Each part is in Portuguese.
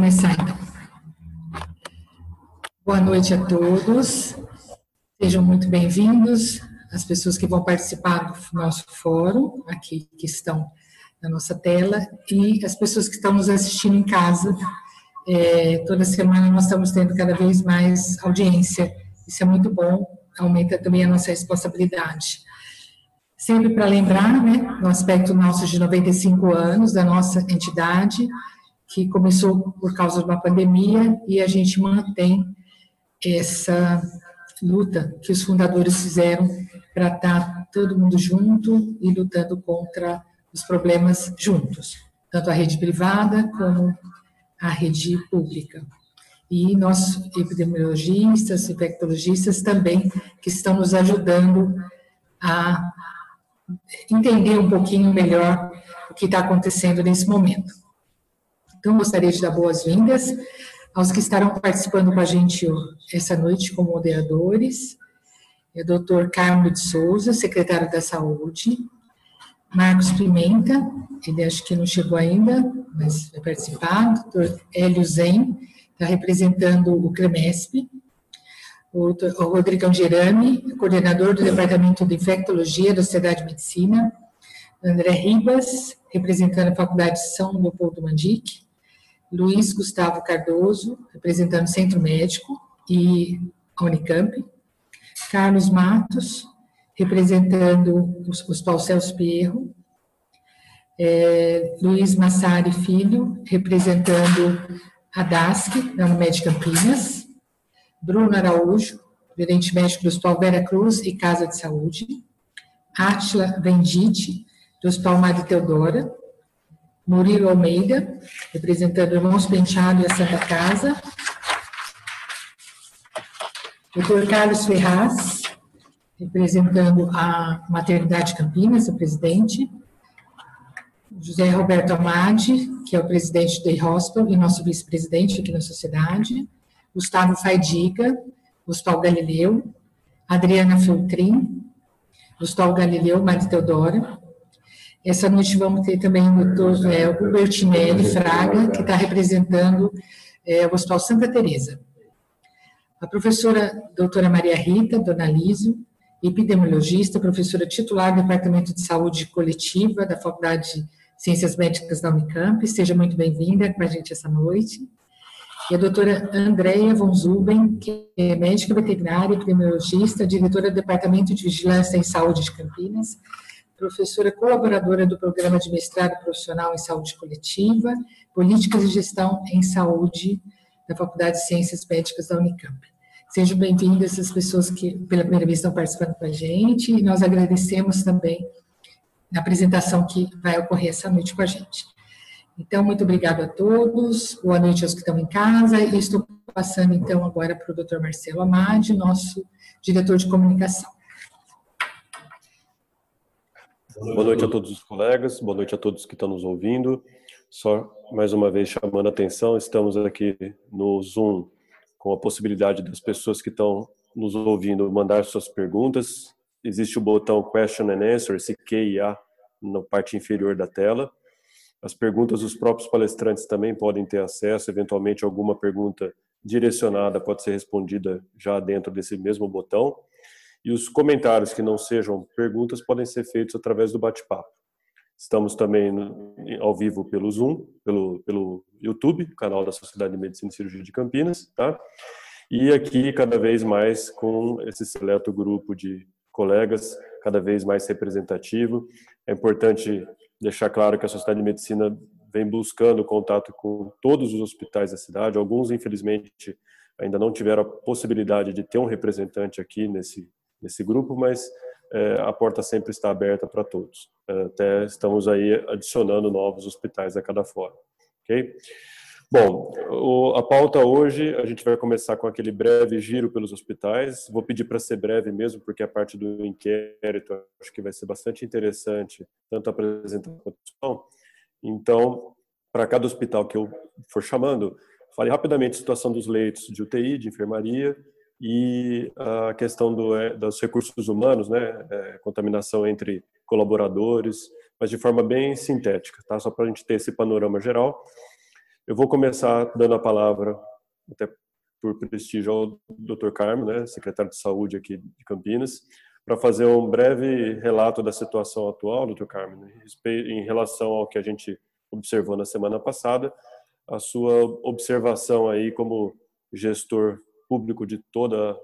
começar então. Boa noite a todos. Sejam muito bem-vindos as pessoas que vão participar do nosso fórum, aqui que estão na nossa tela, e as pessoas que estão nos assistindo em casa. É, toda semana nós estamos tendo cada vez mais audiência. Isso é muito bom, aumenta também a nossa responsabilidade. Sempre para lembrar, né, no aspecto nosso de 95 anos, da nossa entidade, que começou por causa de uma pandemia e a gente mantém essa luta que os fundadores fizeram para estar todo mundo junto e lutando contra os problemas juntos, tanto a rede privada como a rede pública. E nós, epidemiologistas, infectologistas também, que estão nos ajudando a entender um pouquinho melhor o que está acontecendo nesse momento. Então, gostaria de dar boas-vindas aos que estarão participando com a gente essa noite como moderadores. É o doutor Carmo de Souza, secretário da Saúde, Marcos Pimenta, ele acho que não chegou ainda, mas vai participar, doutor Hélio Zen, está representando o CREMESP, o, o Rodrigão Gerami, coordenador do Departamento de Infectologia da Sociedade de Medicina, André Ribas, representando a Faculdade de São Leopoldo Mandique, Luiz Gustavo Cardoso, representando o Centro Médico e a Unicamp, Carlos Matos, representando o Hospital Celso Pierro, é, Luiz Massari Filho, representando a DASC, da Unimed Campinas, Bruno Araújo, gerente médico do Hospital Vera Cruz e Casa de Saúde, Átila Vendite, do Hospital Madre Teodora, Murilo Almeida, representando Irmãos Penteado e a Santa Casa. Doutor Carlos Ferraz, representando a Maternidade Campinas, o presidente. José Roberto Amadi, que é o presidente do Hospital e nosso vice-presidente aqui na sociedade. Gustavo Faidiga, Gustavo Galileu. Adriana Filtrin, Gustavo Galileu, Madre Teodora. Essa noite vamos ter também o doutor é, Hubertinelli Fraga, que está representando é, o Hospital Santa Teresa. A professora doutora Maria Rita Donalizio, epidemiologista, professora titular do Departamento de Saúde Coletiva da Faculdade de Ciências Médicas da Unicamp, seja muito bem-vinda com a gente essa noite. E a doutora Andrea von Zuben, que é médica veterinária, epidemiologista, diretora do Departamento de Vigilância em Saúde de Campinas, professora colaboradora do Programa de Mestrado Profissional em Saúde Coletiva, Políticas de Gestão em Saúde da Faculdade de Ciências Médicas da Unicamp. Sejam bem-vindas as pessoas que pela primeira vez estão participando com a gente e nós agradecemos também a apresentação que vai ocorrer essa noite com a gente. Então, muito obrigado a todos, boa noite aos que estão em casa, e estou passando então agora para o Dr. Marcelo Amade, nosso diretor de comunicação. Boa noite a todos os colegas, boa noite a todos que estão nos ouvindo. Só mais uma vez chamando a atenção, estamos aqui no Zoom com a possibilidade das pessoas que estão nos ouvindo mandar suas perguntas. Existe o botão Question and Answer, esse Q e A, na parte inferior da tela. As perguntas dos próprios palestrantes também podem ter acesso, eventualmente alguma pergunta direcionada pode ser respondida já dentro desse mesmo botão. E os comentários que não sejam perguntas podem ser feitos através do bate-papo. Estamos também ao vivo pelo Zoom, pelo, pelo YouTube, canal da Sociedade de Medicina e Cirurgia de Campinas, tá? E aqui, cada vez mais, com esse seleto grupo de colegas, cada vez mais representativo. É importante deixar claro que a Sociedade de Medicina vem buscando contato com todos os hospitais da cidade. Alguns, infelizmente, ainda não tiveram a possibilidade de ter um representante aqui nesse nesse grupo, mas é, a porta sempre está aberta para todos. Até estamos aí adicionando novos hospitais a cada fora. Ok? Bom, o, a pauta hoje, a gente vai começar com aquele breve giro pelos hospitais. Vou pedir para ser breve mesmo, porque a parte do inquérito acho que vai ser bastante interessante, tanto a quanto discussão. Então, para cada hospital que eu for chamando, fale rapidamente a situação dos leitos de UTI, de enfermaria, e a questão do, é, dos recursos humanos, né, é, contaminação entre colaboradores, mas de forma bem sintética, tá? Só para a gente ter esse panorama geral. Eu vou começar dando a palavra, até por prestígio, ao Dr. Carmo, né, secretário de Saúde aqui de Campinas, para fazer um breve relato da situação atual, Dr. Carmo, em relação ao que a gente observou na semana passada, a sua observação aí como gestor público de toda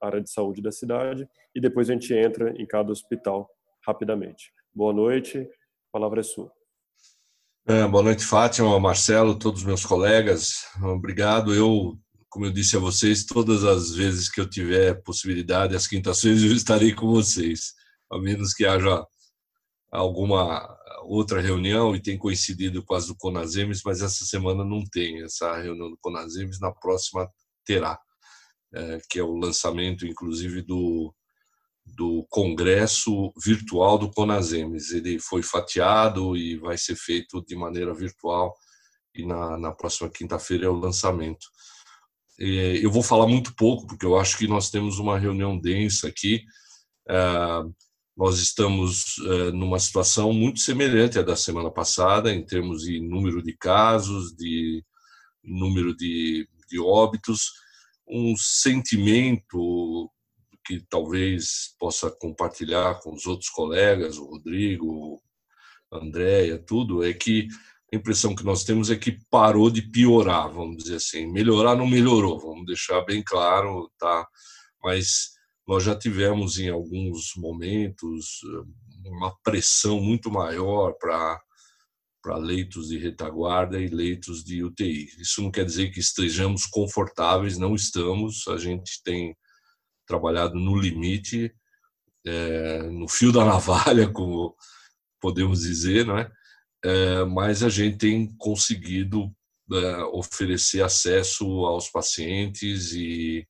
a área de saúde da cidade e depois a gente entra em cada hospital rapidamente. Boa noite, a palavra é sua. É, boa noite, Fátima, Marcelo, todos os meus colegas. Obrigado. Eu, como eu disse a vocês, todas as vezes que eu tiver possibilidade, às quintas-feiras, eu estarei com vocês, a menos que haja alguma outra reunião e tem coincidido com as do Conasemes, mas essa semana não tem essa reunião do Conasemes, na próxima terá, que é o lançamento, inclusive, do do congresso virtual do Conasemes. Ele foi fatiado e vai ser feito de maneira virtual e na, na próxima quinta-feira é o lançamento. Eu vou falar muito pouco, porque eu acho que nós temos uma reunião densa aqui. É, nós estamos é, numa situação muito semelhante à da semana passada, em termos de número de casos, de número de, de óbitos, um sentimento que talvez possa compartilhar com os outros colegas, o Rodrigo, a Andréia, tudo, é que a impressão que nós temos é que parou de piorar, vamos dizer assim. Melhorar não melhorou, vamos deixar bem claro, tá? Mas nós já tivemos em alguns momentos uma pressão muito maior para para leitos de retaguarda e leitos de UTI. Isso não quer dizer que estejamos confortáveis, não estamos. A gente tem trabalhado no limite, é, no fio da navalha, como podemos dizer, não é? é mas a gente tem conseguido é, oferecer acesso aos pacientes e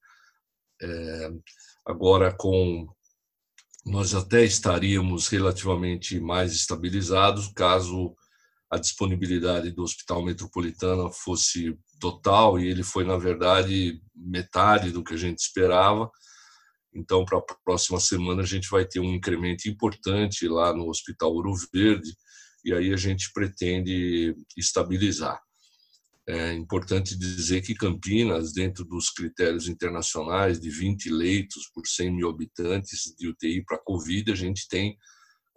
é, agora com nós até estaríamos relativamente mais estabilizados caso a disponibilidade do Hospital Metropolitana fosse total e ele foi na verdade metade do que a gente esperava então, para a próxima semana, a gente vai ter um incremento importante lá no Hospital Ouro Verde, e aí a gente pretende estabilizar. É importante dizer que Campinas, dentro dos critérios internacionais de 20 leitos por 100 mil habitantes de UTI para Covid, a gente tem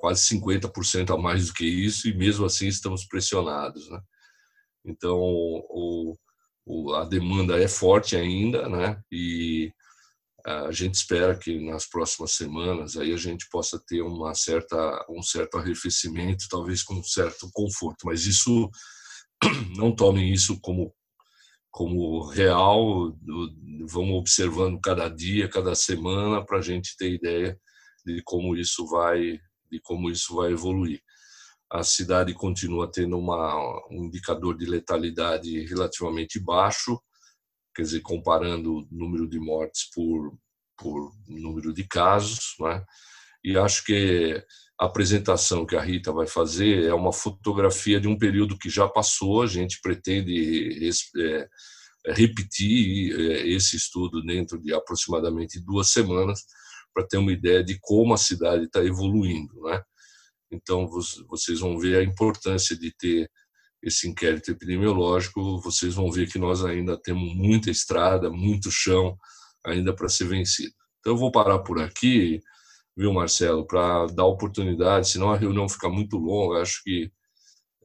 quase 50% a mais do que isso, e mesmo assim estamos pressionados. Né? Então, o, o, a demanda é forte ainda, né? e a gente espera que nas próximas semanas aí a gente possa ter uma certa um certo arrefecimento, talvez com um certo conforto, mas isso não tomem isso como como real, vamos observando cada dia, cada semana para a gente ter ideia de como isso vai de como isso vai evoluir. A cidade continua tendo uma, um indicador de letalidade relativamente baixo, quer dizer, comparando o número de mortes por, por número de casos, né? e acho que a apresentação que a Rita vai fazer é uma fotografia de um período que já passou, a gente pretende é, repetir é, esse estudo dentro de aproximadamente duas semanas, para ter uma ideia de como a cidade está evoluindo. Né? Então, vocês vão ver a importância de ter esse inquérito epidemiológico, vocês vão ver que nós ainda temos muita estrada, muito chão ainda para ser vencido. Então eu vou parar por aqui, viu, Marcelo, para dar oportunidade, senão a reunião fica muito longa. Acho que,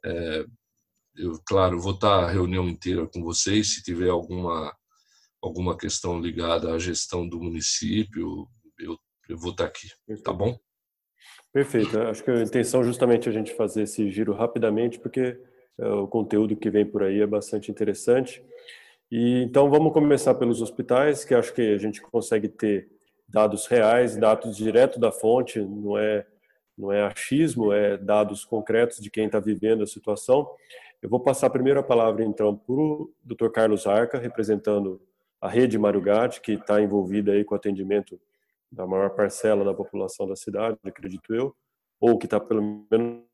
é, eu, claro, vou estar a reunião inteira com vocês. Se tiver alguma alguma questão ligada à gestão do município, eu, eu vou estar aqui, tá bom? Perfeito. Acho que a intenção justamente é a gente fazer esse giro rapidamente, porque é, o conteúdo que vem por aí é bastante interessante. E então vamos começar pelos hospitais, que acho que a gente consegue ter dados reais, dados direto da fonte, não é não é achismo, é dados concretos de quem está vivendo a situação. Eu vou passar primeiro a palavra então para o Dr. Carlos Arca, representando a rede Marugatti, que está envolvida aí com o atendimento da maior parcela da população da cidade, acredito eu, ou que está pelo menos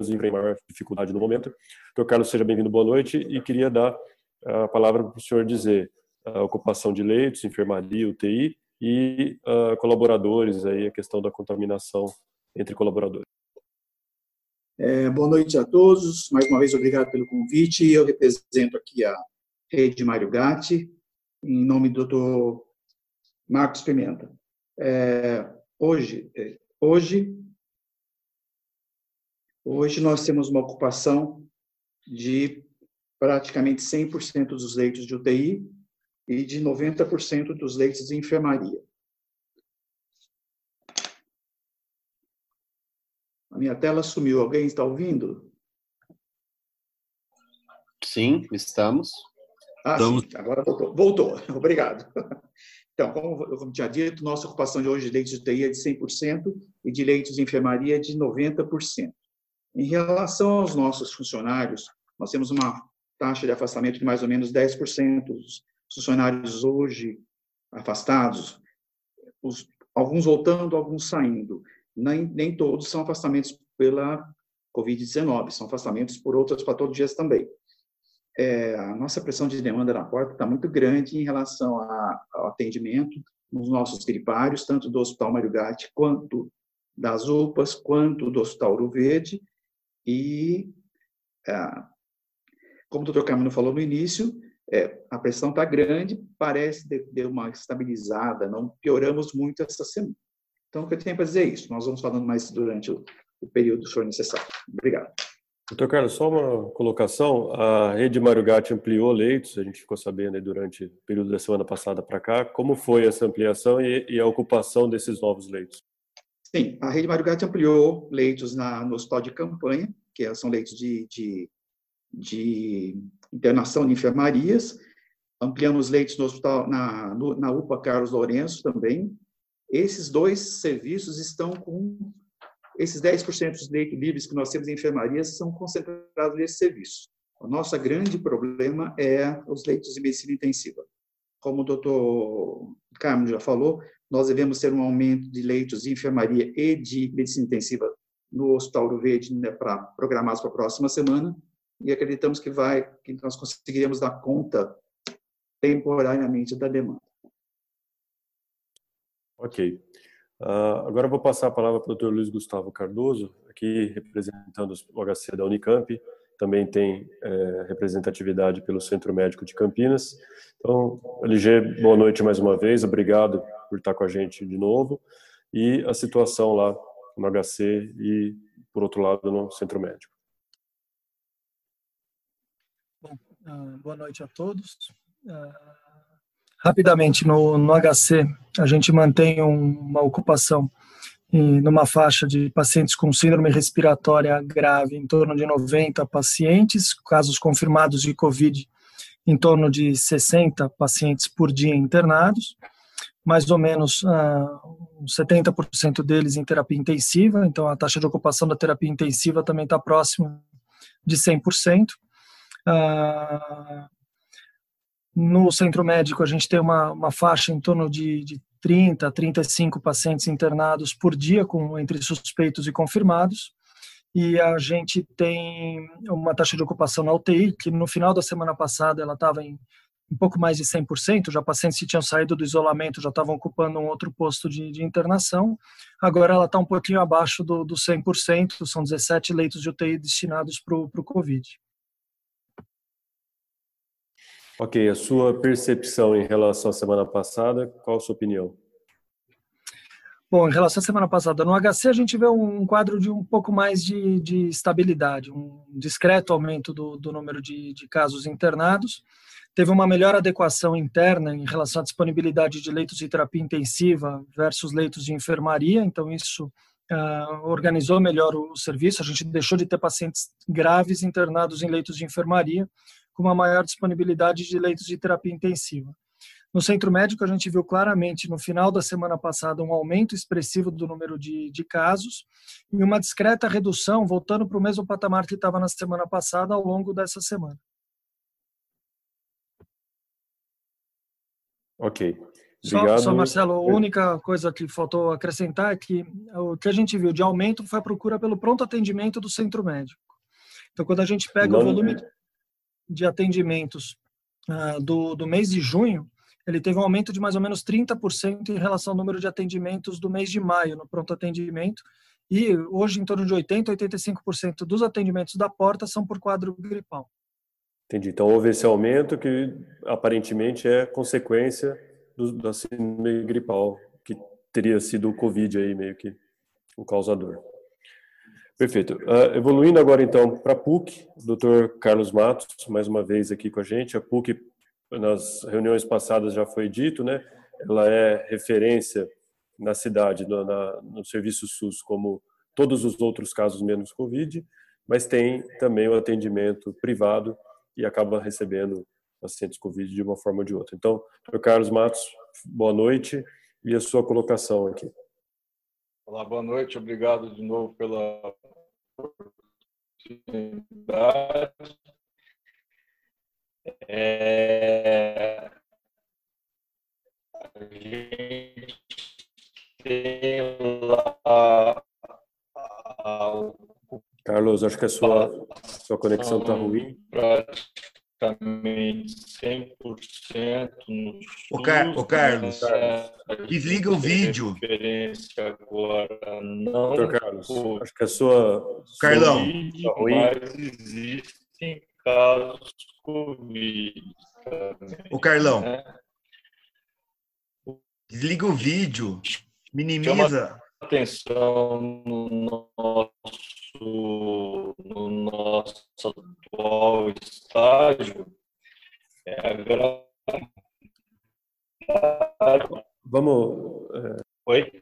em maior dificuldade no momento. Dr. Carlos, seja bem-vindo, boa noite, e queria dar a palavra para o senhor dizer a ocupação de leitos, enfermaria, UTI e uh, colaboradores, aí, a questão da contaminação entre colaboradores. É, boa noite a todos. Mais uma vez, obrigado pelo convite. Eu represento aqui a rede Mário Gatti, em nome do Dr. Marcos Pimenta. É, hoje, é, hoje, hoje nós temos uma ocupação de praticamente 100% dos leitos de UTI e de 90% dos leitos de enfermaria. A minha tela sumiu. Alguém está ouvindo? Sim, estamos. Ah, estamos. Sim, agora voltou. Voltou. Obrigado. Então, como eu tinha dito, nossa ocupação de hoje de leitos de UTI é de 100% e de leitos de enfermaria é de 90%. Em relação aos nossos funcionários, nós temos uma taxa de afastamento de mais ou menos 10% dos funcionários hoje afastados, os, alguns voltando, alguns saindo nem, nem todos são afastamentos pela Covid-19, são afastamentos por outras patologias também. É, a nossa pressão de demanda na porta está muito grande em relação a, ao atendimento nos nossos gripários, tanto do Hospital Mário Gatti, quanto das UPAs, quanto do Hospital Ouro Verde, e, é, como o doutor Camilo falou no início, é, a pressão está grande, parece ter uma estabilizada, não pioramos muito essa semana. Então, o que eu tenho para dizer é isso. Nós vamos falando mais durante o, o período que for necessário. Obrigado. Doutor Carlos, só uma colocação. A rede Mário ampliou leitos, a gente ficou sabendo durante o período da semana passada para cá. Como foi essa ampliação e, a ocupação desses novos leitos? Sim, a rede Mário ampliou leitos na, no hospital de campanha, que são leitos de, de, de internação de enfermarias. Ampliamos leitos no hospital, na, na UPA Carlos Lourenço também, esses dois serviços estão com esses 10% dos leitos livres que nós temos em enfermarias são concentrados nesse serviço. O nosso grande problema é os leitos de medicina intensiva. Como o doutor Carmo já falou, nós devemos ter um aumento de leitos de enfermaria e de medicina intensiva no Hospital do Verde né, para programados para a próxima semana e acreditamos que vai que nós conseguiremos dar conta temporariamente da demanda. Ok. Uh, agora vou passar a palavra para o Dr. Luiz Gustavo Cardoso, aqui representando o HC da Unicamp, também tem é, representatividade pelo Centro Médico de Campinas. Então, LG, boa noite mais uma vez, obrigado por estar com a gente de novo. E a situação lá no HC e, por outro lado, no Centro Médico. Bom, uh, boa noite a todos. Uh, Rapidamente, no, no HC, a gente mantém uma ocupação numa faixa de pacientes com síndrome respiratória grave, em torno de 90 pacientes, casos confirmados de Covid, em torno de 60 pacientes por dia internados, mais ou menos uh, 70% deles em terapia intensiva, então a taxa de ocupação da terapia intensiva também está próxima de 100%. Uh, no centro médico, a gente tem uma, uma faixa em torno de, de 30 a 35 pacientes internados por dia, com, entre suspeitos e confirmados. E a gente tem uma taxa de ocupação na UTI, que no final da semana passada ela estava em um pouco mais de 100%, já pacientes que tinham saído do isolamento já estavam ocupando um outro posto de, de internação. Agora ela está um pouquinho abaixo do, do 100%, são 17 leitos de UTI destinados para o Covid. Ok, a sua percepção em relação à semana passada, qual a sua opinião? Bom, em relação à semana passada, no HC a gente vê um quadro de um pouco mais de, de estabilidade, um discreto aumento do, do número de, de, casos internados. Teve uma melhor adequação interna em relação à disponibilidade de leitos de terapia intensiva versus leitos de enfermaria, então isso uh, organizou melhor o serviço. A gente deixou de ter pacientes graves internados em leitos de enfermaria com uma maior disponibilidade de leitos de terapia intensiva. No centro médico, a gente viu claramente no final da semana passada um aumento expressivo do número de, de casos e uma discreta redução, voltando para o mesmo patamar que estava na semana passada, ao longo dessa semana. Ok. Só, só, Marcelo, a única coisa que faltou acrescentar é que o que a gente viu de aumento foi a procura pelo pronto atendimento do centro médico. Então, quando a gente pega Não, o volume. É de atendimentos uh, do, do mês de junho, ele teve um aumento de mais ou menos 30% em relação ao número de atendimentos do mês de maio no pronto atendimento e hoje em torno de 80, 85% dos atendimentos da porta são por quadro gripal. Entendi. Então houve esse aumento que aparentemente é consequência do, da síndrome gripal, que teria sido o Covid aí meio que o causador. Perfeito. Uh, evoluindo agora então para a PUC, Dr. Carlos Matos, mais uma vez aqui com a gente. A PUC, nas reuniões passadas já foi dito, né? Ela é referência na cidade, no, na, no serviço SUS, como todos os outros casos menos Covid, mas tem também o atendimento privado e acaba recebendo pacientes Covid de uma forma ou de outra. Então, Dr. Carlos Matos, boa noite e a sua colocação aqui. Olá, boa noite. Obrigado de novo pela oportunidade. É... A gente tem lá Carlos, acho que a sua, sua conexão está ruim. Praticamente 100% no Ô, Car Ô Carlos, desliga o vídeo. Agora não Doutor Carlos, acho que a sua. Carlão. Tá. Mas existem casos Covid. Também, Ô Carlão, né? desliga o vídeo, minimiza. Atenção no nosso, no nosso atual estágio é Vamos. É... Oi?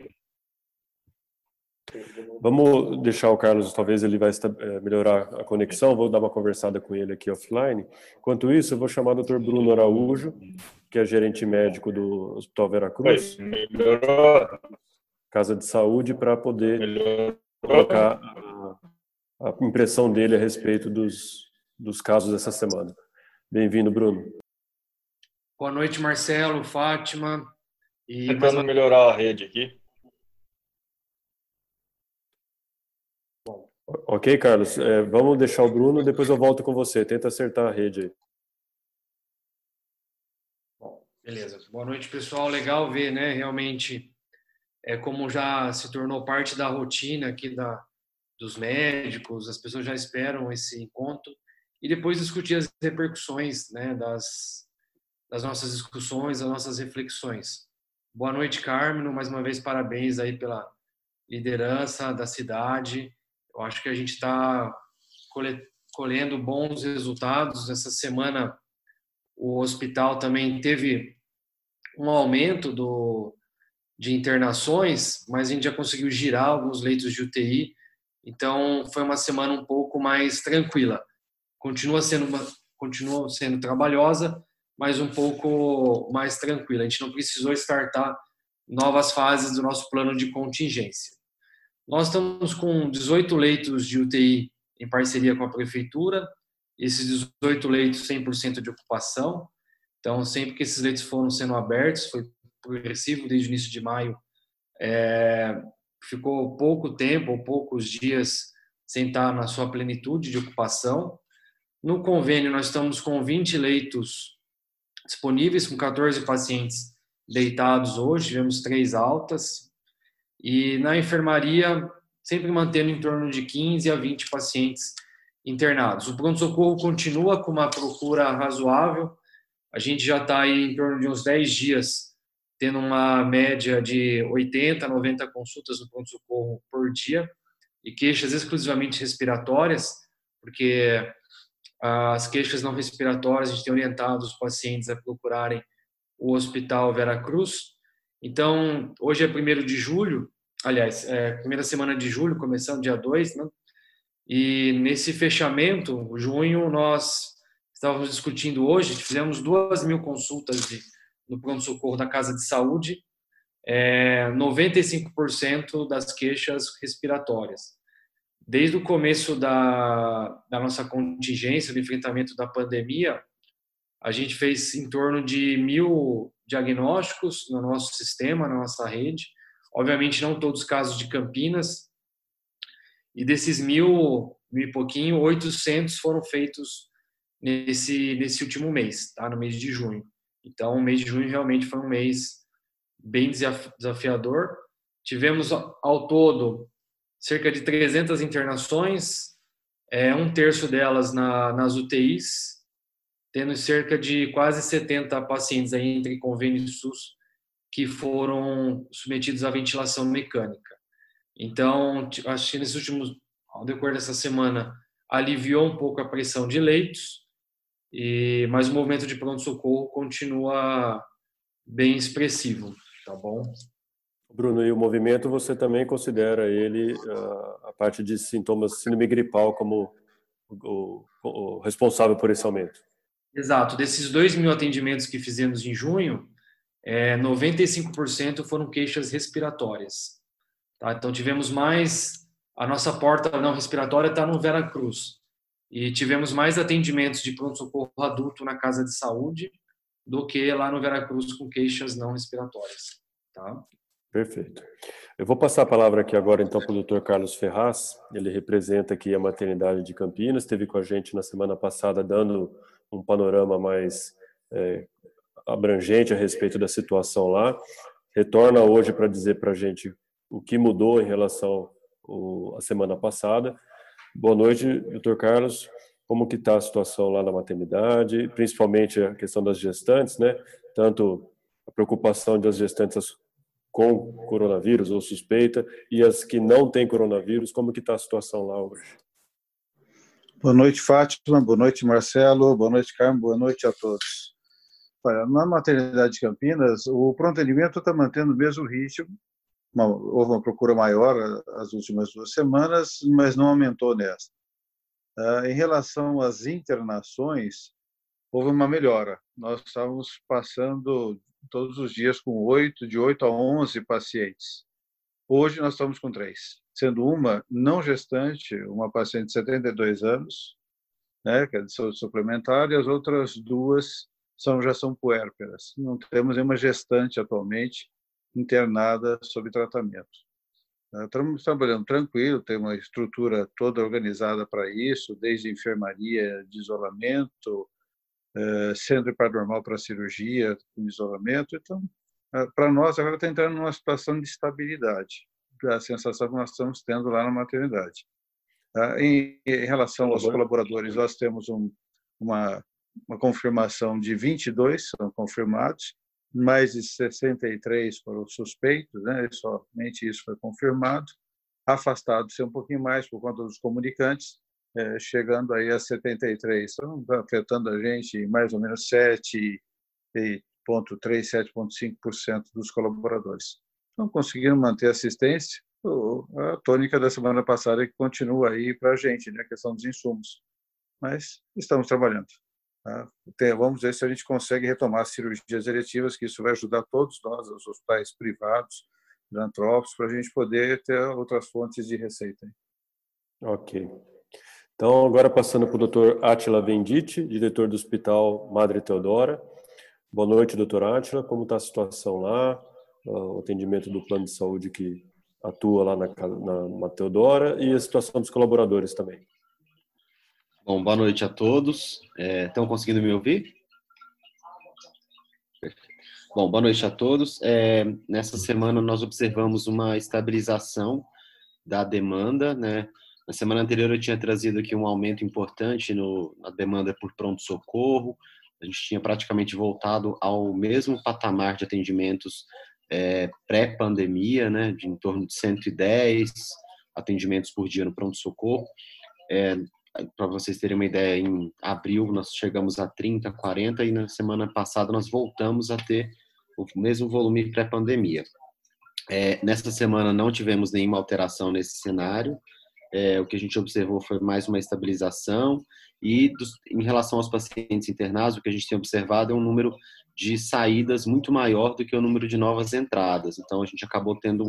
Vamos deixar o Carlos, talvez ele vai é, melhorar a conexão, vou dar uma conversada com ele aqui offline. Enquanto isso, eu vou chamar o Dr. Bruno Araújo, que é gerente médico do Hospital Veracruz. Melhorou. Casa de Saúde, para poder Melhorou. colocar a, impressão dele a respeito dos, dos casos dessa semana. Bem-vindo, Bruno. Boa noite, Marcelo, Fátima. E Tentando uma... melhorar a rede aqui. Ok, Carlos. É, vamos deixar o Bruno, depois eu volto com você. Tenta acertar a rede aí. Beleza. Boa noite, pessoal. Legal ver, né? Realmente, é como já se tornou parte da rotina aqui da, dos médicos, as pessoas já esperam esse encontro e depois discutir as repercussões, né? Das, das nossas discussões, das nossas reflexões. Boa noite, Carmen. Mais uma vez, parabéns aí pela liderança da cidade eu acho que a gente está colhendo bons resultados. Essa semana, o hospital também teve um aumento do, de internações, mas a gente já conseguiu girar alguns leitos de UTI. Então, foi uma semana um pouco mais tranquila. Continua sendo, uma, continua sendo trabalhosa, mas um pouco mais tranquila. A gente não precisou startar novas fases do nosso plano de contingência. Nós estamos com 18 leitos de UTI em parceria com a prefeitura, esses 18 leitos 100% de ocupação. Então, sempre que esses leitos foram sendo abertos, foi progressivo desde o início de maio, é, ficou pouco tempo ou poucos dias sem estar na sua plenitude de ocupação. No convênio, nós estamos com 20 leitos disponíveis, com 14 pacientes deitados hoje, tivemos três altas, e na enfermaria, sempre mantendo em torno de 15 a 20 pacientes internados. O pronto-socorro continua com uma procura razoável, a gente já está aí em torno de uns 10 dias, tendo uma média de 80, 90 consultas no pronto-socorro por dia, e queixas exclusivamente respiratórias, porque as queixas não respiratórias, a gente tem orientado os pacientes a procurarem o Hospital Vera Cruz. Então, hoje é 1 de julho, aliás, é, primeira semana de julho, começando dia 2, né? E nesse fechamento, junho, nós estávamos discutindo hoje, fizemos duas mil consultas de, no pronto-socorro da Casa de Saúde, é, 95% das queixas respiratórias. Desde o começo da, da nossa contingência, do enfrentamento da pandemia, a gente fez em torno de mil diagnósticos no nosso sistema, na nossa rede, Obviamente, não todos os casos de Campinas. E desses mil, mil e pouquinho, 800 foram feitos nesse, nesse último mês, tá? no mês de junho. Então, o mês de junho realmente foi um mês bem desafiador. Tivemos, ao todo, cerca de 300 internações, é, um terço delas na, nas UTIs, tendo cerca de quase 70 pacientes aí entre convênio e SUS que foram submetidos à ventilação mecânica. Então, acho que nesses últimos, ao decorrer dessa semana, aliviou um pouco a pressão de leitos, e mas o movimento de pronto-socorro continua bem expressivo, tá bom? Bruno, e o movimento você também considera ele ah, a parte de sintomas síndrome gripal como o, o, o responsável por esse aumento? Exato. Desses 2 mil atendimentos que fizemos em junho, é, 95% foram queixas respiratórias. Tá? Então, tivemos mais. A nossa porta não respiratória está no Vera Cruz. E tivemos mais atendimentos de pronto-socorro adulto na casa de saúde do que lá no Vera Cruz com queixas não respiratórias. Tá? Perfeito. Eu vou passar a palavra aqui agora então para o Dr. Carlos Ferraz. Ele representa aqui a maternidade de Campinas, esteve com a gente na semana passada dando um panorama mais é, abrangente a respeito da situação lá. Retorna hoje para dizer para a gente o que mudou em relação à semana passada. Boa noite, doutor Carlos. Como que está a situação lá na maternidade, principalmente a questão das gestantes, né? Tanto a preocupação das gestantes com coronavírus ou suspeita e as que não têm coronavírus, como que está a situação lá hoje? Boa noite, Fátima. Boa noite, Marcelo. Boa noite, Carmen. Boa noite a todos. Na maternidade de Campinas, o pronto atendimento está mantendo o mesmo ritmo. Uma, houve uma procura maior as últimas duas semanas, mas não aumentou nesta. Uh, em relação às internações, houve uma melhora. Nós estávamos passando todos os dias com oito, de 8 a 11 pacientes. Hoje nós estamos com três sendo uma não gestante, uma paciente de 72 anos, né, que é de saúde suplementar, e as outras duas são, já são puérperas. Não temos nenhuma gestante atualmente internada sob tratamento. Estamos trabalhando tranquilo, tem uma estrutura toda organizada para isso, desde enfermaria de isolamento, eh, centro paranormal para cirurgia com isolamento. Então, eh, para nós, agora está entrando numa situação de estabilidade a sensação que nós estamos tendo lá na maternidade. Tá? Em, em relação aos colaboradores, nós temos um, uma, uma confirmação de 22 são confirmados, mais de 63 foram suspeitos, né? somente isso foi confirmado. Afastados um pouquinho mais por conta dos comunicantes, é, chegando aí a 73. Então, tá afetando a gente em mais ou menos 7,3, 7,5% dos colaboradores não conseguiram manter assistência. A tônica da semana passada é que continua aí para a gente, né, a questão dos insumos. Mas estamos trabalhando. Tá? Vamos ver se a gente consegue retomar as cirurgias eletivas, que isso vai ajudar todos nós, os hospitais privados, filantrópicos, para a gente poder ter outras fontes de receita. Ok. Então, agora passando para o Dr. Atila Vendite, diretor do Hospital Madre Teodora. Boa noite, doutor Atila. Como está a situação lá? o atendimento do plano de saúde que atua lá na, na, na Teodora e a situação dos colaboradores também. Bom, boa noite a todos. É, estão conseguindo me ouvir? Bom, boa noite a todos. É, nessa semana nós observamos uma estabilização da demanda, né? Na semana anterior eu tinha trazido aqui um aumento importante no, na demanda por pronto-socorro. A gente tinha praticamente voltado ao mesmo patamar de atendimentos é, pré-pandemia, né, de em torno de 110 atendimentos por dia no pronto-socorro. É, Para vocês terem uma ideia, em abril nós chegamos a 30, 40 e na semana passada nós voltamos a ter o mesmo volume pré-pandemia. É, nessa semana não tivemos nenhuma alteração nesse cenário. É, o que a gente observou foi mais uma estabilização e dos, em relação aos pacientes internados, o que a gente tem observado é um número de saídas muito maior do que o número de novas entradas. Então, a gente acabou tendo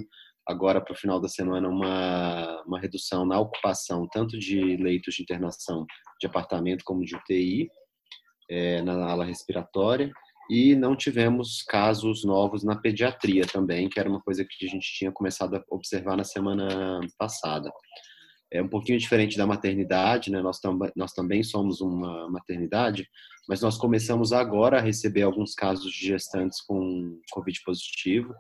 agora para o final da semana uma, uma redução na ocupação tanto de leitos de internação de apartamento como de UTI é, na ala respiratória e não tivemos casos novos na pediatria também, que era uma coisa que a gente tinha começado a observar na semana passada. É um pouquinho diferente da maternidade, né? Nós, tam nós também somos uma maternidade, mas nós começamos agora a receber alguns casos de gestantes com Covid positivo.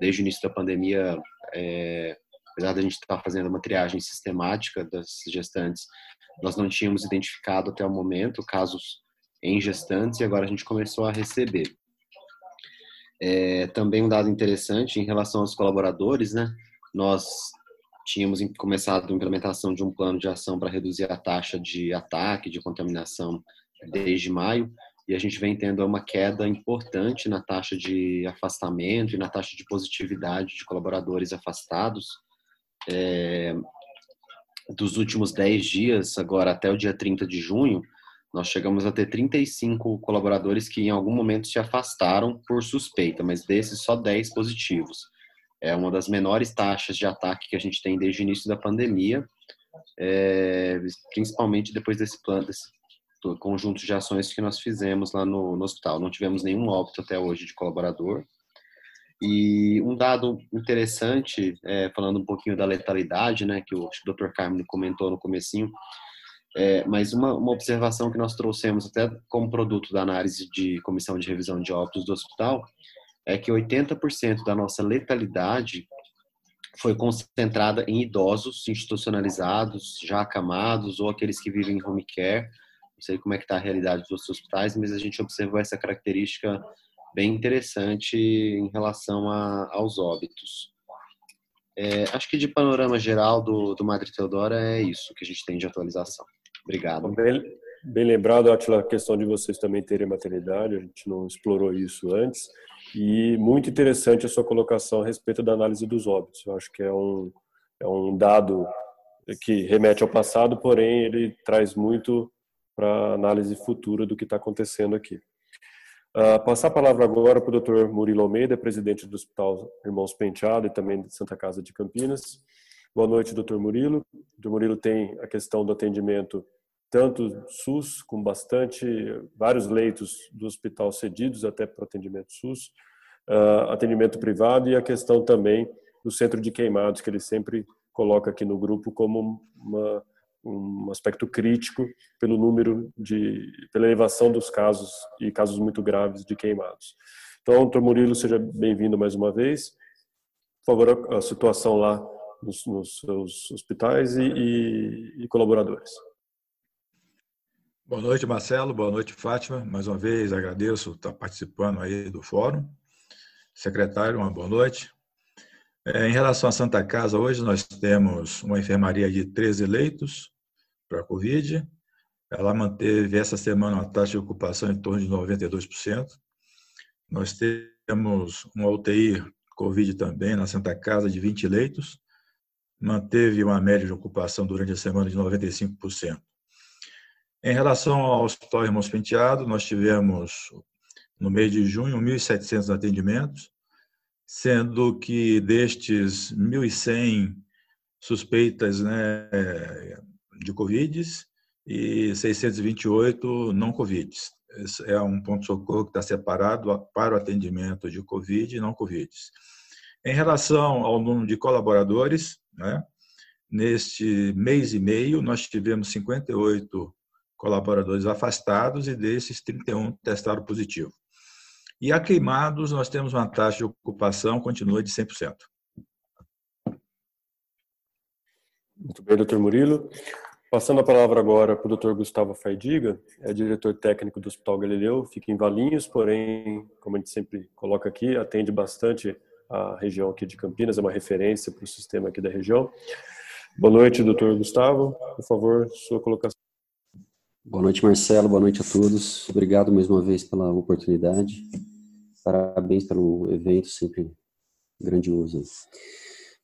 Desde o início da pandemia, é, apesar da gente estar fazendo uma triagem sistemática das gestantes, nós não tínhamos identificado até o momento casos em gestantes e agora a gente começou a receber. É, também um dado interessante em relação aos colaboradores, né? Nós tínhamos começado a implementação de um plano de ação para reduzir a taxa de ataque, de contaminação desde maio, e a gente vem tendo uma queda importante na taxa de afastamento e na taxa de positividade de colaboradores afastados. É, dos últimos 10 dias, agora até o dia 30 de junho, nós chegamos a ter 35 colaboradores que em algum momento se afastaram por suspeita, mas desses só 10 positivos. É uma das menores taxas de ataque que a gente tem desde o início da pandemia, é, principalmente depois desse plano, desse conjunto de ações que nós fizemos lá no, no hospital. Não tivemos nenhum óbito até hoje de colaborador. E um dado interessante, é, falando um pouquinho da letalidade, né, que o Dr. Carmen comentou no comecinho, é, mas uma, uma observação que nós trouxemos até como produto da análise de comissão de revisão de óbitos do hospital é que 80% da nossa letalidade foi concentrada em idosos institucionalizados, já acamados ou aqueles que vivem em home care. Não sei como é que está a realidade dos hospitais, mas a gente observou essa característica bem interessante em relação a, aos óbitos. É, acho que de panorama geral do, do Madre Teodora é isso que a gente tem de atualização. Obrigado. Bem, bem lembrado, Atila, a questão de vocês também terem maternidade, a gente não explorou isso antes. E muito interessante a sua colocação a respeito da análise dos óbitos. Eu acho que é um, é um dado que remete ao passado, porém ele traz muito para análise futura do que está acontecendo aqui. Uh, passar a palavra agora para o Dr. Murilo Almeida, presidente do Hospital Irmãos Penteado e também de Santa Casa de Campinas. Boa noite, Dr. Murilo. O Dr. Murilo tem a questão do atendimento tanto SUS, com bastante, vários leitos do hospital cedidos até para atendimento SUS, uh, atendimento privado e a questão também do centro de queimados, que ele sempre coloca aqui no grupo como uma, um aspecto crítico pelo número de, pela elevação dos casos e casos muito graves de queimados. Então, doutor Murilo, seja bem-vindo mais uma vez. Por favor, a situação lá nos, nos seus hospitais e, e, e colaboradores. Boa noite, Marcelo. Boa noite, Fátima. Mais uma vez agradeço estar participando aí do fórum. Secretário, uma boa noite. É, em relação à Santa Casa, hoje nós temos uma enfermaria de 13 leitos para a Covid. Ela manteve essa semana uma taxa de ocupação em torno de 92%. Nós temos uma UTI Covid também na Santa Casa de 20 leitos. Manteve uma média de ocupação durante a semana de 95%. Em relação ao Hospital Irmãos Penteado, nós tivemos, no mês de junho, 1.700 atendimentos, sendo que destes 1.100 suspeitas né, de Covid e 628 não Covid. Esse é um ponto-socorro que está separado para o atendimento de Covid e não Covid. Em relação ao número de colaboradores, né, neste mês e meio, nós tivemos 58 colaboradores afastados e desses 31 testaram positivo. E a queimados, nós temos uma taxa de ocupação, continua de 100%. Muito bem, doutor Murilo. Passando a palavra agora para o doutor Gustavo Faidiga, é diretor técnico do Hospital Galileu, fica em Valinhos, porém, como a gente sempre coloca aqui, atende bastante a região aqui de Campinas, é uma referência para o sistema aqui da região. Boa noite, doutor Gustavo. Por favor, sua colocação. Boa noite, Marcelo. Boa noite a todos. Obrigado mais uma vez pela oportunidade. Parabéns pelo evento, sempre grandioso.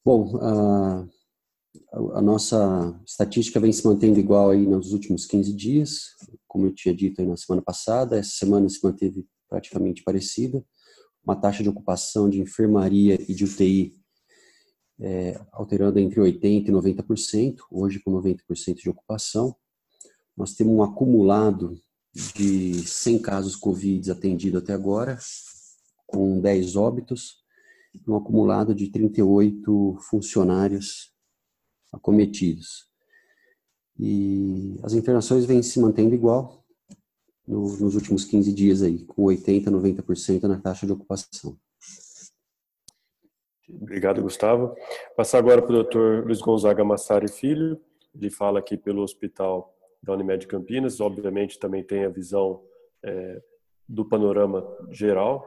Bom, a, a, nossa estatística vem se mantendo igual aí nos últimos 15 dias, como eu tinha dito aí na semana passada. Essa semana se manteve praticamente parecida. Uma taxa de ocupação de enfermaria e de UTI é, alterando entre 80% e 90%, hoje com 90% de ocupação nós temos um acumulado de 100 casos Covid atendidos até agora, com 10 óbitos, um acumulado de 38 funcionários acometidos. E as internações vêm se mantendo igual no, nos últimos 15 dias aí, com 80, 90% na taxa de ocupação. Obrigado, Gustavo. Passar agora para o doutor Luiz Gonzaga Massari Filho. Ele fala aqui pelo Hospital da Unimed Campinas. Obviamente, também tem a visão é, do panorama geral.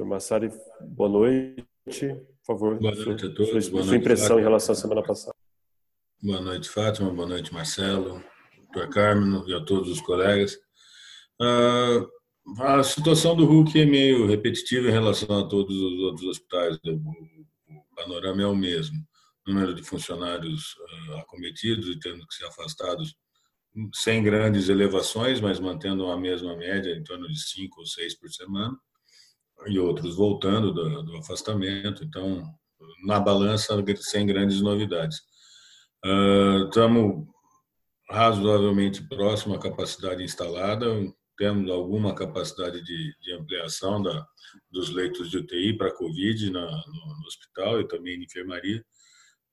Doutor Massari, boa noite. Por favor, boa noite a todos. Sua, sua impressão em relação à semana passada. Boa noite, Fátima. Boa noite, Marcelo, doutor Carmen e a todos os colegas. Uh, a situação do Hulk é meio repetitiva em relação a todos os outros hospitais. O panorama é o mesmo. Número de funcionários ah, acometidos e tendo que ser afastados sem grandes elevações, mas mantendo a mesma média, em torno de cinco ou seis por semana, e outros voltando do, do afastamento. Então, na balança, sem grandes novidades. Estamos uh, razoavelmente próximo à capacidade instalada, temos alguma capacidade de, de ampliação da, dos leitos de UTI para Covid na, no, no, hospital e também na enfermaria,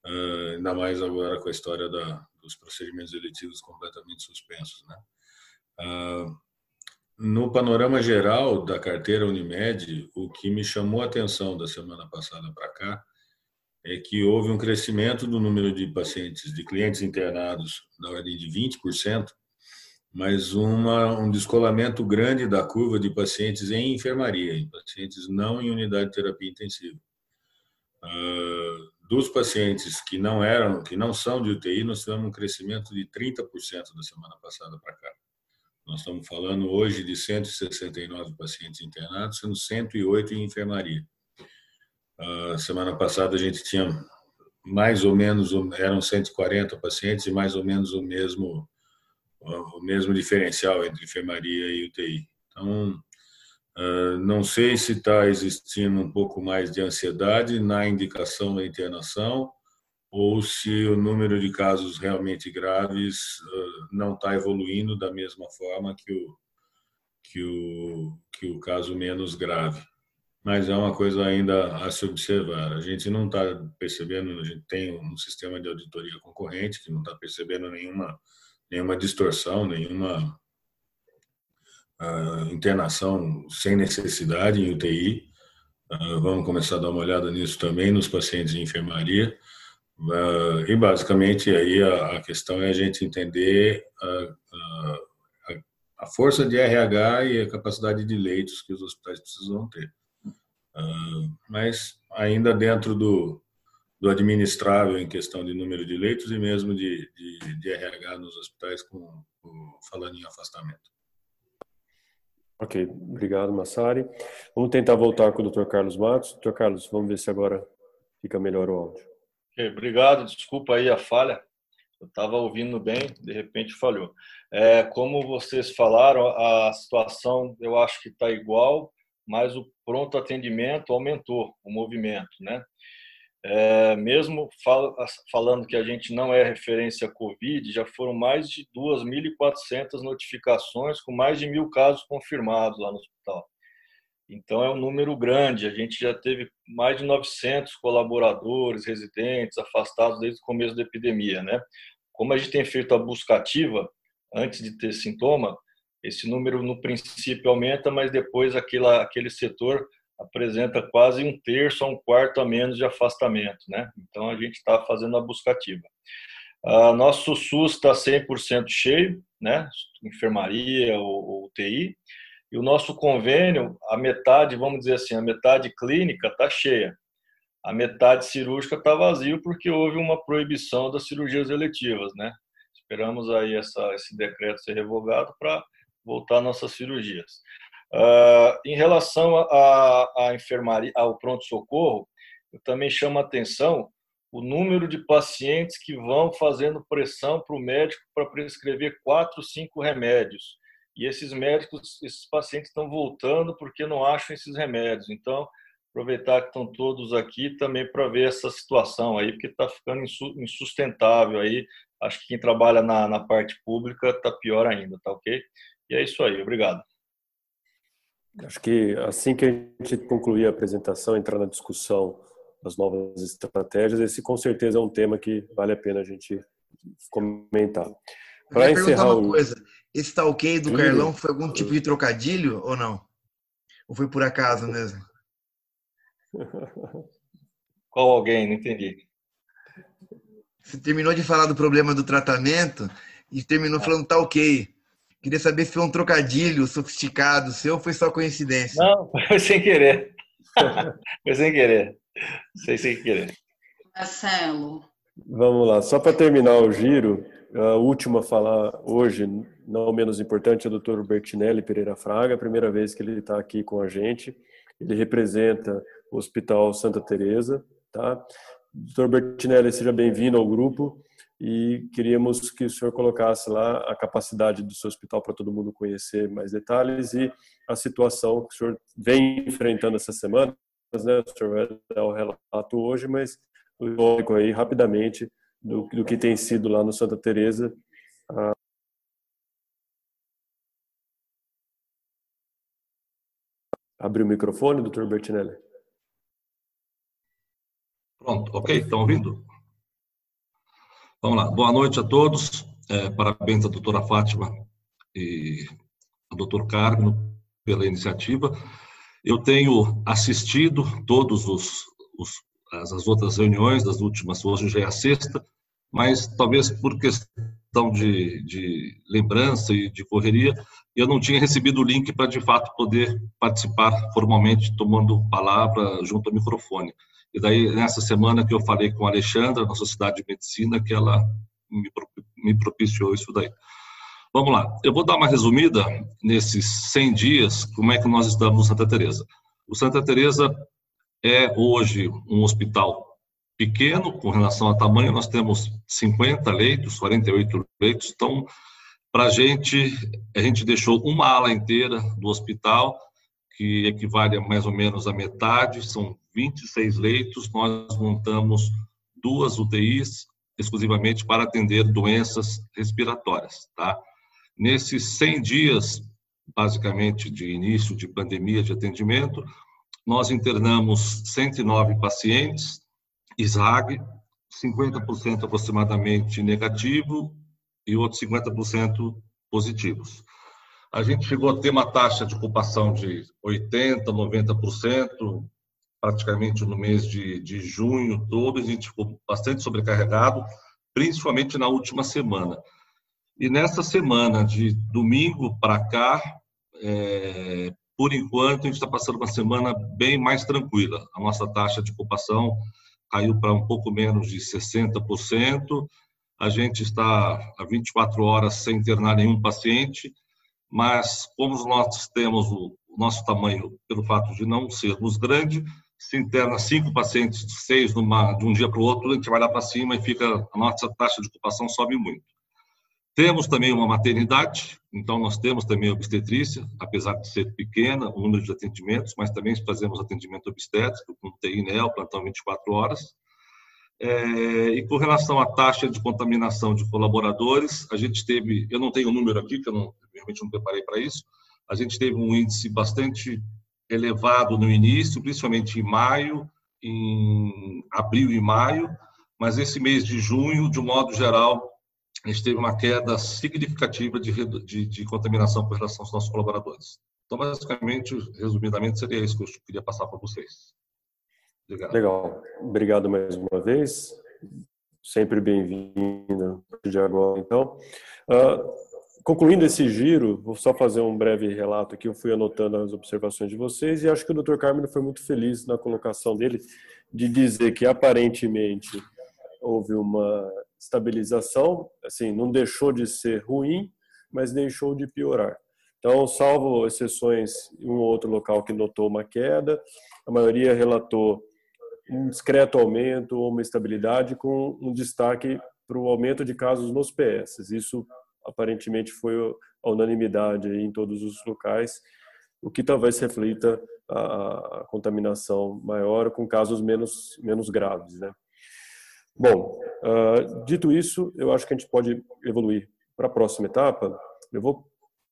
uh, ainda mais agora com a história da, dos procedimentos eletivos completamente suspensos. Né? Uh, no panorama geral da carteira Unimed, o que me chamou a atenção da semana passada para cá é que houve um crescimento do número de pacientes, de clientes internados, na ordem de 20%, mas uma, um descolamento grande da curva de pacientes em enfermaria, em pacientes não em unidade de terapia intensiva. Uh, dos pacientes que não eram, que não são de UTI, nós tivemos um crescimento de 30% da semana passada para cá. Nós estamos falando hoje de 169 pacientes internados, sendo 108 em enfermaria. Uh, semana passada a gente tinha mais ou menos, eram 140 pacientes e mais ou menos o mesmo o mesmo diferencial entre enfermaria e UTI. Então, ah, não sei se está existindo um pouco mais de ansiedade na indicação da internação ou se o número de casos realmente graves não está evoluindo da mesma forma que o, que o, que o caso menos grave. Mas é uma coisa ainda a se observar. A gente não está percebendo, a gente tem um sistema de auditoria concorrente que não está percebendo nenhuma nenhuma distorção, nenhuma uh, internação sem necessidade em UTI. Uh, vamos começar a dar uma olhada nisso também nos pacientes de enfermaria. Uh, e basicamente aí a, questão é a gente entender a, a, a, força de RH e a capacidade de leitos que os hospitais precisam ter. mas ainda dentro do, do administrável em questão de número de leitos e mesmo de, de, de RH nos hospitais, com, com, falando em afastamento. Ok, obrigado, Massari. Vamos tentar voltar com o Dr. Carlos Matos. Dr. Carlos, vamos ver se agora fica melhor o áudio. Obrigado, desculpa aí a falha. Eu estava ouvindo bem, de repente falhou. É, como vocês falaram, a situação eu acho que está igual, mas o pronto atendimento aumentou o movimento, né? É, mesmo fal falando que a gente não é referência Covid, já foram mais de 2.400 notificações, com mais de mil casos confirmados lá no hospital. Então, é um número grande. A gente já teve mais de 900 colaboradores, residentes, afastados desde o começo da epidemia. Né? Como a gente tem feito a busca ativa, antes de ter sintoma, esse número, no princípio, aumenta, mas depois aquela, aquele setor apresenta quase um terço a um quarto a menos de afastamento, né? Então a gente está fazendo a buscativa. Uh, nosso SUS está 100% cheio, né? Enfermaria ou, ou UTI. E o nosso convênio, a metade, vamos dizer assim, a metade clínica está cheia. A metade cirúrgica está vazio porque houve uma proibição das cirurgias eletivas, né? Esperamos aí essa, esse decreto ser revogado para voltar nossas cirurgias. Uh, em relação à enfermaria, ao pronto-socorro, eu também chamo a atenção o número de pacientes que vão fazendo pressão para o médico para prescrever quatro, cinco remédios. E esses médicos, esses pacientes estão voltando porque não acham esses remédios. Então, aproveitar que estão todos aqui também para ver essa situação aí, porque está ficando insustentável aí. Acho que quem trabalha na, na parte pública está pior ainda, tá ok? E é isso aí, obrigado. Acho que assim que a gente concluir a apresentação, entrar na discussão das novas estratégias, esse com certeza é um tema que vale a pena a gente comentar. Para encerrar uma o... esse tá ok do Carlão foi algum tipo de trocadilho ou não? Ou foi por acaso mesmo? Qual alguém? Não entendi. Você terminou de falar do problema do tratamento e terminou falando tá ok. Queria saber se foi um trocadilho sofisticado seu ou foi só coincidência. Não, foi sem querer. foi sem querer. Sei sem querer. Marcelo. Vamos lá, só para terminar o giro, a última a falar hoje, não menos importante, é o Dr. Bertinelli Pereira Fraga, a primeira vez que ele está aqui com a gente. Ele representa o Hospital Santa Teresa, tá? Dr. Bertinelli, seja bem-vindo ao grupo e queríamos que o senhor colocasse lá a capacidade do seu hospital para todo mundo conhecer mais detalhes e a situação que o senhor vem enfrentando essa semana, né? O senhor vai dar o relato hoje, mas o aí rapidamente do, do que tem sido lá no Santa Teresa. Ah, Abriu o microfone, doutor Bertinelli. Pronto, ok? Estão ouvindo? Vamos lá. Boa noite a todos. É, parabéns à doutora Fátima e ao doutor Carmo pela iniciativa. Eu tenho assistido todos os, os as, as, outras reuniões das últimas, hoje já é a sexta, mas talvez por questão de, de lembrança e de correria, eu não tinha recebido o link para de fato poder participar formalmente, tomando palavra junto ao microfone. E daí, nessa semana que eu falei com a Alexandra, na Sociedade de Medicina, que ela me, propiciou isso daí. Vamos lá, eu vou dar uma resumida nesses 100 dias, como é que nós estamos no Santa Teresa. O Santa Teresa é hoje um hospital pequeno com relação a tamanho, nós temos 50 leitos, 48 leitos, então, para a gente, a gente deixou uma ala inteira do hospital, que equivale a mais ou menos a metade, são 26 leitos, nós montamos duas UTIs exclusivamente para atender doenças respiratórias, tá? Nesses 100 dias, basicamente, de início de pandemia de atendimento, nós internamos 109 pacientes, ISRAG, 50% aproximadamente negativo e outros 50% positivos. A gente chegou a ter uma taxa de ocupação de 80%, 90%, praticamente no mês de, de junho todo, a gente ficou bastante sobrecarregado, principalmente na última semana. E nessa semana, de domingo para cá, é, por enquanto, a gente está passando uma semana bem mais tranquila. A nossa taxa de ocupação caiu para um pouco menos de 60%. A gente está há 24 horas sem internar nenhum paciente, mas como nós temos o nosso tamanho, pelo fato de não sermos grande, se interna cinco pacientes, seis numa, de um dia para o outro, a gente vai lá para cima e fica a nossa taxa de ocupação sobe muito. Temos também uma maternidade, então nós temos também obstetrícia, apesar de ser pequena o número de atendimentos, mas também fazemos atendimento obstétrico com TI NEO, plantão 24 horas. É, e com relação à taxa de contaminação de colaboradores, a gente teve, eu não tenho o número aqui, que eu não, realmente não preparei para isso, a gente teve um índice bastante elevado no início, principalmente em maio, em abril e maio, mas esse mês de junho, de modo geral, a gente teve uma queda significativa de, de, de, contaminação com relação aos nossos colaboradores. Então, basicamente, resumidamente, seria isso que eu queria passar para vocês. Obrigado. Legal. Obrigado mais uma vez. Sempre bem-vinda de agora, então. Uh, concluindo esse giro, vou só fazer um breve relato aqui. Eu fui anotando as observações de vocês e acho que o Dr. Carmen foi muito feliz na colocação dele de dizer que aparentemente houve uma estabilização, assim, não deixou de ser ruim, mas deixou de piorar. Então, salvo exceções, um ou outro local que notou uma queda, a maioria relatou um discreto aumento ou uma estabilidade com um destaque para o aumento de casos nos PS. Isso aparentemente foi a unanimidade em todos os locais, o que talvez reflita a contaminação maior com casos menos menos graves, né? Bom, uh, dito isso, eu acho que a gente pode evoluir para a próxima etapa. Eu vou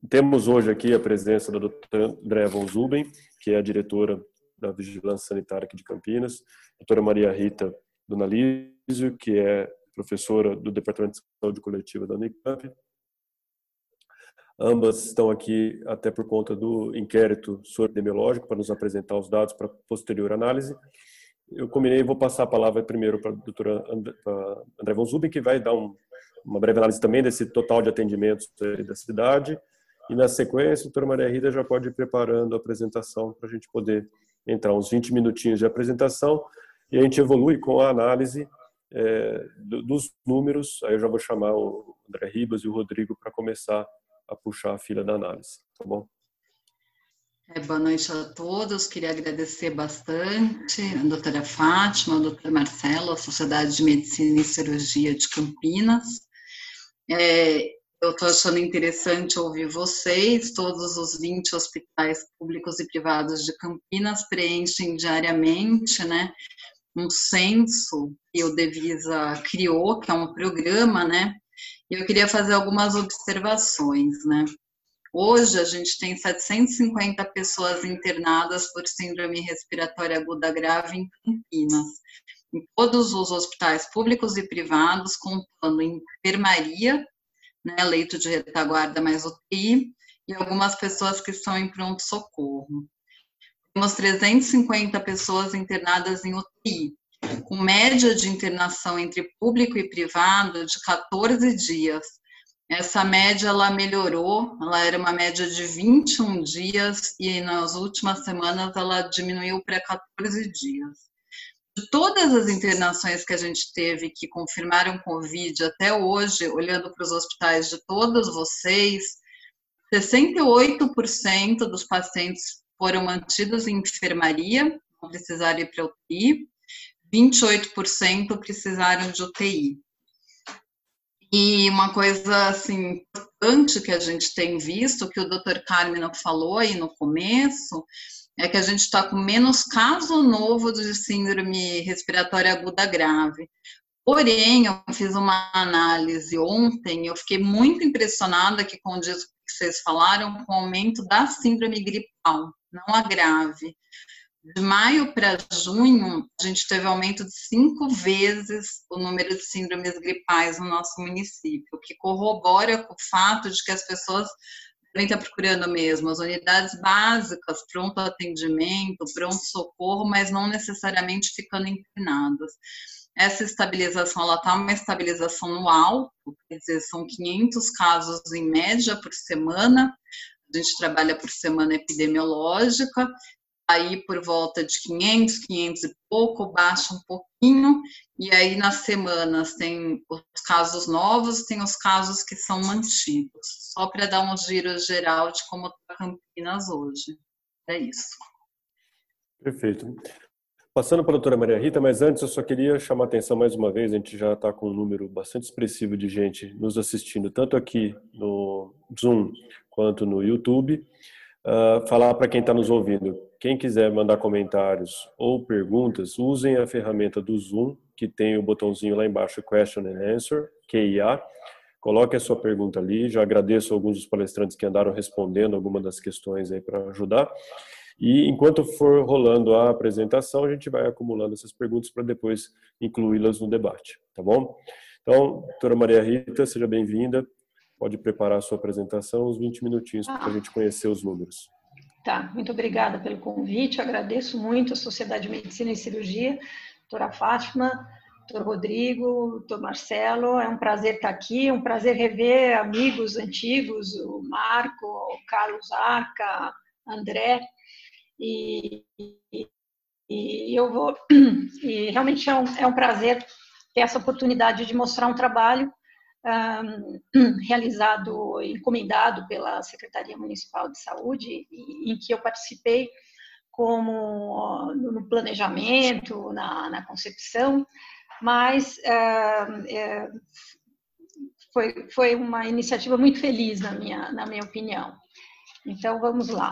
temos hoje aqui a presença da doutora Andréa von Zuben, que é a diretora da Vigilância Sanitária aqui de Campinas, doutora Maria Rita Donalísio, que é professora do Departamento de Saúde Coletiva da Unicamp. Ambas estão aqui até por conta do inquérito epidemiológico para nos apresentar os dados para posterior análise. Eu combinei, vou passar a palavra primeiro para a doutora André von Zuben, que vai dar um, uma breve análise também desse total de atendimentos da cidade. E na sequência, a doutora Maria Rita já pode ir preparando a apresentação para a gente poder entrar uns 20 minutinhos de apresentação e a gente evolui com a análise é, dos números. Aí eu já vou chamar o André Ribas e o Rodrigo para começar a puxar a fila da análise, tá bom? É, boa noite a todos. Queria agradecer bastante a doutora Fátima, ao doutor Marcelo, a Sociedade de Medicina e Cirurgia de Campinas. É, eu estou achando interessante ouvir vocês. Todos os 20 hospitais públicos e privados de Campinas preenchem diariamente né, um censo que o Devisa criou, que é um programa, né? E eu queria fazer algumas observações, né? Hoje, a gente tem 750 pessoas internadas por síndrome respiratória aguda grave em Campinas, em todos os hospitais públicos e privados, contando enfermaria, né, leito de retaguarda mais UTI, e algumas pessoas que estão em pronto-socorro. Temos 350 pessoas internadas em UTI, com média de internação entre público e privado de 14 dias, essa média ela melhorou, ela era uma média de 21 dias e nas últimas semanas ela diminuiu para 14 dias. De todas as internações que a gente teve que confirmaram Covid até hoje, olhando para os hospitais de todos vocês, 68% dos pacientes foram mantidos em enfermaria, não precisaram ir para UTI, 28% precisaram de UTI. E uma coisa assim importante que a gente tem visto, que o Dr. Carmino falou aí no começo, é que a gente está com menos caso novo de síndrome respiratória aguda grave. Porém, eu fiz uma análise ontem, eu fiquei muito impressionada que com o que vocês falaram, com o aumento da síndrome gripal, não a grave de maio para junho, a gente teve aumento de cinco vezes o número de síndromes gripais no nosso município, o que corrobora com o fato de que as pessoas devem estar procurando mesmo as unidades básicas, pronto atendimento, pronto socorro, mas não necessariamente ficando internadas. Essa estabilização, ela está uma estabilização no alto, quer dizer, são 500 casos em média por semana, a gente trabalha por semana epidemiológica, aí por volta de 500, 500 e pouco, baixa um pouquinho, e aí nas semanas tem os casos novos, tem os casos que são mantidos. Só para dar um giro geral de como está Campinas hoje. É isso. Perfeito. Passando para a doutora Maria Rita, mas antes eu só queria chamar a atenção mais uma vez, a gente já está com um número bastante expressivo de gente nos assistindo, tanto aqui no Zoom quanto no YouTube. Uh, falar para quem está nos ouvindo quem quiser mandar comentários ou perguntas, usem a ferramenta do Zoom, que tem o botãozinho lá embaixo, Question and Answer, QIA. Coloque a sua pergunta ali. Já agradeço a alguns dos palestrantes que andaram respondendo algumas das questões aí para ajudar. E enquanto for rolando a apresentação, a gente vai acumulando essas perguntas para depois incluí-las no debate, tá bom? Então, doutora Maria Rita, seja bem-vinda. Pode preparar a sua apresentação, uns 20 minutinhos para a gente conhecer os números. Tá, muito obrigada pelo convite, agradeço muito a Sociedade de Medicina e Cirurgia, doutora Fátima, doutor Rodrigo, doutor Marcelo, é um prazer estar aqui, é um prazer rever amigos antigos, o Marco, o Carlos Arca, André, e, e, e eu vou, e realmente é um, é um prazer ter essa oportunidade de mostrar um trabalho realizado, encomendado pela Secretaria Municipal de Saúde, em que eu participei como no planejamento, na, na concepção, mas é, foi, foi uma iniciativa muito feliz na minha, na minha opinião. Então, vamos lá.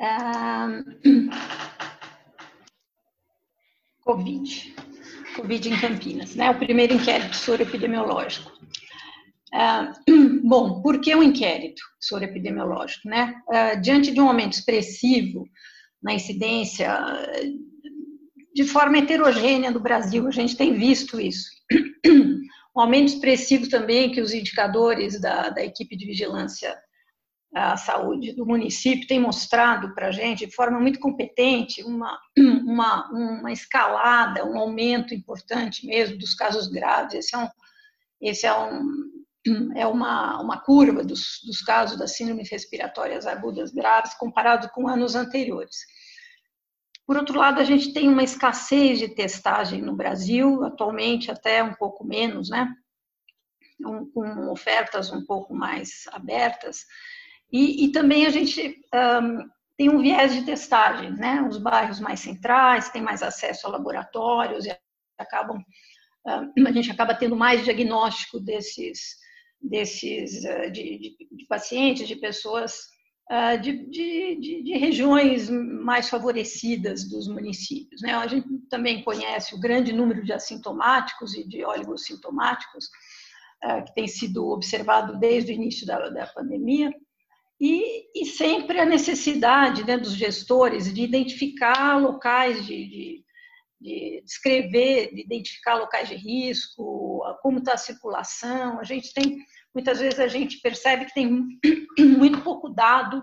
Covid. Covid em Campinas, né? O primeiro inquérito soroepidemiológico. Ah, bom, por que o um inquérito soroepidemiológico, né? Ah, diante de um aumento expressivo na incidência de forma heterogênea do Brasil, a gente tem visto isso. Um aumento expressivo também que os indicadores da, da equipe de vigilância a saúde do município tem mostrado para a gente, de forma muito competente, uma, uma, uma escalada, um aumento importante mesmo dos casos graves. Esse é, um, esse é, um, é uma, uma curva dos, dos casos das síndromes respiratórias agudas graves comparado com anos anteriores. Por outro lado, a gente tem uma escassez de testagem no Brasil, atualmente até um pouco menos, né? com ofertas um pouco mais abertas, e, e também a gente um, tem um viés de testagem, né? Os bairros mais centrais têm mais acesso a laboratórios e acabam um, a gente acaba tendo mais diagnóstico desses desses uh, de, de, de, pacientes, de pessoas uh, de, de, regiões mais favorecidas dos municípios. Né? A gente também conhece o grande número de assintomáticos e de oligossintomáticos uh, que tem sido observado desde o início da, da pandemia e, e sempre a necessidade né, dos gestores de identificar locais de, de, de descrever, de identificar locais de risco, como está a circulação. A gente tem, muitas vezes a gente percebe que tem muito pouco dado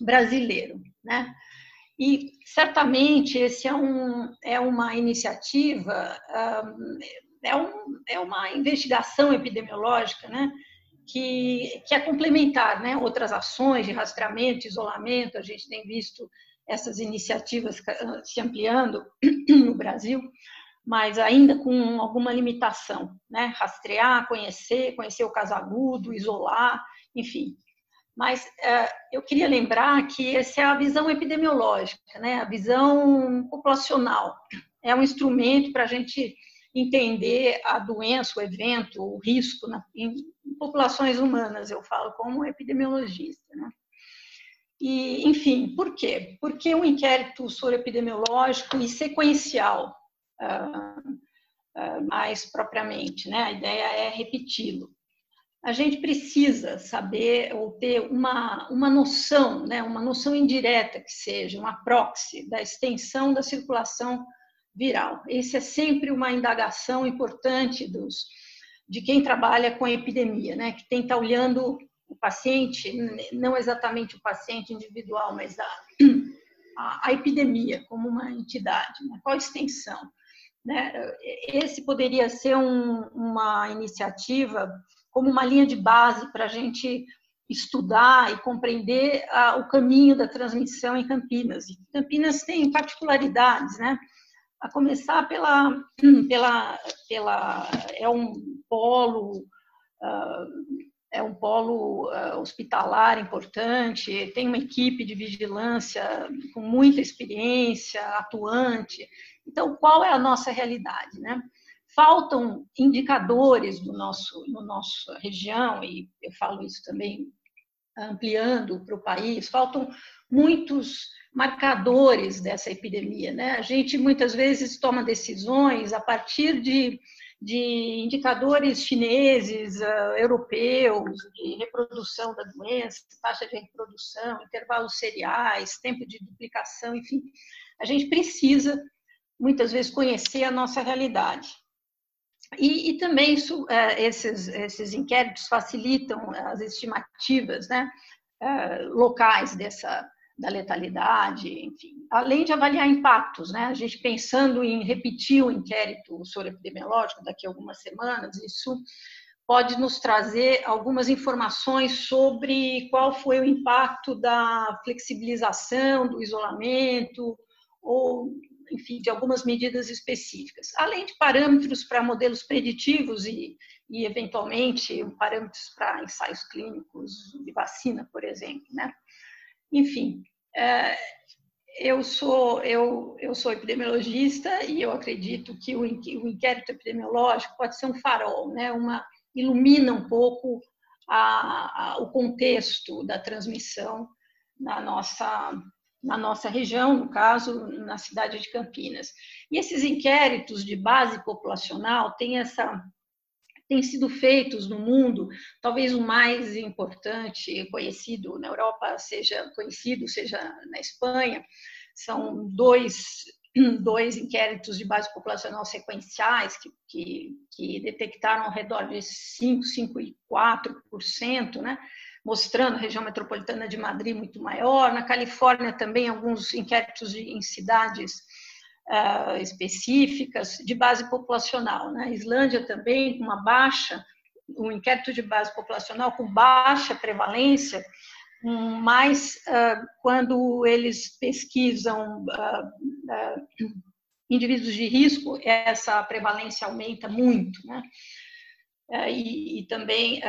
brasileiro, né? E certamente esse é, um, é uma iniciativa, é, um, é uma investigação epidemiológica, né? Que, que é complementar, né? Outras ações de rastreamento, isolamento, a gente tem visto essas iniciativas se ampliando no Brasil, mas ainda com alguma limitação, né? Rastrear, conhecer, conhecer o caso agudo, isolar, enfim. Mas é, eu queria lembrar que essa é a visão epidemiológica, né? A visão populacional. É um instrumento para a gente entender a doença, o evento, o risco na, em populações humanas, eu falo como epidemiologista. Né? E, enfim, por quê? Porque um inquérito epidemiológico e sequencial, uh, uh, mais propriamente, né? a ideia é repeti-lo. A gente precisa saber ou ter uma, uma noção, né? uma noção indireta que seja, uma proxy da extensão da circulação viral. Esse é sempre uma indagação importante dos, de quem trabalha com a epidemia, né? que tenta olhando o paciente, não exatamente o paciente individual, mas a, a, a epidemia como uma entidade, né? qual a extensão. Né? Esse poderia ser um, uma iniciativa como uma linha de base para a gente estudar e compreender a, o caminho da transmissão em Campinas. Campinas tem particularidades, né? A começar pela, pela, pela é um polo uh, é um polo uh, hospitalar importante, tem uma equipe de vigilância com muita experiência, atuante. Então, qual é a nossa realidade, né? Faltam indicadores do nosso, no nossa região, e eu falo isso também ampliando para o país, faltam muitos marcadores dessa epidemia. Né? A gente muitas vezes toma decisões a partir de, de indicadores chineses, uh, europeus, de reprodução da doença, taxa de reprodução, intervalos seriais, tempo de duplicação, enfim. A gente precisa, muitas vezes, conhecer a nossa realidade. E, e também isso, uh, esses, esses inquéritos facilitam as estimativas né, uh, locais dessa, da letalidade, enfim, além de avaliar impactos, né? A gente pensando em repetir o inquérito sobre epidemiológico daqui a algumas semanas, isso pode nos trazer algumas informações sobre qual foi o impacto da flexibilização do isolamento ou enfim, de algumas medidas específicas, além de parâmetros para modelos preditivos e, e eventualmente, parâmetros para ensaios clínicos de vacina, por exemplo, né? Enfim, é, eu sou eu, eu sou epidemiologista e eu acredito que o, inquérito epidemiológico pode ser um farol, né? Uma ilumina um pouco a, a, o contexto da transmissão na nossa na nossa região, no caso, na cidade de Campinas. E esses inquéritos de base populacional têm essa têm sido feitos no mundo, talvez o mais importante, conhecido na Europa, seja conhecido, seja na Espanha, são dois, dois inquéritos de base populacional sequenciais que, que, que detectaram ao redor de 5, 5 e 4%, né? mostrando a região metropolitana de Madrid muito maior, na Califórnia também alguns inquéritos de, em cidades uh, específicas de base populacional. Na né? Islândia também, uma baixa, um inquérito de base populacional com baixa prevalência, mas uh, quando eles pesquisam uh, indivíduos de risco, essa prevalência aumenta muito, né? E, e, também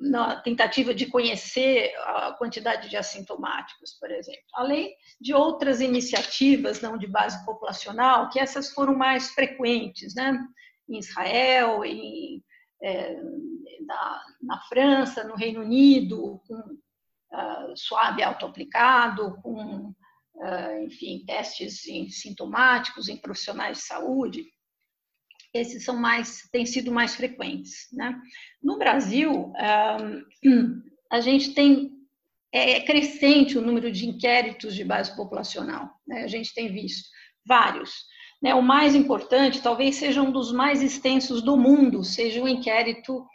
na tentativa de conhecer a quantidade de assintomáticos, por exemplo. Além de outras iniciativas não de base populacional, que essas foram mais frequentes, né? Em Israel, em, é, na, na, França, no Reino Unido, com uh, suave autoaplicado, com, uh, enfim, testes em sintomáticos em profissionais de saúde. Esses são mais, têm sido mais frequentes, né? No Brasil, uh, a gente tem é, é crescente o número de inquéritos de base populacional. Né? A gente tem visto vários. Né? O mais importante, talvez seja um dos mais extensos do mundo, seja o um inquérito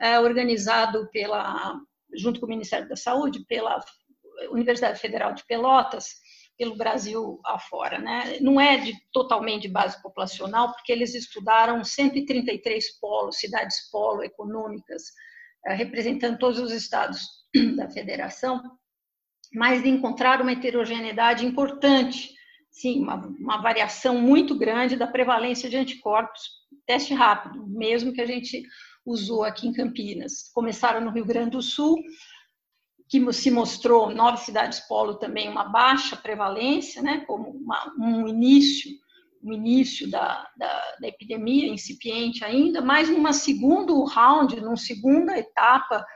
é, organizado pela, junto com o Ministério da Saúde, pela Universidade Federal de Pelotas, pelo Brasil afora. Né? Não é de, totalmente de base populacional, porque eles estudaram 133 polos, cidades polo econômicas, é, representando todos os estados da federação, mas de encontrar uma heterogeneidade importante, sim, uma, uma variação muito grande da prevalência de anticorpos, teste rápido, mesmo que a gente usou aqui em Campinas. Começaram no Rio Grande do Sul, que se mostrou, nove cidades polo também, uma baixa prevalência, né, como uma, um início, um início da, da, da, epidemia incipiente ainda, mas numa segundo round, numa segunda etapa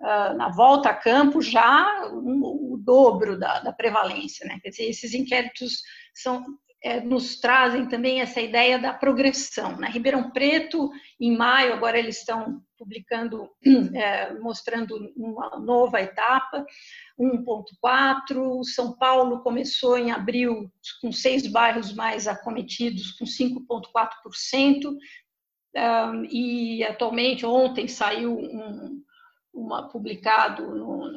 uh, na volta a campo já um, o dobro da, da, prevalência. Né? Quer dizer, esses inquéritos são, é, nos trazem também essa ideia da progressão. Né? Ribeirão Preto, em maio, agora eles estão publicando, é, mostrando uma nova etapa, 1,4. São Paulo começou em abril com seis bairros mais acometidos, com 5,4%. Um, e atualmente, ontem saiu um, uma, publicado no,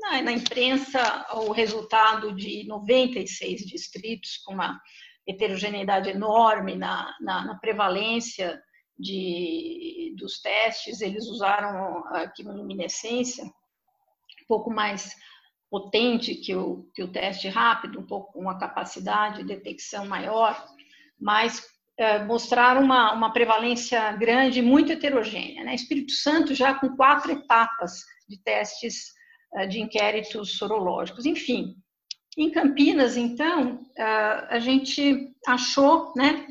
na, na, imprensa o resultado de 96 distritos, com uma heterogeneidade enorme na, na, na prevalência de, dos testes. Eles usaram a quimiluminescência, um pouco mais potente que o, que o teste rápido, um pouco uma capacidade de detecção maior, mas é, mostrar uma, uma prevalência grande, muito heterogênea. Né? Espírito Santo já com quatro etapas de testes é, de inquéritos sorológicos. Enfim, em Campinas, então, é, a gente achou, né,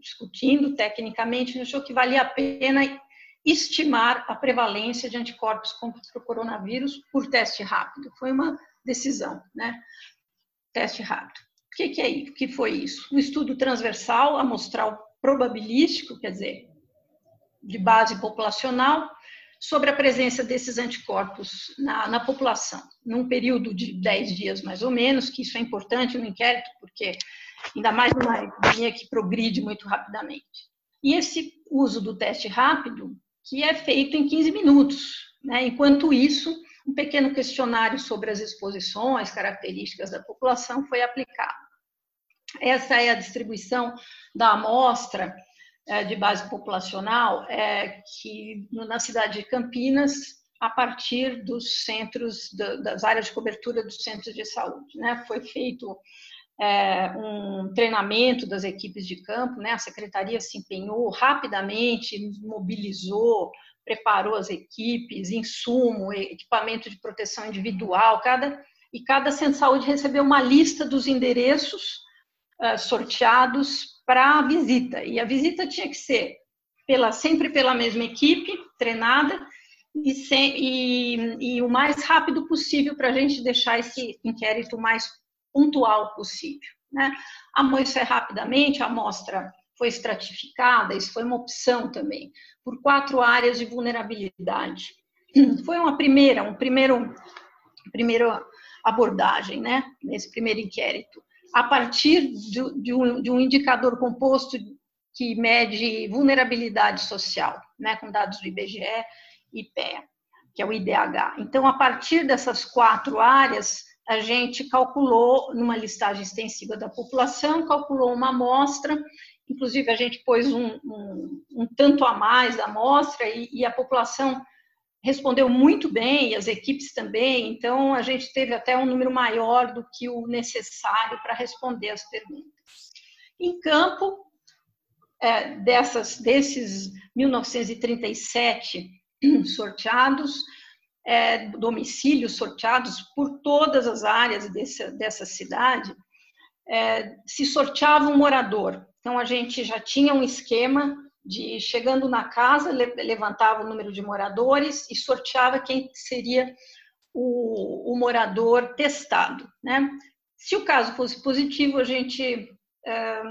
discutindo tecnicamente, achou que valia a pena estimar a prevalência de anticorpos contra o coronavírus por teste rápido. Foi uma decisão, né? Teste rápido. O que, que, é, que foi isso? Um estudo transversal, amostral probabilístico, quer dizer, de base populacional, sobre a presença desses anticorpos na, na, população, num período de 10 dias mais ou menos, que isso é importante no inquérito, porque ainda mais numa epidemia que progride muito rapidamente. E esse uso do teste rápido, que é feito em 15 minutos, né? enquanto isso, um pequeno questionário sobre as exposições, características da população foi aplicado. Essa é a distribuição da amostra de base populacional é, que na cidade de Campinas a partir dos centros das áreas de cobertura dos centros de saúde, né? Foi feito é, um treinamento das equipes de campo, né? A secretaria se empenhou rapidamente, mobilizou preparou as equipes, insumo, equipamento de proteção individual, cada e cada centro de saúde recebeu uma lista dos endereços uh, sorteados para a visita. E a visita tinha que ser pela, sempre pela mesma equipe, treinada, e, sem, e, e o mais rápido possível para a gente deixar esse inquérito mais pontual possível. Né? Isso é rapidamente, a amostra foi estratificada, isso foi uma opção também, por quatro áreas de vulnerabilidade. Foi uma primeira, um primeiro, primeira abordagem, né, nesse primeiro inquérito, a partir de, de, um, de um indicador composto que mede vulnerabilidade social, né, com dados do IBGE e PEA. que é o IDH. Então, a partir dessas quatro áreas, a gente calculou, numa listagem extensiva da população, calculou uma amostra, inclusive a gente pôs um, um, um tanto a mais da amostra e, e a população respondeu muito bem, e as equipes também, então a gente teve até um número maior do que o necessário para responder as perguntas. Em campo, é, dessas, desses 1937 sorteados, é, domicílios sorteados por todas as áreas desse, dessa cidade, é, se sorteava um morador. Então, a gente já tinha um esquema de, chegando na casa, levantava o número de moradores e sorteava quem seria o, o morador testado. Né? Se o caso fosse positivo, a gente, é,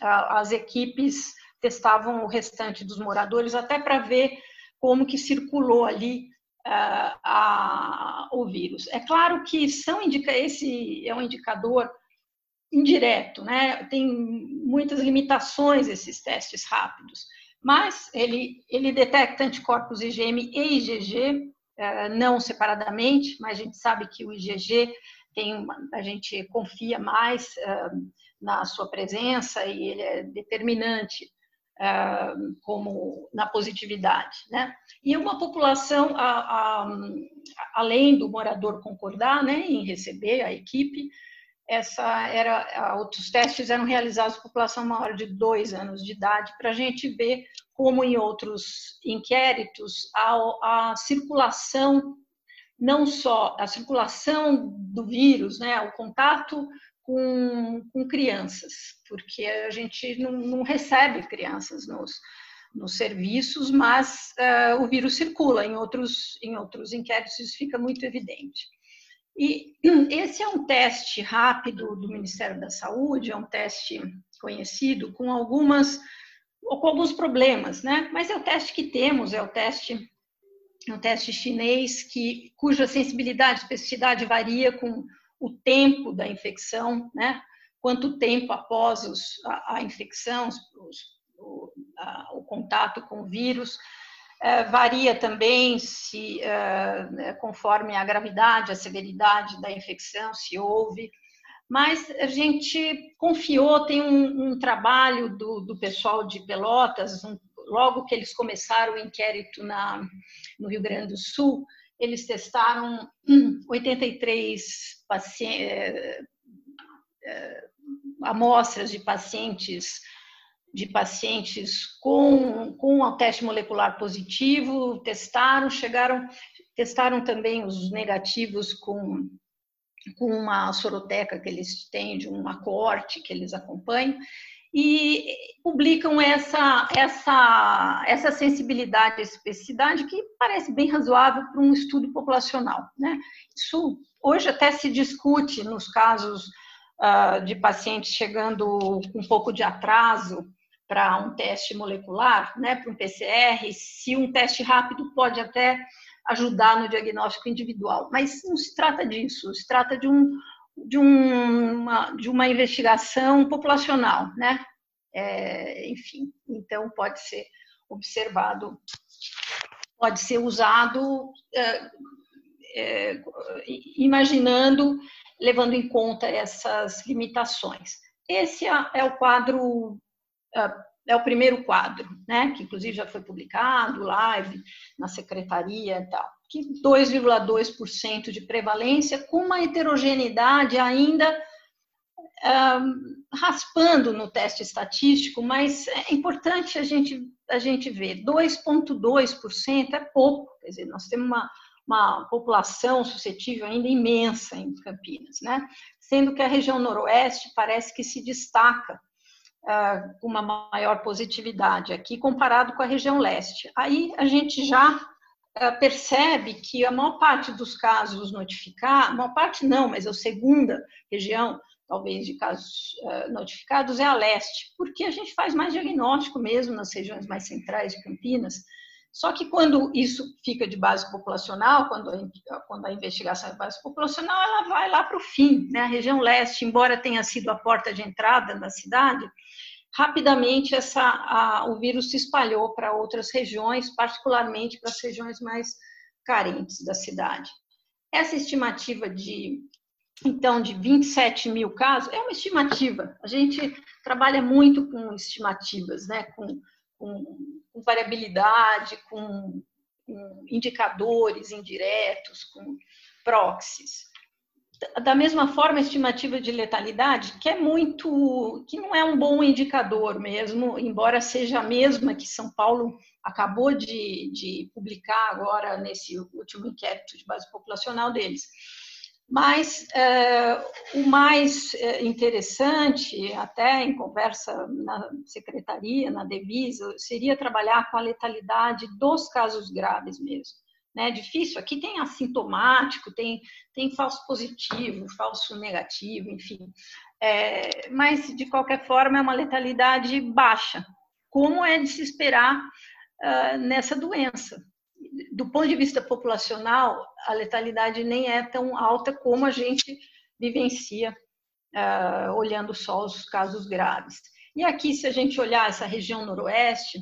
as equipes testavam o restante dos moradores, até para ver como que circulou ali uh, a, o vírus. É claro que são indica esse é um indicador indireto, né? Tem muitas limitações esses testes rápidos, mas ele ele detecta anticorpos IgM e IgG uh, não separadamente, mas a gente sabe que o IgG tem uma, a gente confia mais uh, na sua presença e ele é determinante ah, como na positividade, né? E uma população, a, a, além do morador concordar, né, em receber a equipe, essa era outros testes eram realizados por população maior de dois anos de idade para a gente ver como em outros inquéritos a, a circulação não só a circulação do vírus, né, o contato com, com crianças, porque a gente não, não recebe crianças nos, nos serviços, mas uh, o vírus circula em outros, em outros inquéritos, isso fica muito evidente. E esse é um teste rápido do Ministério da Saúde, é um teste conhecido com algumas com alguns problemas, né? Mas é o teste que temos, é o teste é um teste chinês que cuja sensibilidade, especificidade varia com o tempo da infecção, né? quanto tempo após os, a, a, infecção, os, o, a, o, contato com o vírus. É, varia também se é, né, conforme a gravidade, a severidade da infecção, se houve. Mas a gente confiou, tem um, um trabalho do, do, pessoal de Pelotas, um, logo que eles começaram o inquérito na, no Rio Grande do Sul, eles testaram 83 pacientes, é, é, amostras de pacientes de pacientes com, com um teste molecular positivo, testaram, chegaram, testaram também os negativos com, com uma soroteca que eles têm, de uma coorte que eles acompanham, e publicam essa, essa, essa sensibilidade, especificidade que parece bem razoável para um estudo populacional. Né? Isso hoje até se discute nos casos uh, de pacientes chegando com um pouco de atraso para um teste molecular, né, para um PCR, se um teste rápido pode até ajudar no diagnóstico individual, mas não se trata disso, se trata de um, de, um, uma, de uma investigação populacional, né? É, enfim, então pode ser observado, pode ser usado é, é, imaginando, levando em conta essas limitações. Esse é, é o quadro, é, é o primeiro quadro, né? Que inclusive já foi publicado, live na secretaria e tal que 2,2% de prevalência, com uma heterogeneidade ainda um, raspando no teste estatístico, mas é importante a gente, a gente ver, 2,2% é pouco, quer dizer, nós temos uma, uma população suscetível ainda imensa em Campinas, né? Sendo que a região noroeste parece que se destaca com uma maior positividade aqui comparado com a região leste. Aí a gente já eh, percebe que a maior parte dos casos notificados, a maior parte não, mas a segunda região, talvez, de casos uh, notificados é a leste, porque a gente faz mais diagnóstico mesmo nas regiões mais centrais de Campinas. Só que quando isso fica de base populacional, quando a, quando a investigação é de base populacional, ela vai lá para o fim. Né? A região leste, embora tenha sido a porta de entrada da cidade, rapidamente essa, a, o vírus se espalhou para outras regiões, particularmente para as regiões mais carentes da cidade. Essa estimativa de então, de 27 mil casos, é uma estimativa. A gente trabalha muito com estimativas, né? com, com, com variabilidade, com, com indicadores indiretos, com proxies. Da mesma forma, a estimativa de letalidade, que é muito, que não é um bom indicador mesmo, embora seja a mesma que São Paulo acabou de, de publicar agora nesse último inquérito de base populacional deles. Mas é, o mais é, interessante, até em conversa na secretaria, na Devisa, seria trabalhar com a letalidade dos casos graves mesmo. Né? Difícil, aqui tem assintomático, tem, tem falso positivo, falso negativo, enfim. É, mas, de qualquer forma, é uma letalidade baixa, como é de se esperar uh, nessa doença do ponto de vista populacional, a letalidade nem é tão alta como a gente vivencia uh, olhando só os casos graves. E aqui, se a gente olhar essa região noroeste,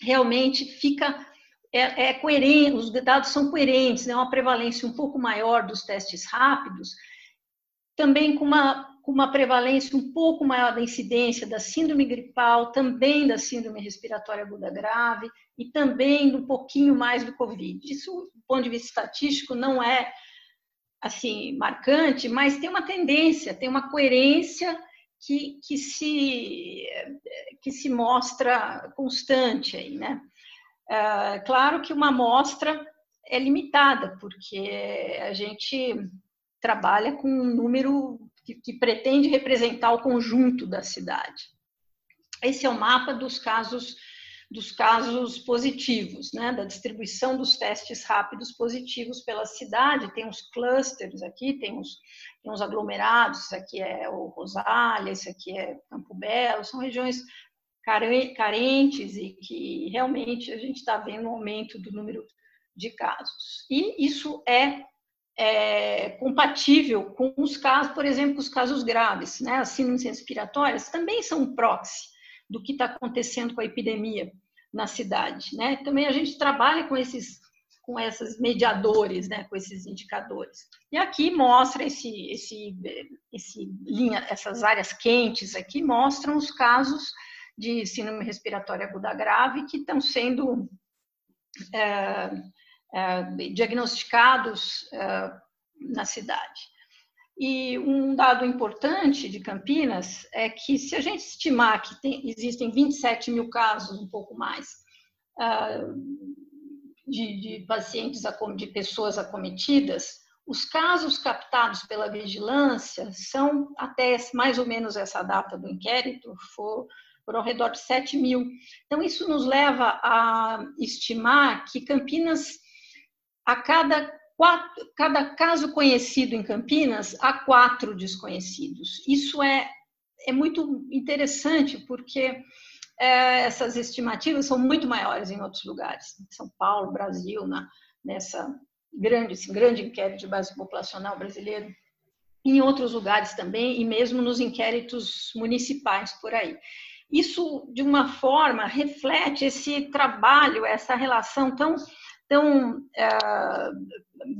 realmente fica é, é coerente, os dados são coerentes, né? uma prevalência um pouco maior dos testes rápidos, também com uma, com uma prevalência um pouco maior da incidência da síndrome gripal, também da síndrome respiratória aguda grave e também um pouquinho mais do Covid. Isso, do ponto de vista estatístico, não é assim marcante, mas tem uma tendência, tem uma coerência que, que, se, que se mostra constante aí, né? É, claro que uma amostra é limitada, porque a gente trabalha com um número que, que pretende representar o conjunto da cidade. Esse é o mapa dos casos dos casos positivos, né, da distribuição dos testes rápidos positivos pela cidade. Tem os clusters aqui, tem os, tem os aglomerados, isso aqui é o Rosália, isso aqui é Campo Belo, são regiões carentes e que realmente a gente está vendo um aumento do número de casos. E isso é é, compatível com os casos, por exemplo, os casos graves, né? As síndromes respiratórias também são um proxy do que está acontecendo com a epidemia na cidade, né? Também a gente trabalha com esses com esses mediadores, né, com esses indicadores. E aqui mostra esse, esse, esse linha, essas áreas quentes aqui mostram os casos de síndrome respiratória aguda grave que estão sendo é, diagnosticados é, na cidade. E um dado importante de Campinas é que, se a gente estimar que tem, existem 27 mil casos, um pouco mais, é, de, de pacientes, de pessoas acometidas, os casos captados pela vigilância são, até mais ou menos essa data do inquérito, for, por ao redor de 7 mil. Então, isso nos leva a estimar que Campinas a cada, quatro, cada caso conhecido em Campinas, há quatro desconhecidos. Isso é, é muito interessante, porque é, essas estimativas são muito maiores em outros lugares. São Paulo, Brasil, na, nessa grande, grande inquérito de base populacional brasileiro, em outros lugares também, e mesmo nos inquéritos municipais por aí. Isso, de uma forma, reflete esse trabalho, essa relação tão tão é,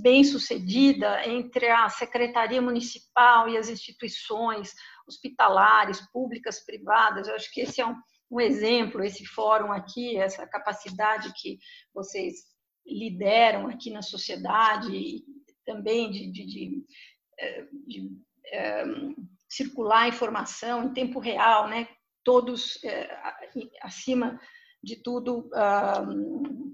bem sucedida entre a Secretaria Municipal e as instituições hospitalares, públicas, privadas. Eu acho que esse é um, um exemplo, esse fórum aqui, essa capacidade que vocês lideram aqui na sociedade, também de, de, de, é, de é, circular informação em tempo real, né? todos é, acima de tudo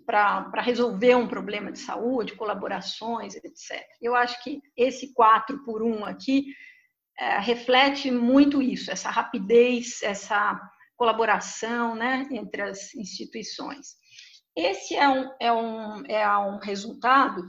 para resolver um problema de saúde, colaborações, etc. Eu acho que esse 4 por 1 aqui é, reflete muito isso, essa rapidez, essa colaboração né, entre as instituições. Esse é um, é, um, é um resultado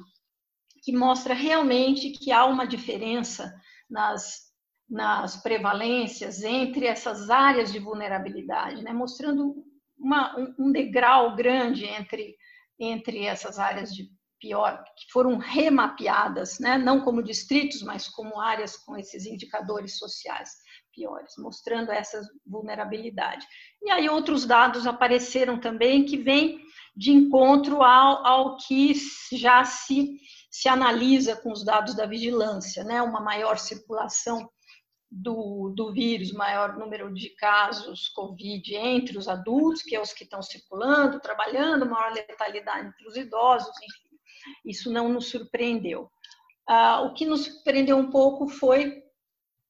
que mostra realmente que há uma diferença nas, nas prevalências entre essas áreas de vulnerabilidade, né, mostrando uma, um degrau grande entre, entre essas áreas de, pior, que foram remapeadas, né? não como distritos, mas como áreas com esses indicadores sociais piores, mostrando essa vulnerabilidade. E aí outros dados apareceram também que vêm de encontro ao, ao que já se, se analisa com os dados da vigilância, né? uma maior circulação do, do vírus, maior número de casos Covid entre os adultos, que é os que estão circulando, trabalhando, maior letalidade entre os idosos, enfim, isso não nos surpreendeu. Ah, o que nos surpreendeu um pouco foi,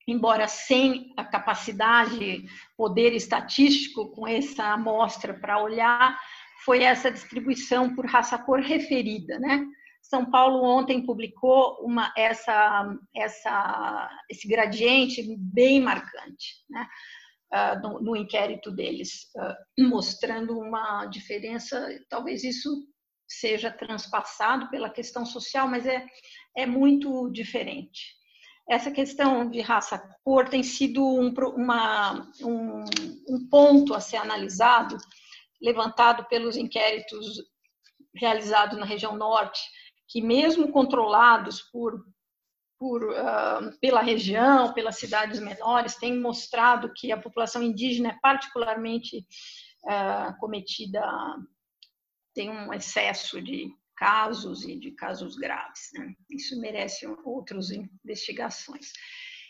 embora sem a capacidade, poder estatístico com essa amostra para olhar, foi essa distribuição por raça-cor referida, né? São Paulo ontem publicou uma, essa, essa, esse gradiente bem marcante, né? Uh, no, no, inquérito deles, uh, mostrando uma diferença. Talvez isso seja transpassado pela questão social, mas é, é muito diferente. Essa questão de raça-cor tem sido um, uma, um, um ponto a ser analisado, levantado pelos inquéritos realizados na região norte, que mesmo controlados por, por uh, pela região, pelas cidades menores, têm mostrado que a população indígena é particularmente uh, cometida, tem um excesso de casos e de casos graves. Né? Isso merece outras investigações.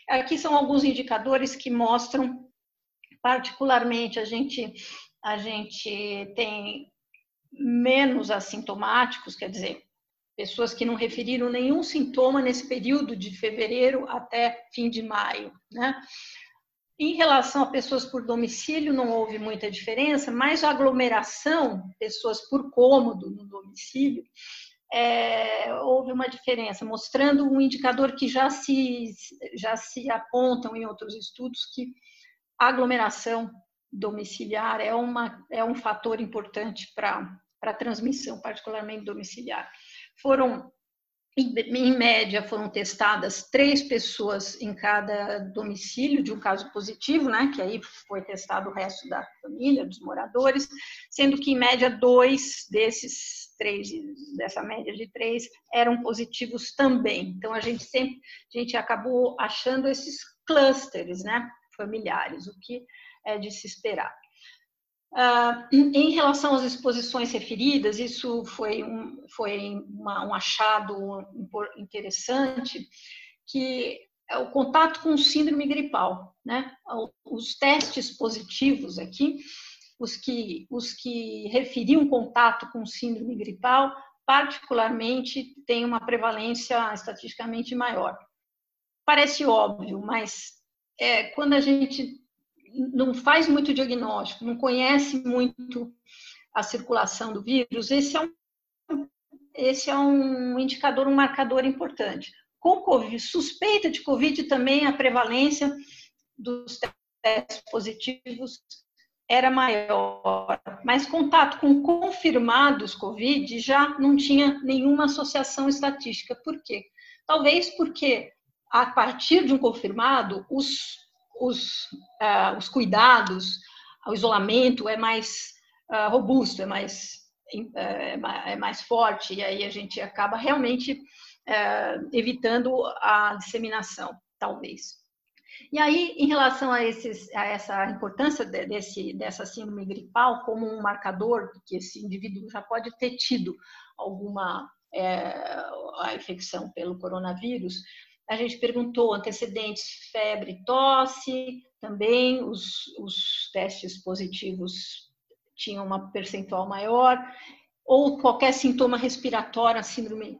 Aqui são alguns indicadores que mostram, particularmente, a gente, a gente tem menos assintomáticos, quer dizer, pessoas que não referiram nenhum sintoma nesse período de fevereiro até fim de maio, né? Em relação a pessoas por domicílio, não houve muita diferença, mas a aglomeração, pessoas por cômodo no domicílio, é, houve uma diferença, mostrando um indicador que já se, já se apontam em outros estudos, que a aglomeração domiciliar é, uma, é um fator importante para a transmissão, particularmente domiciliar foram em média foram testadas três pessoas em cada domicílio de um caso positivo, né? Que aí foi testado o resto da família, dos moradores, sendo que em média dois desses três, dessa média de três, eram positivos também. Então a gente sempre, a gente acabou achando esses clusters, né? Familiares, o que é de se esperar. Uh, em relação às exposições referidas, isso foi um, foi uma, um achado interessante, que é o contato com síndrome gripal, né? Os testes positivos aqui, os que, os que referiam contato com síndrome gripal, particularmente têm uma prevalência estatisticamente maior. Parece óbvio, mas é, quando a gente não faz muito diagnóstico, não conhece muito a circulação do vírus, esse é um, esse é um indicador, um marcador importante. Com COVID, suspeita de Covid também a prevalência dos testes positivos era maior, mas contato com confirmados Covid já não tinha nenhuma associação estatística. Por quê? Talvez porque a partir de um confirmado, os os, uh, os cuidados, o isolamento é mais uh, robusto, é mais, é, é mais forte, e aí a gente acaba realmente evitando a disseminação, talvez. E aí, em relação a, esses, a essa importância desse, dessa síndrome gripal como um marcador que esse indivíduo já pode ter tido alguma é, a infecção pelo coronavírus, a gente perguntou antecedentes, febre, tosse, também os, os testes positivos tinham uma percentual maior, ou qualquer sintoma respiratório, síndrome,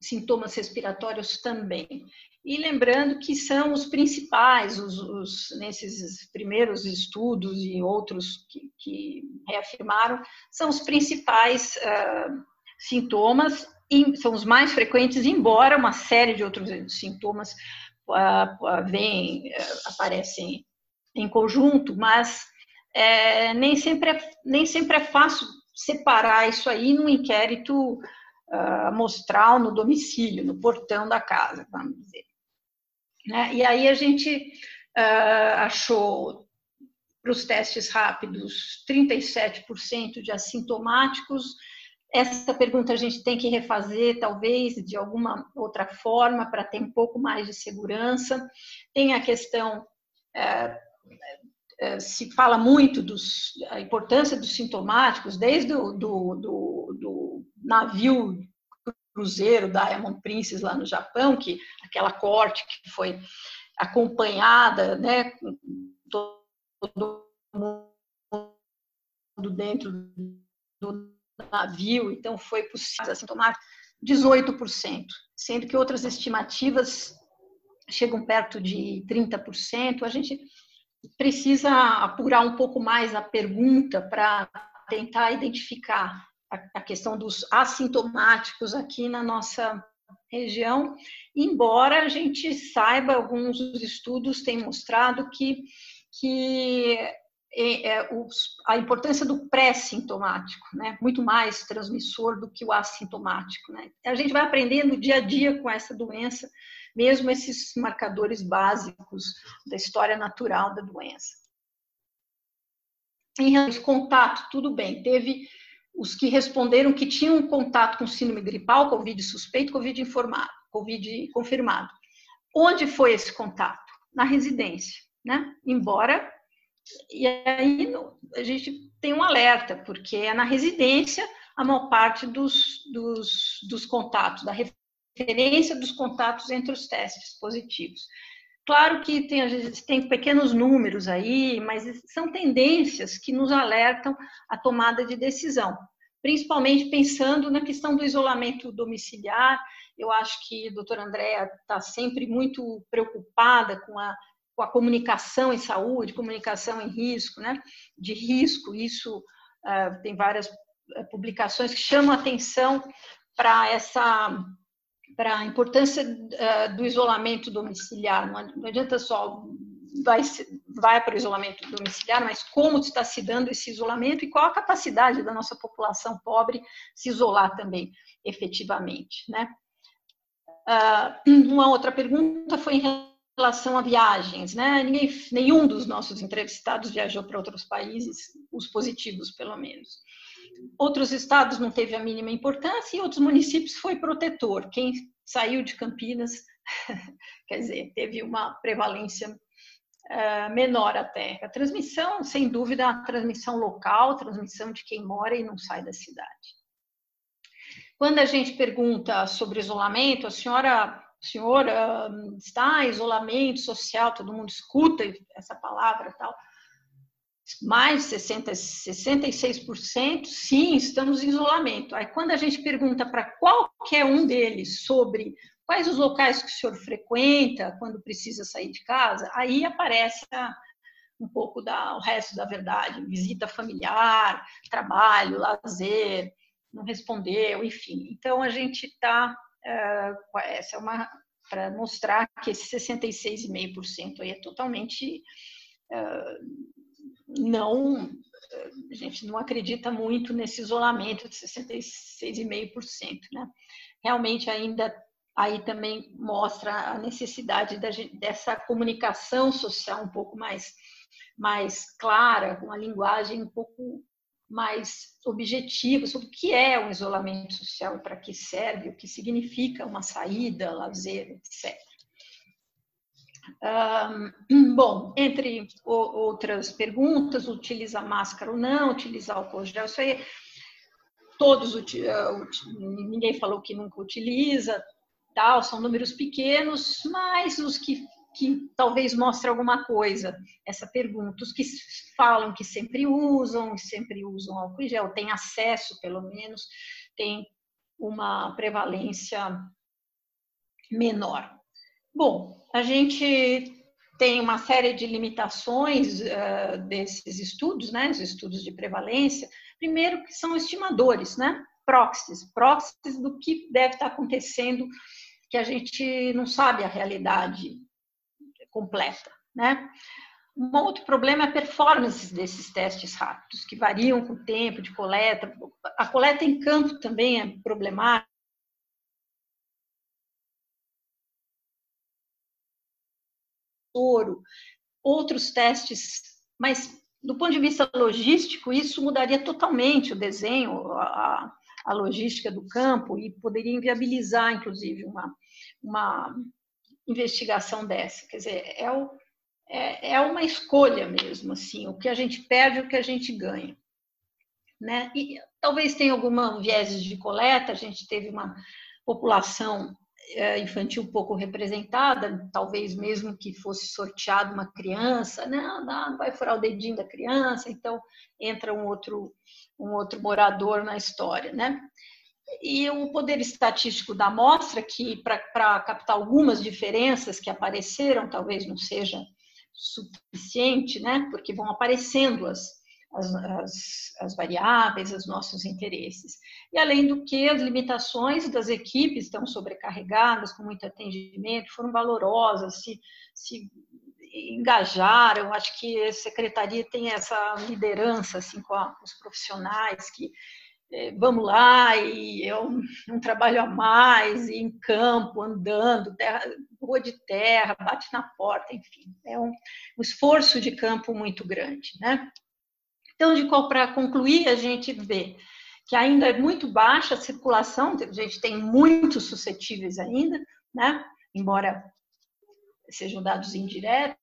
sintomas respiratórios também. E lembrando que são os principais, os, os nesses primeiros estudos e outros que, que reafirmaram, são os principais uh, sintomas são os mais frequentes, embora uma série de outros sintomas uh, vem, uh, aparecem em conjunto, mas é, nem, sempre é, nem sempre é fácil separar isso aí num inquérito uh, amostral no domicílio, no portão da casa, vamos dizer. Né? E aí a gente uh, achou para os testes rápidos 37% de assintomáticos essa pergunta a gente tem que refazer, talvez, de alguma outra forma, para ter um pouco mais de segurança. Tem a questão, é, é, se fala muito dos, a importância dos sintomáticos, desde o do, do, do navio cruzeiro Diamond Princess lá no Japão, que aquela corte que foi acompanhada, né, todo mundo dentro do navio, então foi possível tomar 18%, sendo que outras estimativas chegam perto de 30%. A gente precisa apurar um pouco mais a pergunta para tentar identificar a, questão dos assintomáticos aqui na nossa região, embora a gente saiba, alguns estudos têm mostrado que, que a importância do pré-sintomático, né? muito mais transmissor do que o assintomático. Né? A gente vai aprendendo dia a dia com essa doença, mesmo esses marcadores básicos da história natural da doença. Em relação ao contato, tudo bem, teve os que responderam que tinham contato com síndrome gripal, Covid suspeito, Covid informado, Covid confirmado. Onde foi esse contato? Na residência, né? Embora e aí a gente tem um alerta, porque é na residência a maior parte dos, dos, dos contatos, da referência dos contatos entre os testes positivos. Claro que tem, tem pequenos números aí, mas são tendências que nos alertam a tomada de decisão, principalmente pensando na questão do isolamento domiciliar. Eu acho que a doutora Andréa está sempre muito preocupada com a com a comunicação em saúde, comunicação em risco, né? De risco, isso uh, tem várias publicações que chamam atenção para essa para a importância uh, do isolamento domiciliar. Não adianta só vai, vai para o isolamento domiciliar, mas como está se dando esse isolamento e qual a capacidade da nossa população pobre se isolar também, efetivamente, né? Uh, uma outra pergunta foi em relação a viagens, né? Ninguém, nenhum dos nossos entrevistados viajou para outros países, os positivos, pelo menos. Outros estados não teve a mínima importância e outros municípios foi protetor. Quem saiu de Campinas, quer dizer, teve uma prevalência uh, menor até. A transmissão, sem dúvida, a transmissão local, transmissão de quem mora e não sai da cidade. Quando a gente pergunta sobre isolamento, a senhora o senhor uh, está em isolamento social, todo mundo escuta essa palavra tal. Mais de 60, 66%, sim, estamos em isolamento. Aí, quando a gente pergunta para qualquer um deles sobre quais os locais que o senhor frequenta quando precisa sair de casa, aí aparece a, um pouco da, o resto da verdade: visita familiar, trabalho, lazer, não respondeu, enfim. Então, a gente está essa é uma para mostrar que esse 66,5% aí é totalmente uh, não a gente não acredita muito nesse isolamento de 66,5%, né? Realmente ainda aí também mostra a necessidade da, dessa comunicação social um pouco mais mais clara, com a linguagem um pouco mais objetiva sobre o que é o isolamento social, para que serve, o que significa uma saída, lazer, etc. Um, bom, entre outras perguntas, utiliza máscara ou não, utiliza álcool gel, isso aí todos, ah, ninguém falou que nunca utiliza, tal, são números pequenos, mas os que que talvez mostre alguma coisa, essa pergunta. Os que falam que sempre usam, sempre usam álcool em gel, têm acesso, pelo menos, tem uma prevalência menor. Bom, a gente tem uma série de limitações uh, desses estudos, né, os estudos de prevalência. Primeiro, que são estimadores, né, proxies, proxies do que deve estar acontecendo, que a gente não sabe a realidade completa, né? Um outro problema é a performance desses testes rápidos, que variam com o tempo de coleta. A coleta em campo também é problemática. Outros testes, mas do ponto de vista logístico, isso mudaria totalmente o desenho, a, a logística do campo e poderia inviabilizar, inclusive, uma, uma investigação dessa. Quer dizer, é, o, é, é uma escolha mesmo, assim, o que a gente perde, o que a gente ganha. Né? E talvez tenha alguma viés de coleta, a gente teve uma população é, infantil pouco representada, talvez mesmo que fosse sorteado uma criança, não, não, vai furar o dedinho da criança, então entra um outro, um outro morador na história, né? E o poder estatístico da amostra, que para captar algumas diferenças que apareceram, talvez não seja suficiente, né? Porque vão aparecendo as, as, as, as, variáveis, os nossos interesses. E, além do que, as limitações das equipes estão sobrecarregadas, com muito atendimento, foram valorosas, se, se engajaram. Acho que a secretaria tem essa liderança assim, com, a, com os profissionais que vamos lá e é um, trabalho a mais, e em campo, andando, terra, rua de terra, bate na porta, enfim, é um, um esforço de campo muito grande, né? Então, de para concluir, a gente vê que ainda é muito baixa a circulação, a gente tem muitos suscetíveis ainda, né? embora sejam dados indiretos,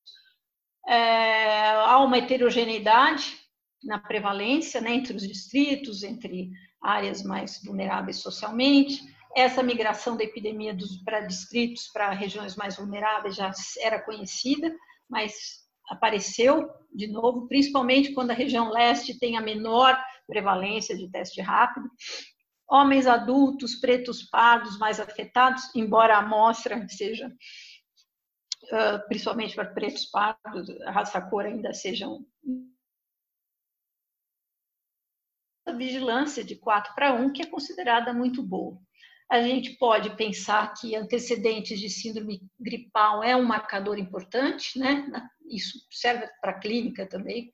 é, há uma heterogeneidade na prevalência né, entre os distritos, entre áreas mais vulneráveis socialmente. Essa migração da epidemia para distritos, para regiões mais vulneráveis, já era conhecida, mas apareceu de novo, principalmente quando a região leste tem a menor prevalência de teste rápido. Homens adultos, pretos pardos mais afetados, embora a amostra seja, principalmente para pretos pardos, raça cor ainda sejam. Vigilância de 4 para 1, que é considerada muito boa. A gente pode pensar que antecedentes de síndrome gripal é um marcador importante, né? isso serve para a clínica também,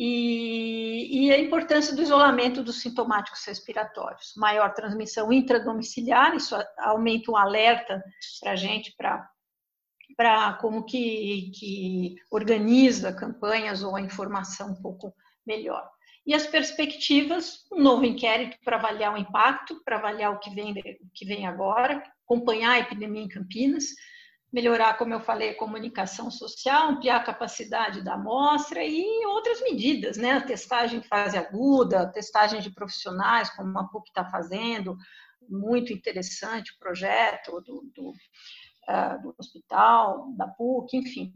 e, e, a importância do isolamento dos sintomáticos respiratórios. Maior transmissão intradomiciliar, isso aumenta o alerta para a gente, para como que, que organiza campanhas ou a informação um pouco melhor. E as perspectivas, um novo inquérito para avaliar o impacto, para avaliar o que vem, o que vem agora, acompanhar a epidemia em Campinas, melhorar, como eu falei, a comunicação social, ampliar a capacidade da amostra e outras medidas, né? A testagem em fase aguda, a testagem de profissionais, como a PUC está fazendo, muito interessante o projeto do, do, uh, do hospital, da PUC, enfim.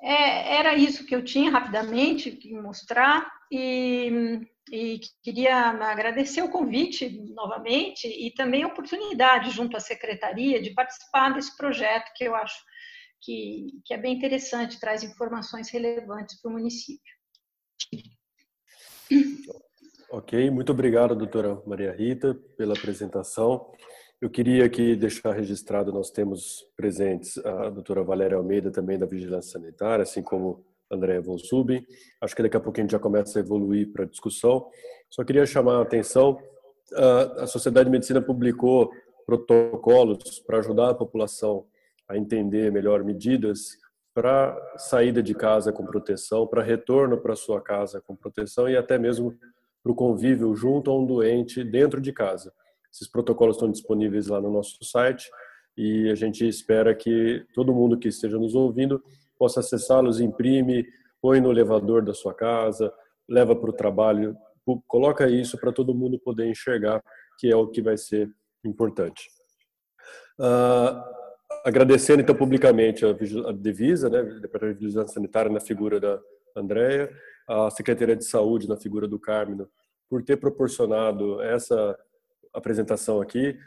É, era isso que eu tinha rapidamente que mostrar e e queria agradecer o convite novamente e também a oportunidade junto à secretaria de participar desse projeto que eu acho que, que é bem interessante, traz informações relevantes para o município. Ok, muito obrigado, doutora Maria Rita, pela apresentação. Eu queria aqui deixar registrado, nós temos presentes a doutora Valéria Almeida, também da Vigilância Sanitária, assim como André Von Subin. Acho que daqui a pouquinho a gente já começa a evoluir para a discussão. Só queria chamar a atenção, a Sociedade de Medicina publicou protocolos para ajudar a população a entender melhor medidas para saída de casa com proteção, para retorno para sua casa com proteção e até mesmo para o convívio junto a um doente dentro de casa. Esses protocolos estão disponíveis lá no nosso site e a gente espera que todo mundo que esteja nos ouvindo possa acessá-los, imprime, põe no elevador da sua casa, leva para o trabalho, coloca isso para todo mundo poder enxergar, que é o que vai ser importante. Uh, agradecendo então publicamente a, a Devisa, né, Departamento de Vigilância Sanitária na figura da Andrea, a Secretaria de Saúde na figura do Carmino, por ter proporcionado essa apresentação aqui.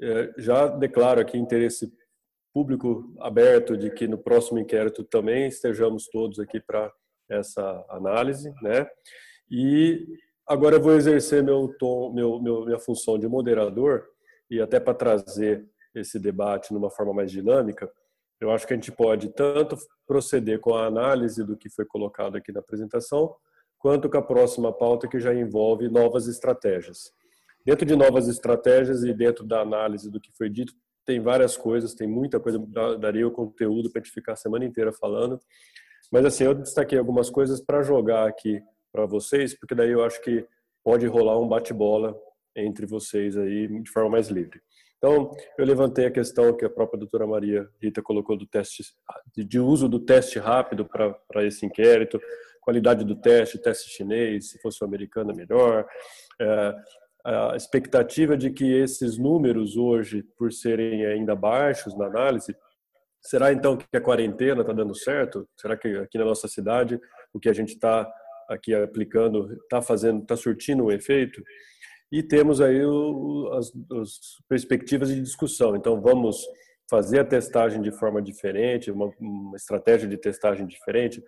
Eh, já declaro aqui interesse público aberto de que no próximo inquérito também estejamos todos aqui para essa análise, né? E agora eu vou exercer meu tom, meu, meu minha função de moderador e até para trazer esse debate numa forma mais dinâmica, eu acho que a gente pode tanto proceder com a análise do que foi colocado aqui na apresentação, quanto com a próxima pauta que já envolve novas estratégias. Dentro de novas estratégias e dentro da análise do que foi dito, tem várias coisas, tem muita coisa, daria o conteúdo para a gente ficar a semana inteira falando. Mas assim, eu destaquei algumas coisas para jogar aqui para vocês, porque daí eu acho que pode rolar um bate-bola entre vocês aí de forma mais livre. Então, eu levantei a questão que a própria doutora Maria Rita colocou do teste, de uso do teste rápido para esse inquérito, qualidade do teste, teste chinês, se fosse o americano é melhor, é, a expectativa de que esses números hoje, por serem ainda baixos na análise, será então que a quarentena está dando certo? Será que aqui na nossa cidade o que a gente está aqui aplicando está fazendo, está surtindo um efeito? E temos aí o, as, as, perspectivas de discussão. Então vamos fazer a testagem de forma diferente, uma, uma estratégia de testagem diferente.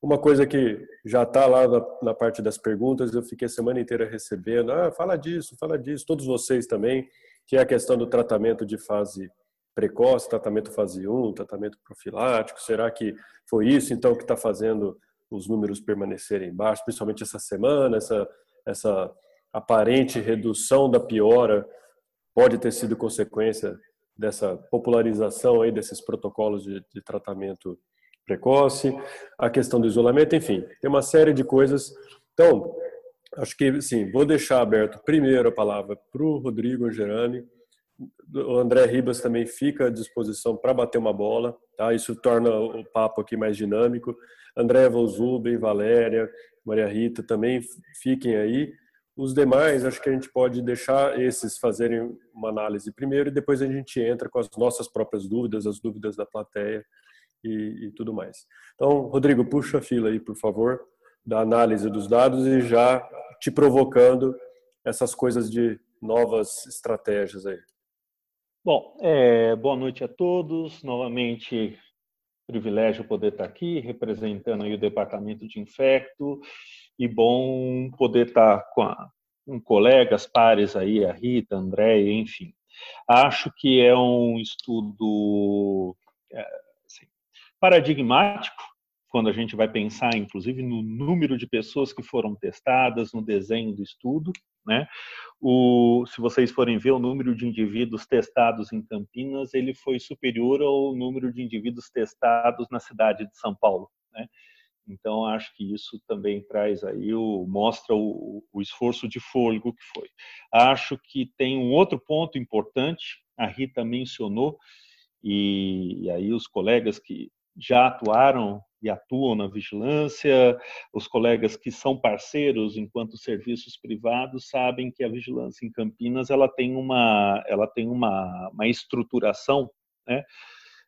Uma coisa que já está lá na, na, parte das perguntas, eu fiquei a semana inteira recebendo, ah, fala disso, fala disso, todos vocês também, que é a questão do tratamento de fase precoce, tratamento fase 1, tratamento profilático, será que foi isso então que está fazendo os números permanecerem baixos, principalmente essa semana, essa, essa aparente redução da piora pode ter sido consequência dessa popularização aí desses protocolos de, de tratamento precoce, a questão do isolamento, enfim, tem uma série de coisas. Então, acho que, sim, vou deixar aberto primeiro a palavra para o Rodrigo Angerani. O André Ribas também fica à disposição para bater uma bola, tá? Isso torna o papo aqui mais dinâmico. André Volzuben, Valéria, Maria Rita também fiquem aí. Os demais, acho que a gente pode deixar esses fazerem uma análise primeiro e depois a gente entra com as nossas próprias dúvidas, as dúvidas da plateia e, e tudo mais. Então, Rodrigo, puxa a fila aí, por favor, da análise dos dados e já te provocando essas coisas de novas estratégias aí. Bom, é, boa noite a todos. Novamente, privilégio poder estar aqui representando aí o departamento de infecto e bom poder estar com, a, com colegas, pares aí, a Rita, a André, enfim. Acho que é um estudo é, paradigmático, quando a gente vai pensar, inclusive, no número de pessoas que foram testadas, no desenho do estudo. Né? O, se vocês forem ver o número de indivíduos testados em Campinas, ele foi superior ao número de indivíduos testados na cidade de São Paulo. Né? Então, acho que isso também traz aí, o, mostra o, o esforço de fôlego que foi. Acho que tem um outro ponto importante, a Rita mencionou, e, e aí os colegas que já atuaram e atuam na vigilância, os colegas que são parceiros enquanto serviços privados sabem que a vigilância em Campinas ela tem uma ela tem uma, uma estruturação, né,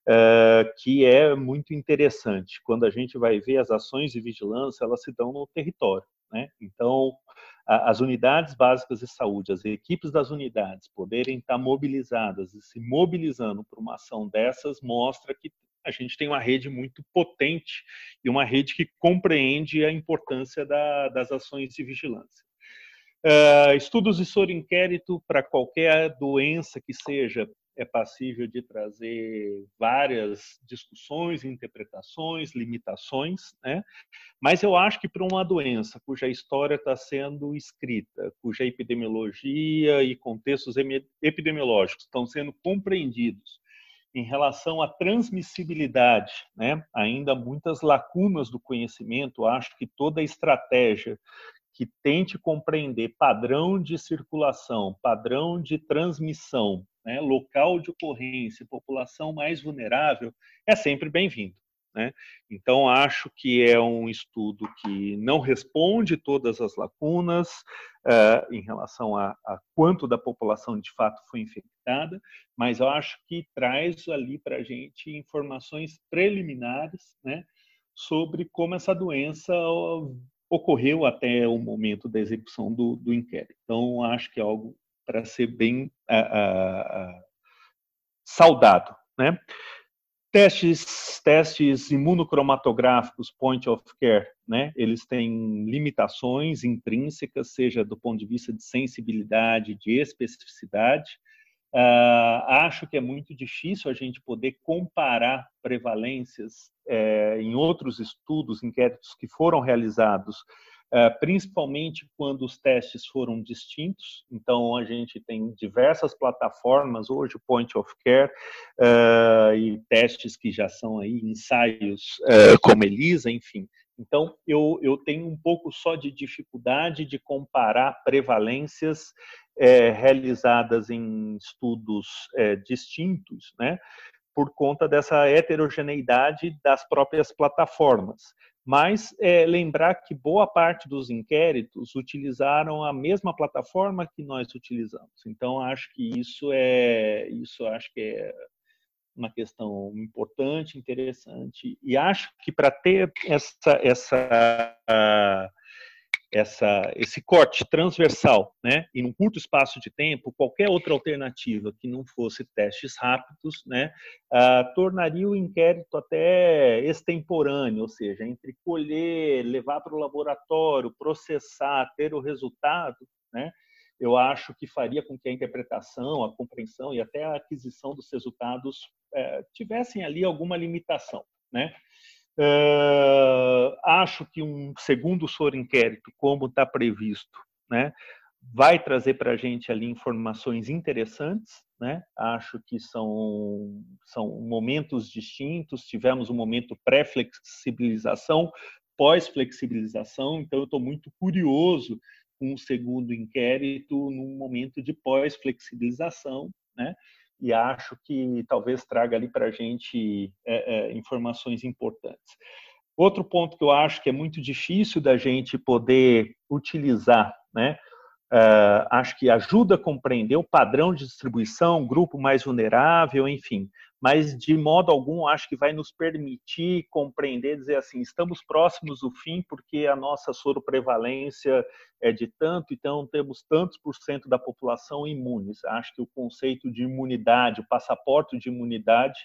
é, que é muito interessante. Quando a gente vai ver as ações de vigilância, elas se dão no território, né? Então as unidades básicas de saúde, as equipes das unidades poderem estar mobilizadas e se mobilizando para uma ação dessas mostra que a gente tem uma rede muito potente e uma rede que compreende a importância da, das ações de vigilância. Uh, estudos de soro inquérito para qualquer doença que seja é passível de trazer várias discussões, interpretações, limitações, né? Mas eu acho que para uma doença cuja história está sendo escrita, cuja epidemiologia e contextos epidemiológicos estão sendo compreendidos, em relação à transmissibilidade, né? ainda muitas lacunas do conhecimento. Acho que toda estratégia que tente compreender padrão de circulação, padrão de transmissão, né? local de ocorrência, população mais vulnerável, é sempre bem-vindo. Né? Então, acho que é um estudo que não responde todas as lacunas uh, em relação a, a, quanto da população de fato foi infectada, mas eu acho que traz ali para a gente informações preliminares né, sobre como essa doença ocorreu até o momento da execução do, do inquérito. Então, acho que é algo para ser bem saudado. Né? Testes, testes imunocromatográficos point of care, né? Eles têm limitações intrínsecas, seja do ponto de vista de sensibilidade, de especificidade. Uh, acho que é muito difícil a gente poder comparar prevalências eh, em outros estudos, inquéritos que foram realizados principalmente quando os testes foram distintos. Então, a gente tem diversas plataformas hoje, Point of Care, uh, e testes que já são aí, ensaios uh, como ELISA, enfim. Então, eu, eu tenho um pouco só de dificuldade de comparar prevalências é, realizadas em estudos é, distintos, né, por conta dessa heterogeneidade das próprias plataformas. Mas é, lembrar que boa parte dos inquéritos utilizaram a mesma plataforma que nós utilizamos. Então acho que isso é isso acho que é uma questão importante, interessante e acho que para ter essa essa essa, esse corte transversal, né, em um curto espaço de tempo, qualquer outra alternativa que não fosse testes rápidos, né, uh, tornaria o inquérito até extemporâneo, ou seja, entre colher, levar para o laboratório, processar, ter o resultado, né, eu acho que faria com que a interpretação, a compreensão e até a aquisição dos resultados eh, tivessem ali alguma limitação, né? Uh, acho que um segundo soro inquérito, como está previsto, né, vai trazer para a gente ali informações interessantes. Né? Acho que são, são momentos distintos. Tivemos um momento pré-flexibilização, pós-flexibilização, então eu estou muito curioso com o segundo inquérito num momento de pós-flexibilização. Né? E acho que talvez traga ali para a gente é, é, informações importantes. Outro ponto que eu acho que é muito difícil da gente poder utilizar, né? Uh, acho que ajuda a compreender o padrão de distribuição, grupo mais vulnerável, enfim mas de modo algum acho que vai nos permitir compreender, dizer assim, estamos próximos do fim porque a nossa soroprevalência é de tanto, então temos tantos por cento da população imunes. Acho que o conceito de imunidade, o passaporte de imunidade,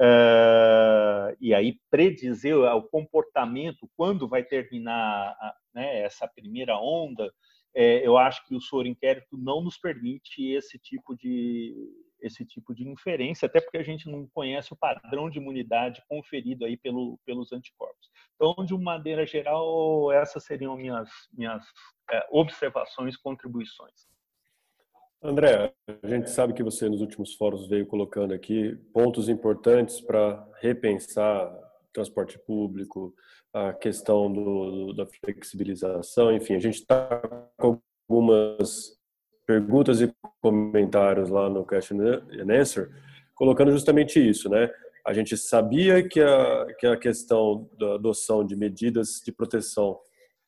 uh, e aí predizer o comportamento, quando vai terminar né, essa primeira onda, é, eu acho que o soro inquérito não nos permite esse tipo de esse tipo de inferência, até porque a gente não conhece o padrão de imunidade conferido aí pelo, pelos anticorpos. Então, de uma maneira geral, essas seriam minhas, minhas é, observações, contribuições. André, a gente sabe que você nos últimos fóruns veio colocando aqui pontos importantes para repensar transporte público, a questão do, da flexibilização, enfim, a gente está com algumas perguntas e comentários lá no Question and Answer, colocando justamente isso, né? A gente sabia que a, que a questão da adoção de medidas de proteção,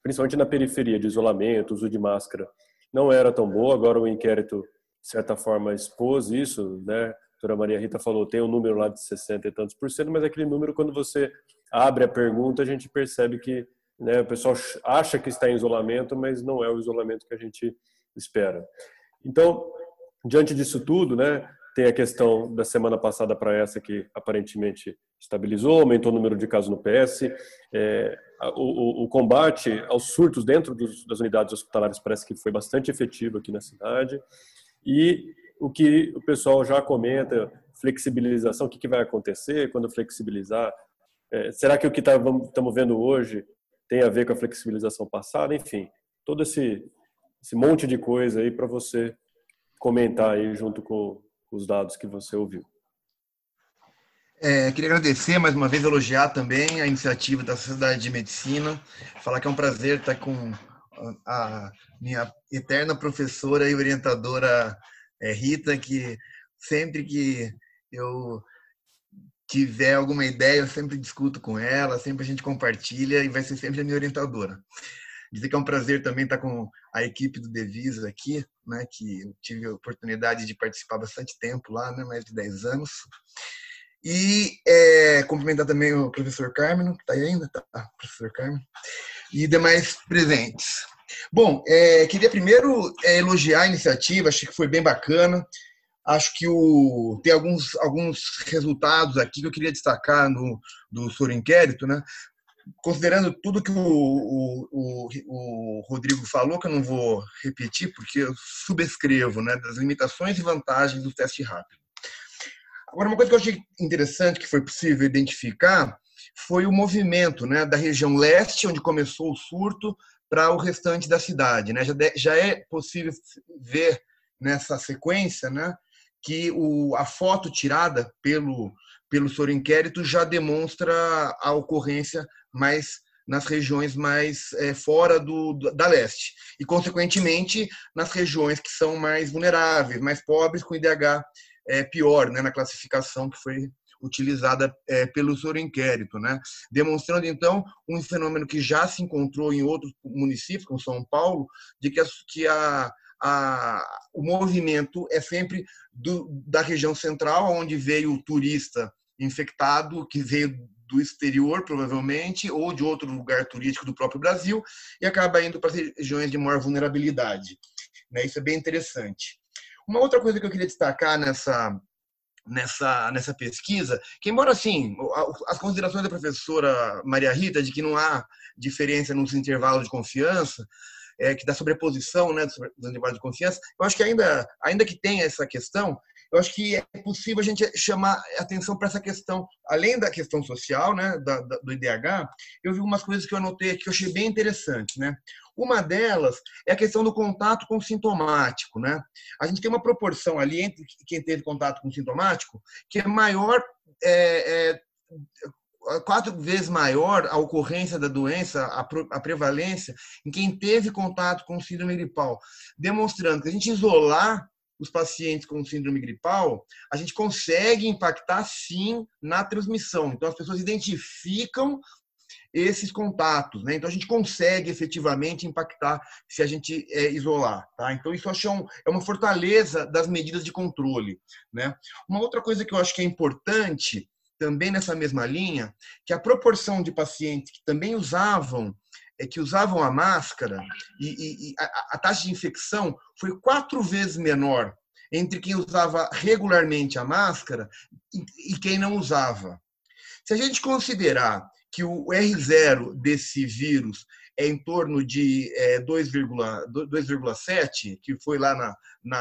principalmente na periferia, de isolamento, uso de máscara, não era tão boa. Agora o inquérito, de certa forma, expôs isso, né? A doutora Maria Rita falou, tem um número lá de 60 e tantos por cento, mas aquele número, quando você abre a pergunta, a gente percebe que né, o pessoal acha que está em isolamento, mas não é o isolamento que a gente espera. Então, diante disso tudo, né, tem a questão da semana passada para essa que aparentemente estabilizou, aumentou o número de casos no PS. É, o, o, o, combate aos surtos dentro dos, das unidades hospitalares parece que foi bastante efetivo aqui na cidade. E o que o pessoal já comenta, flexibilização, o que, que vai acontecer quando flexibilizar? É, será que o que tá, estamos vendo hoje tem a ver com a flexibilização passada? Enfim, todo esse esse monte de coisa aí para você comentar aí junto com os dados que você ouviu. É, queria agradecer mais uma vez, elogiar também a iniciativa da Sociedade de Medicina, falar que é um prazer estar com a minha eterna professora e orientadora é, Rita, que sempre que eu tiver alguma ideia, eu sempre discuto com ela, sempre a gente compartilha e vai ser sempre a minha orientadora. Dizer que é um prazer também estar com a equipe do Devisa aqui, né, que eu tive a oportunidade de participar bastante tempo lá, né, mais de 10 anos. E é, cumprimentar também o professor Carmen, que está aí ainda, tá, professor Carmen, e demais presentes. Bom, é, queria primeiro é, elogiar a iniciativa, achei que foi bem bacana. Acho que o, tem alguns, alguns resultados aqui que eu queria destacar no, do Soro Inquérito, né? Considerando tudo que o, o, o, o, Rodrigo falou, que eu não vou repetir, porque eu subscrevo, né, das limitações e vantagens do teste rápido. Agora, uma coisa que eu achei interessante, que foi possível identificar, foi o movimento né, da região leste, onde começou o surto, para o restante da cidade. Né? Já, de, já é possível ver nessa sequência né, que o, a foto tirada pelo, pelo soro inquérito já demonstra a ocorrência mais nas regiões mais é, fora do, da leste e, consequentemente, nas regiões que são mais vulneráveis, mais pobres, com IDH é, pior né, na classificação que foi utilizada é, pelo seu inquérito, né? demonstrando então um fenômeno que já se encontrou em outros municípios, como São Paulo, de que a, que a, a, o movimento é sempre do, da região central, onde veio o turista infectado, que veio do exterior, provavelmente, ou de outro lugar turístico do próprio Brasil, e acaba indo para regiões de maior vulnerabilidade. Né? Isso é bem interessante. Uma outra coisa que eu queria destacar nessa, nessa, nessa pesquisa, que embora assim, as considerações da professora Maria Rita de que não há diferença nos intervalos de confiança, é, que da sobreposição né, dos intervalos de confiança, eu acho que ainda, ainda que tenha essa questão, eu acho que é possível a gente chamar atenção para essa questão, além da questão social, né, da, da, do IDH, eu vi algumas coisas que eu anotei aqui que eu achei bem interessantes, né? Uma delas é a questão do contato com o sintomático, né? A gente tem uma proporção ali entre quem teve contato com o sintomático que é maior, é, é, quatro vezes maior a ocorrência da doença, a, prevalência em quem teve contato com síndrome gripal, demonstrando que a gente isolar os pacientes com síndrome gripal, a gente consegue impactar sim na transmissão. Então, as pessoas identificam esses contatos, né? Então a gente consegue efetivamente impactar se a gente é, isolar, tá? Então isso eu acho um, é uma fortaleza das medidas de controle, né? Uma outra coisa que eu acho que é importante também nessa mesma linha, que a proporção de pacientes que também usavam é que usavam a máscara e, e, a, a, taxa de infecção foi quatro vezes menor entre quem usava regularmente a máscara e, quem não usava. Se a gente considerar que o R0 desse vírus é em torno de é, 2,7, que foi lá na,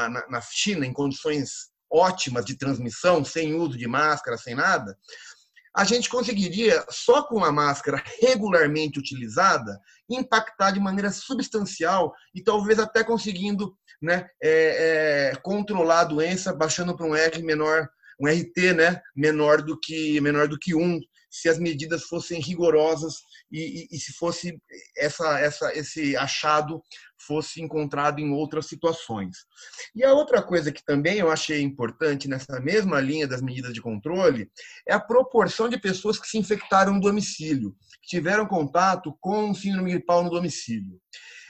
na, na China, em condições ótimas de transmissão, sem uso de máscara, sem nada, a gente conseguiria, só com a máscara regularmente utilizada, impactar de maneira substancial e talvez até conseguindo né, é, é, controlar a doença, baixando para um R menor, um RT né, menor do que menor do que um, se as medidas fossem rigorosas e, e, e se fosse essa, essa, esse achado fosse encontrado em outras situações. E a outra coisa que também eu achei importante nessa mesma linha das medidas de controle é a proporção de pessoas que se infectaram no domicílio, que tiveram contato com síndrome gripal no domicílio.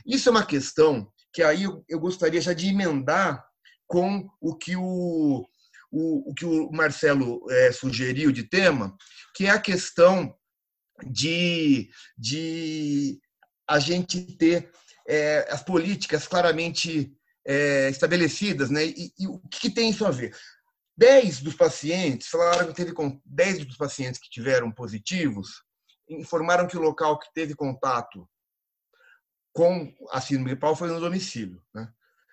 Isso é uma questão que aí eu gostaria já de emendar com o que o, o, o que o Marcelo é, sugeriu de tema, que é a questão de, de a gente ter é, as políticas claramente é, estabelecidas, né? E, e, o que, tem isso a ver? 10 dos pacientes falaram que teve 10 dos pacientes que tiveram positivos informaram que o local que teve contato com a síndrome gripal foi no domicílio, né?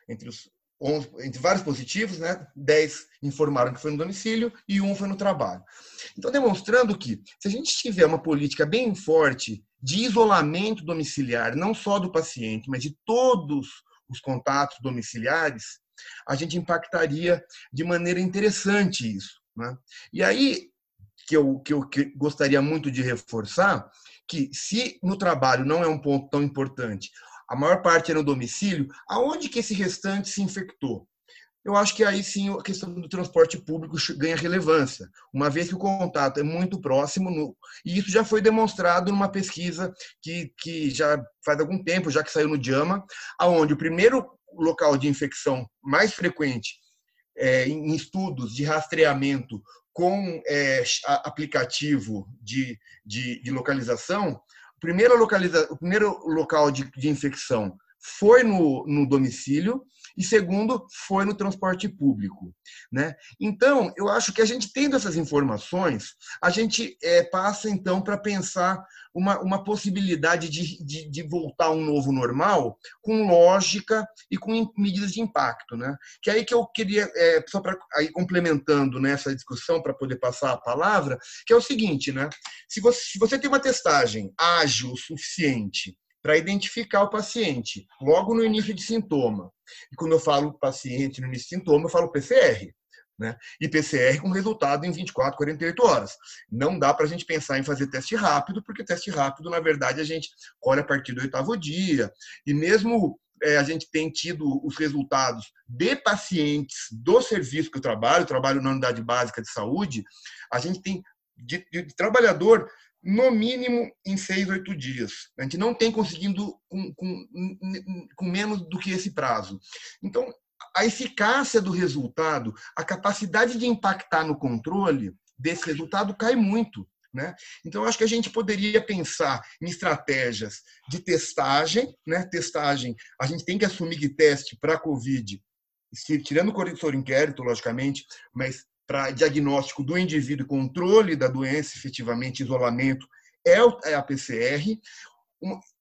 Entre os 11, entre vários positivos, né, 10 informaram que foi no domicílio e um foi no trabalho. Então, demonstrando que, se a gente tiver uma política bem forte de isolamento domiciliar, não só do paciente, mas de todos os contatos domiciliares, a gente impactaria de maneira interessante isso. Né? E aí, que eu, que eu gostaria muito de reforçar, que se no trabalho não é um ponto tão importante, a maior parte é no domicílio, aonde que esse restante se infectou? Eu acho que aí sim a questão do transporte público ganha relevância, uma vez que o contato é muito próximo, no, e isso já foi demonstrado numa pesquisa que, que já faz algum tempo, já que saiu no JAMA, aonde o primeiro local de infecção mais frequente é, em estudos de rastreamento com é, aplicativo de, de, de localização primeiro, localiza, o primeiro local de, de infecção foi no, no domicílio e segundo foi no transporte público, né? Então eu acho que a gente tendo essas informações, a gente é, passa então para pensar uma, uma possibilidade de, de, de, voltar a um novo normal com lógica e com medidas de impacto, né? Que é aí que eu queria é, só para aí complementando nessa né, discussão para poder passar a palavra, que é o seguinte, né? Se você, se você tem uma testagem ágil o suficiente para identificar o paciente logo no início de sintoma. E quando eu falo paciente no início de sintoma, eu falo PCR. né? E PCR com resultado em 24, 48 horas. Não dá para a gente pensar em fazer teste rápido, porque teste rápido, na verdade, a gente colhe a partir do oitavo dia. E mesmo é, a gente tem tido os resultados de pacientes do serviço que eu trabalho, trabalho na unidade básica de saúde, a gente tem de, de, de trabalhador no mínimo em seis, oito dias. A gente não tem conseguindo com, com, com menos do que esse prazo. Então, a eficácia do resultado, a capacidade de impactar no controle desse resultado cai muito. Né? Então, acho que a gente poderia pensar em estratégias de testagem. Né? Testagem, a gente tem que assumir que teste para a COVID, tirando o corretor inquérito, logicamente, mas para diagnóstico do indivíduo, controle da doença, efetivamente, isolamento, é, é a PCR.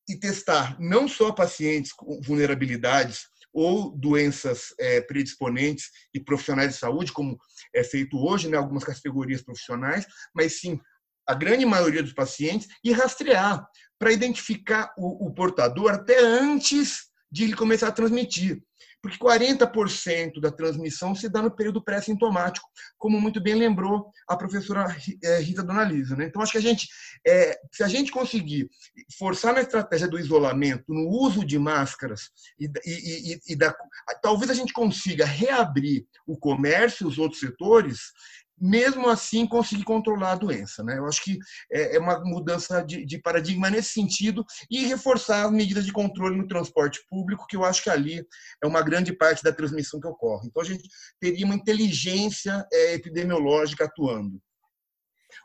E testar não só pacientes com vulnerabilidades, ou doenças é, predisponentes e profissionais de saúde, como é feito hoje, né, algumas categorias profissionais, mas sim a grande maioria dos pacientes e rastrear para identificar o, o portador até antes de ele começar a transmitir porque 40% da transmissão se dá no período pré-sintomático, como muito bem lembrou a professora é, Rita Donalisa. Né? Então, acho que a gente, é, se a gente conseguir forçar na estratégia do isolamento, no uso de máscaras, e, e, e, e da, talvez a gente consiga reabrir o comércio e os outros setores, mesmo assim conseguir controlar a doença. Né? Eu acho que é, é uma mudança de, de, paradigma nesse sentido e reforçar as medidas de controle no transporte público, que eu acho que ali é uma grande parte da transmissão que ocorre. Então, a gente teria uma inteligência é, epidemiológica atuando.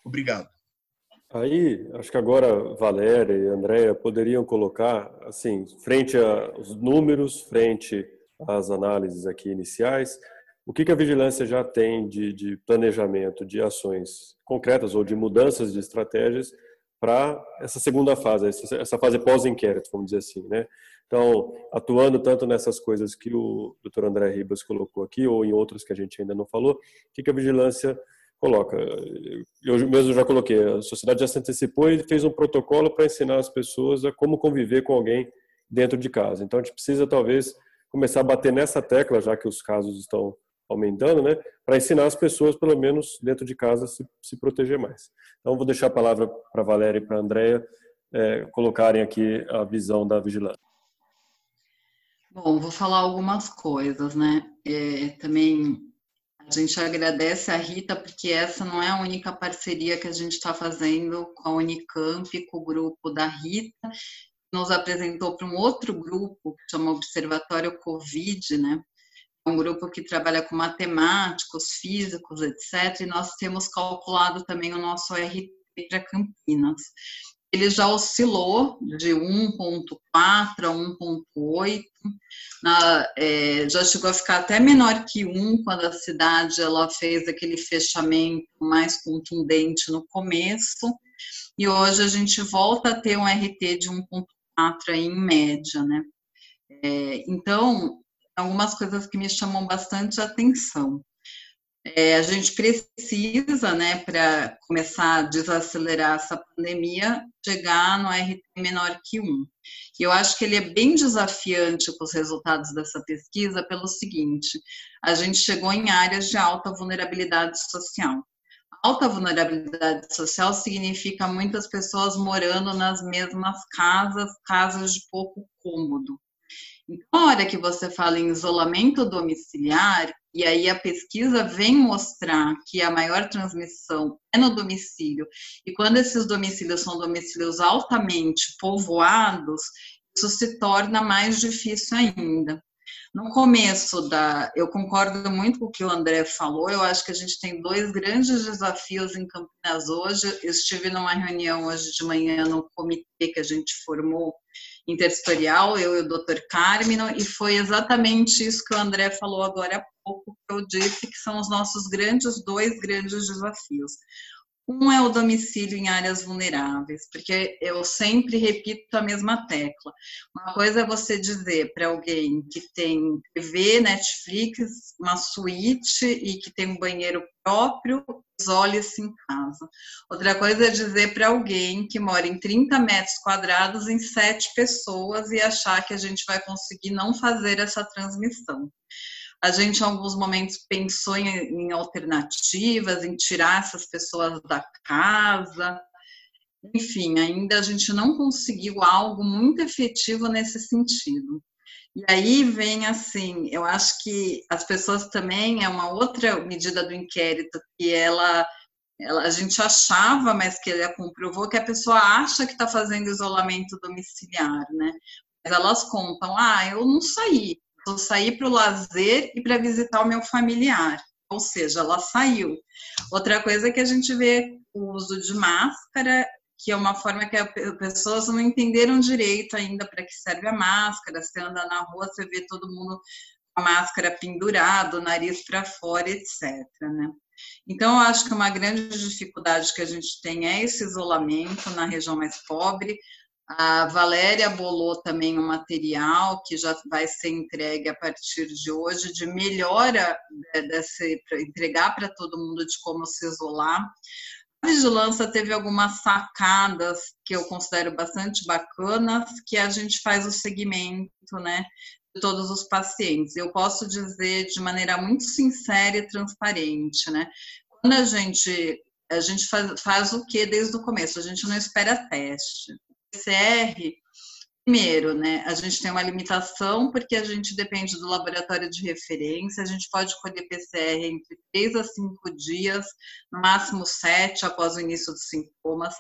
Obrigado. Aí, acho que agora Valéria e Andréia poderiam colocar, assim, frente aos números, frente às análises aqui iniciais, o que, que a vigilância já tem de, de planejamento de ações concretas ou de mudanças de estratégias para essa segunda fase, essa, fase pós-inquérito, vamos dizer assim, né? Então, atuando tanto nessas coisas que o Dr. André Ribas colocou aqui, ou em outras que a gente ainda não falou, o que, que a vigilância coloca? Eu mesmo já coloquei, a sociedade já se antecipou e fez um protocolo para ensinar as pessoas a como conviver com alguém dentro de casa. Então, a gente precisa, talvez, começar a bater nessa tecla, já que os casos estão aumentando, né, para ensinar as pessoas, pelo menos dentro de casa, se, se proteger mais. Então, vou deixar a palavra para a Valéria e para a é, colocarem aqui a visão da vigilância. Bom, vou falar algumas coisas, né? É, também a gente agradece a Rita, porque essa não é a única parceria que a gente está fazendo com a Unicamp, com o grupo da Rita, nos apresentou para um outro grupo, que chama Observatório Covid, né? Um grupo que trabalha com matemáticos, físicos, etc. E nós temos calculado também o nosso RT para Campinas. Ele já oscilou de 1,4 a 1,8, é, já chegou a ficar até menor que 1 quando a cidade ela fez aquele fechamento mais contundente no começo, e hoje a gente volta a ter um RT de 1,4 em média, né? É, então, algumas coisas que me chamam bastante atenção. É, a gente precisa, né, para começar a desacelerar essa pandemia, chegar no RT menor que 1. E eu acho que ele é bem desafiante com os resultados dessa pesquisa pelo seguinte: a gente chegou em áreas de alta vulnerabilidade social. Alta vulnerabilidade social significa muitas pessoas morando nas mesmas casas, casas de pouco cômodo. Então, a hora que você fala em isolamento domiciliar, e aí a pesquisa vem mostrar que a maior transmissão é no domicílio, e quando esses domicílios são domicílios altamente povoados, isso se torna mais difícil ainda. No começo da. Eu concordo muito com o que o André falou, eu acho que a gente tem dois grandes desafios em Campinas hoje. Eu estive numa reunião hoje de manhã no comitê que a gente formou intersetorial, eu e o Dr. Carmino, e foi exatamente isso que o André falou agora há pouco, que eu disse que são os nossos grandes, dois grandes desafios. Um é o domicílio em áreas vulneráveis, porque eu sempre repito a mesma tecla. Uma coisa é você dizer para alguém que tem TV, Netflix, uma suíte e que tem um banheiro próprio, isole-se em casa. Outra coisa é dizer para alguém que mora em 30 metros quadrados em sete pessoas e achar que a gente vai conseguir não fazer essa transmissão. A gente, em alguns momentos, pensou em, em alternativas, em tirar essas pessoas da casa. Enfim, ainda a gente não conseguiu algo muito efetivo nesse sentido. E aí vem assim, eu acho que as pessoas também é uma outra medida do inquérito que ela, ela a gente achava, mas que ele comprovou que a pessoa acha que está fazendo isolamento domiciliar, né? Mas elas contam, ah, eu não saí, eu saí para o lazer e para visitar o meu familiar. Ou seja, ela saiu. Outra coisa é que a gente vê o uso de máscara, que é uma forma que as pessoas não entenderam direito ainda para que serve a máscara. Você anda na rua, você vê todo mundo com a máscara pendurado, nariz para fora, etc. Né? Então, eu acho que uma grande dificuldade que a gente tem é esse isolamento na região mais pobre. A Valéria bolou também um material que já vai ser entregue a partir de hoje, de melhora né, desse, entregar para todo mundo de como se isolar. A vigilância teve algumas sacadas que eu considero bastante bacanas, que a gente faz o segmento, né, de todos os pacientes. Eu posso dizer de maneira muito sincera e transparente, né? Quando a gente a gente faz, faz o que desde o começo? A gente não espera teste. PCR, primeiro, né, a gente tem uma limitação porque a gente depende do laboratório de referência, a gente pode colher PCR entre 3 a 5 dias, no máximo 7 após o início dos sintomas.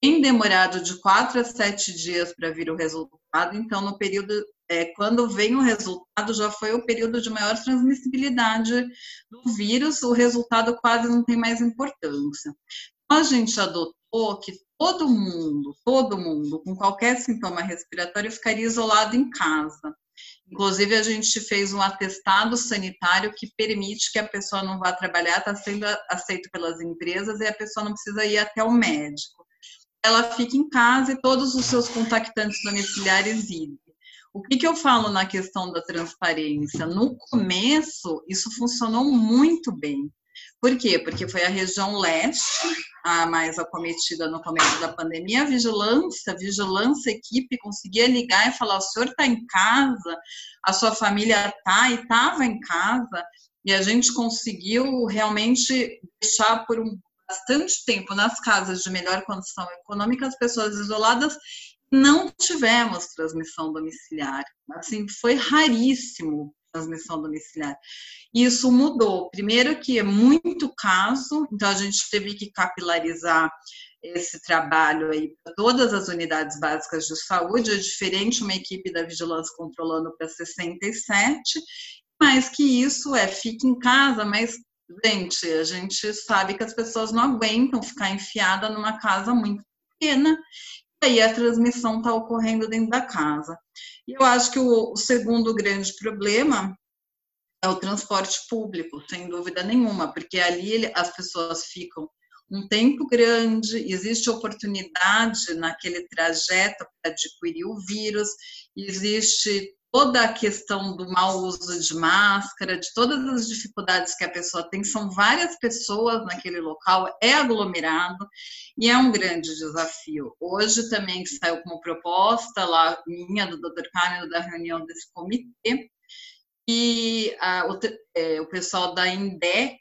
Tem demorado de 4 a 7 dias para vir o resultado, então no período é, quando vem o resultado, já foi o período de maior transmissibilidade do vírus, o resultado quase não tem mais importância. Então, a gente adotou que todo mundo, todo mundo com qualquer sintoma respiratório ficaria isolado em casa. Inclusive, a gente fez um atestado sanitário que permite que a pessoa não vá trabalhar, está sendo aceito pelas empresas e a pessoa não precisa ir até o médico. Ela fica em casa e todos os seus contactantes domiciliares idem. O que, que eu falo na questão da transparência? No começo, isso funcionou muito bem. Por quê? Porque foi a região leste a mais acometida no começo da pandemia. A vigilância, a vigilância equipe conseguia ligar e falar: o senhor está em casa, a sua família está e estava em casa, e a gente conseguiu realmente deixar por um bastante tempo nas casas de melhor condição econômica as pessoas isoladas não tivemos transmissão domiciliar. Assim, foi raríssimo transmissão domiciliar. Isso mudou. Primeiro que é muito caso, então a gente teve que capilarizar esse trabalho aí para todas as unidades básicas de saúde, é diferente uma equipe da vigilância controlando para 67, mas que isso é fique em casa, mas gente, a gente sabe que as pessoas não aguentam ficar enfiada numa casa muito pequena aí a transmissão está ocorrendo dentro da casa. E eu acho que o, o segundo grande problema é o transporte público, sem dúvida nenhuma, porque ali ele, as pessoas ficam um tempo grande, existe oportunidade naquele trajeto para adquirir o vírus, existe toda a questão do mau uso de máscara, de todas as dificuldades que a pessoa tem, são várias pessoas naquele local, é aglomerado e é um grande desafio. Hoje também saiu como proposta lá minha, do Dr. Carlos, da reunião desse comitê, e a, o, é, o pessoal da INDEC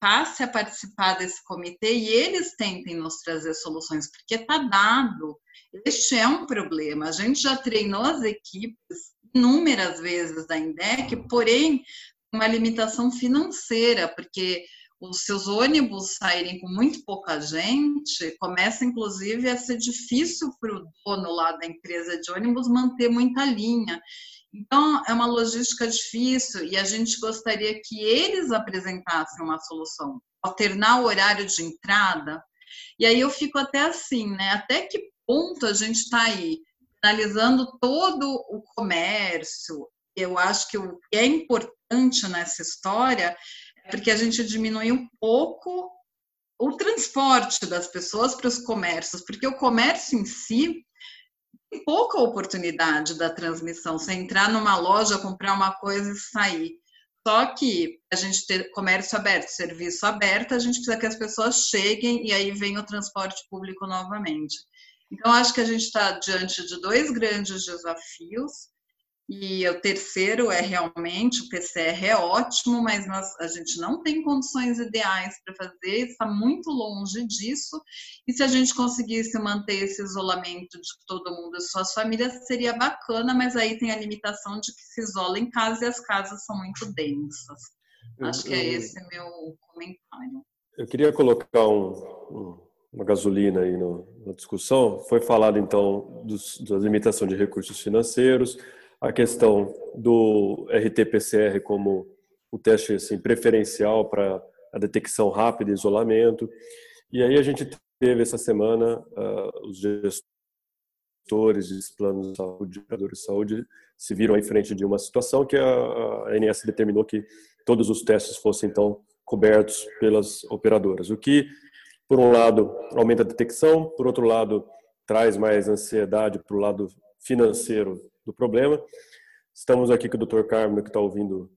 passe a participar desse comitê e eles tentem nos trazer soluções, porque está dado. Este é um problema. A gente já treinou as equipes inúmeras vezes da INDEC, porém, uma limitação financeira, porque os seus ônibus saírem com muito pouca gente, começa inclusive a ser difícil para o dono lá da empresa de ônibus manter muita linha. Então, é uma logística difícil e a gente gostaria que eles apresentassem uma solução, alternar o horário de entrada. E aí eu fico até assim, né? Até que ponto a gente está aí analisando todo o comércio. Eu acho que o que é importante nessa história é porque a gente diminui um pouco o transporte das pessoas para os comércios, porque o comércio em si tem pouca oportunidade da transmissão. Você entrar numa loja, comprar uma coisa e sair. Só que a gente ter comércio aberto, serviço aberto, a gente precisa que as pessoas cheguem e aí vem o transporte público novamente. Então, acho que a gente está diante de dois grandes desafios E o terceiro é realmente o PCR é ótimo, mas nós, a gente não tem condições ideais para fazer, está muito longe disso. E se a gente conseguisse manter esse isolamento de todo mundo e suas famílias, seria bacana, mas aí tem a limitação de que se isola em casa e as casas são muito densas. Acho que é esse meu comentário. Eu queria colocar um, um, uma gasolina aí no, na discussão. Foi falado então dos, da limitação de recursos financeiros a questão do RT-PCR como o teste assim, preferencial para a detecção rápida e isolamento. E aí a gente teve essa semana uh, os gestores de planos de saúde, de saúde, se viram em frente de uma situação que a, a ANS determinou que todos os testes fossem então cobertos pelas operadoras, o que por um lado aumenta a detecção, por outro lado traz mais ansiedade para o lado financeiro do problema. Estamos aqui com o Dr. Carmo, que está ouvindo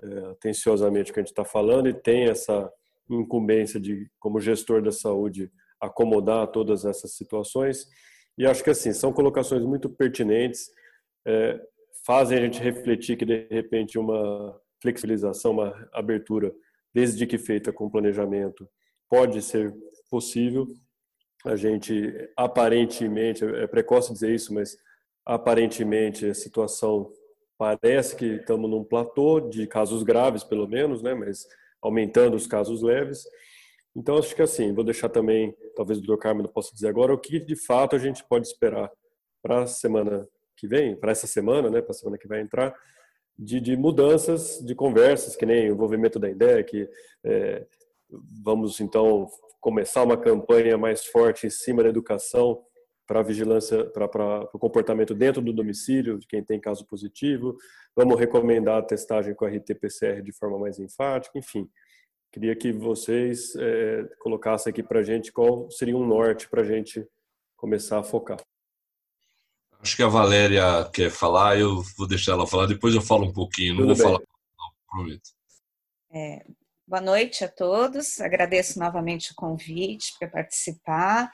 é, atenciosamente o que a gente está falando e tem essa incumbência de, como gestor da saúde, acomodar todas essas situações. E acho que assim são colocações muito pertinentes, é, fazem a gente refletir que de repente uma flexibilização, uma abertura, desde que feita com planejamento, pode ser possível. A gente aparentemente é precoce dizer isso, mas Aparentemente, a situação parece que estamos num platô de casos graves, pelo menos, né? mas aumentando os casos leves. Então, acho que assim, vou deixar também, talvez o Dr. Carmen possa dizer agora, o que de fato a gente pode esperar para a semana que vem, para essa semana, né, para a semana que vai entrar, de, de, mudanças de conversas, que nem o envolvimento da INDEC, é, vamos então começar uma campanha mais forte em cima da educação para a vigilância, para o comportamento dentro do domicílio de quem tem caso positivo. Vamos recomendar a testagem com a RT-PCR de forma mais enfática, enfim. Queria que vocês é, colocassem aqui para a gente qual seria um norte para a gente começar a focar. Acho que a Valéria quer falar, eu vou deixar ela falar, depois eu falo um pouquinho, não Tudo vou bem. falar, não, prometo. É, Boa noite a todos. Agradeço novamente o convite para participar.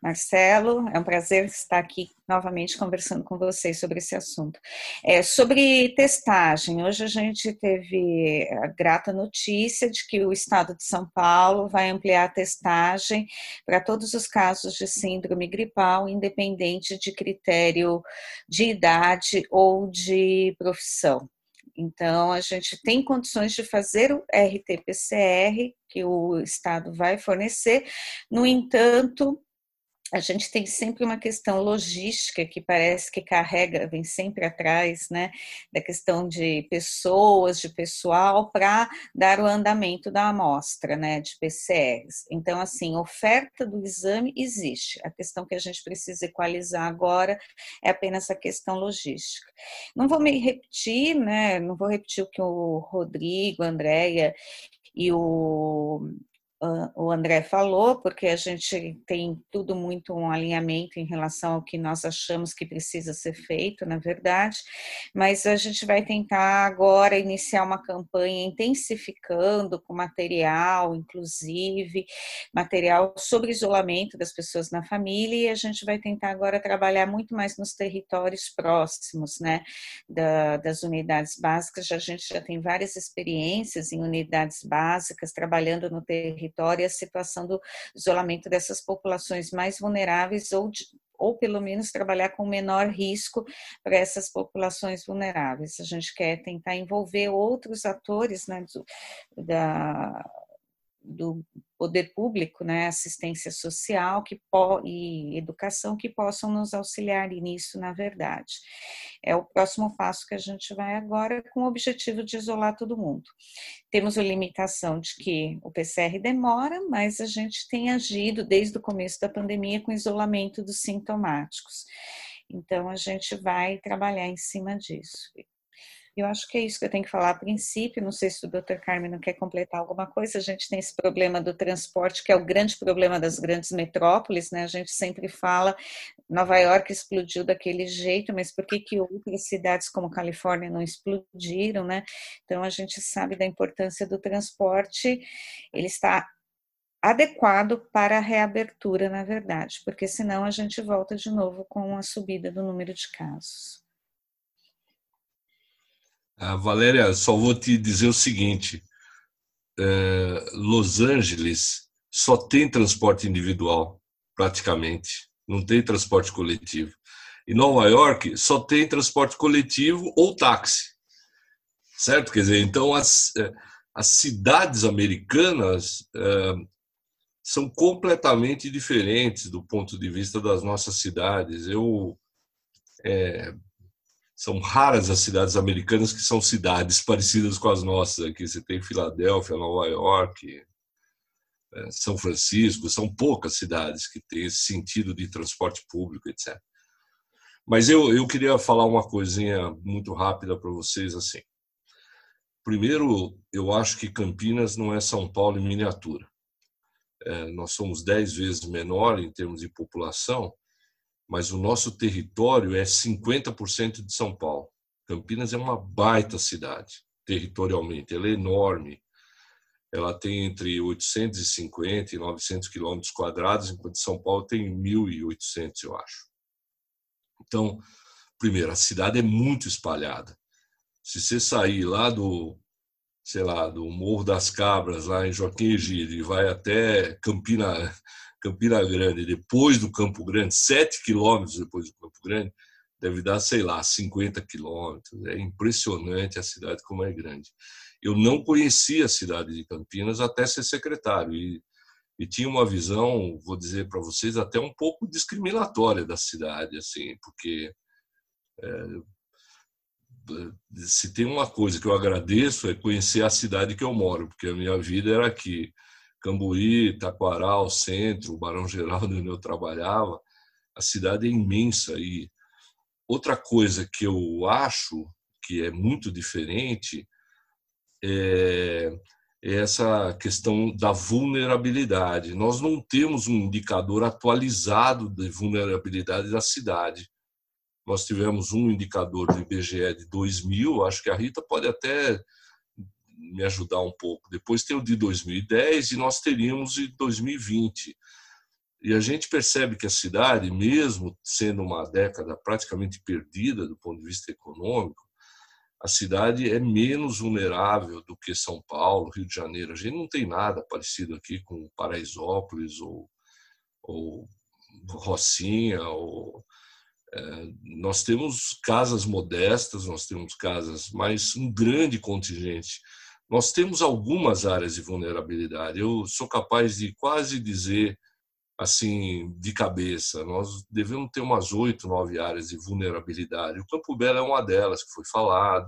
Marcelo, é um prazer estar aqui novamente conversando com vocês sobre esse assunto. É, sobre testagem, hoje a gente teve a grata notícia de que o Estado de São Paulo vai ampliar a testagem para todos os casos de síndrome gripal, independente de critério de idade ou de profissão. Então, a gente tem condições de fazer o RT-PCR, que o Estado vai fornecer, no entanto, a gente tem sempre uma questão logística que parece que carrega, vem sempre atrás, né, da questão de pessoas, de pessoal, para dar o andamento da amostra, né, de PCRs. Então, assim, oferta do exame existe. A questão que a gente precisa equalizar agora é apenas a questão logística. Não vou me repetir, né, não vou repetir o que o Rodrigo, a Andréia e o o André falou, porque a gente tem tudo muito um alinhamento em relação ao que nós achamos que precisa ser feito, na verdade, mas a gente vai tentar agora iniciar uma campanha intensificando com material, inclusive, material sobre isolamento das pessoas na família, e a gente vai tentar agora trabalhar muito mais nos territórios próximos, né, da, das unidades básicas, a gente já tem várias experiências em unidades básicas, trabalhando no território território e a situação do isolamento dessas populações mais vulneráveis ou de, ou pelo menos trabalhar com menor risco para essas populações vulneráveis. A gente quer tentar envolver outros atores né, do, da, do poder público, né, assistência social que e educação que possam nos auxiliar nisso, na verdade. É o próximo passo que a gente vai agora com o objetivo de isolar todo mundo. Temos a limitação de que o PCR demora, mas a gente tem agido desde o começo da pandemia com isolamento dos sintomáticos. Então, a gente vai trabalhar em cima disso. Eu acho que é isso que eu tenho que falar a princípio. Não sei se o Dr. Carmen não quer completar alguma coisa. A gente tem esse problema do transporte, que é o grande problema das grandes metrópoles, né? A gente sempre fala, Nova York explodiu daquele jeito, mas por que, que outras cidades como Califórnia não explodiram, né? Então a gente sabe da importância do transporte. Ele está adequado para a reabertura, na verdade, porque senão a gente volta de novo com a subida do número de casos. A Valéria, só vou te dizer o seguinte: é, Los Angeles só tem transporte individual, praticamente, não tem transporte coletivo. E Nova York só tem transporte coletivo ou táxi, certo? Quer dizer, então as, é, as cidades americanas é, são completamente diferentes do ponto de vista das nossas cidades. Eu é, são raras as cidades americanas que são cidades parecidas com as nossas aqui. Você tem Filadélfia, Nova York, é, São Francisco, são poucas cidades que têm esse sentido de transporte público, etc. Mas eu, eu queria falar uma coisinha muito rápida para vocês assim. Primeiro, eu acho que Campinas não é São Paulo em miniatura. É, nós somos dez vezes menor em termos de população, mas o nosso território é 50% de São Paulo. Campinas é uma baita cidade, territorialmente, ela é enorme. Ela tem entre 850 e 900 quilômetros quadrados, enquanto São Paulo tem 1.800, eu acho. Então, primeiro, a cidade é muito espalhada. Se você sair lá do, sei lá, do Morro das Cabras, lá em Joaquim Egídio, e vai até Campina, Campina Grande, depois do Campo Grande, sete quilômetros depois do Campo Grande, deve dar, sei lá, 50 quilômetros. É impressionante a cidade como é grande. Eu não conhecia a cidade de Campinas até ser secretário e, e tinha uma visão, vou dizer para vocês, até um pouco discriminatória da cidade, assim, porque é, se tem uma coisa que eu agradeço é conhecer a cidade que eu moro, porque a minha vida era aqui. Cambuí, Taquaral, Centro, Barão Geraldo, onde eu trabalhava, a cidade é imensa. E outra coisa que eu acho que é muito diferente é, é essa questão da vulnerabilidade. Nós não temos um indicador atualizado de vulnerabilidade da cidade. Nós tivemos um indicador do IBGE de 2000, acho que a Rita pode até me ajudar um pouco. Depois tem o de 2010 e nós teríamos de 2020. E a gente percebe que a cidade, mesmo sendo uma década praticamente perdida do ponto de vista econômico, a cidade é menos vulnerável do que São Paulo, Rio de Janeiro. A gente não tem nada parecido aqui com Paraisópolis ou, ou Rocinha. Ou, é, nós temos casas modestas, nós temos casas, mas um grande contingente nós temos algumas áreas de vulnerabilidade. Eu sou capaz de quase dizer, assim, de cabeça, nós devemos ter umas oito, nove áreas de vulnerabilidade. O Campo Belo é uma delas, que foi falado.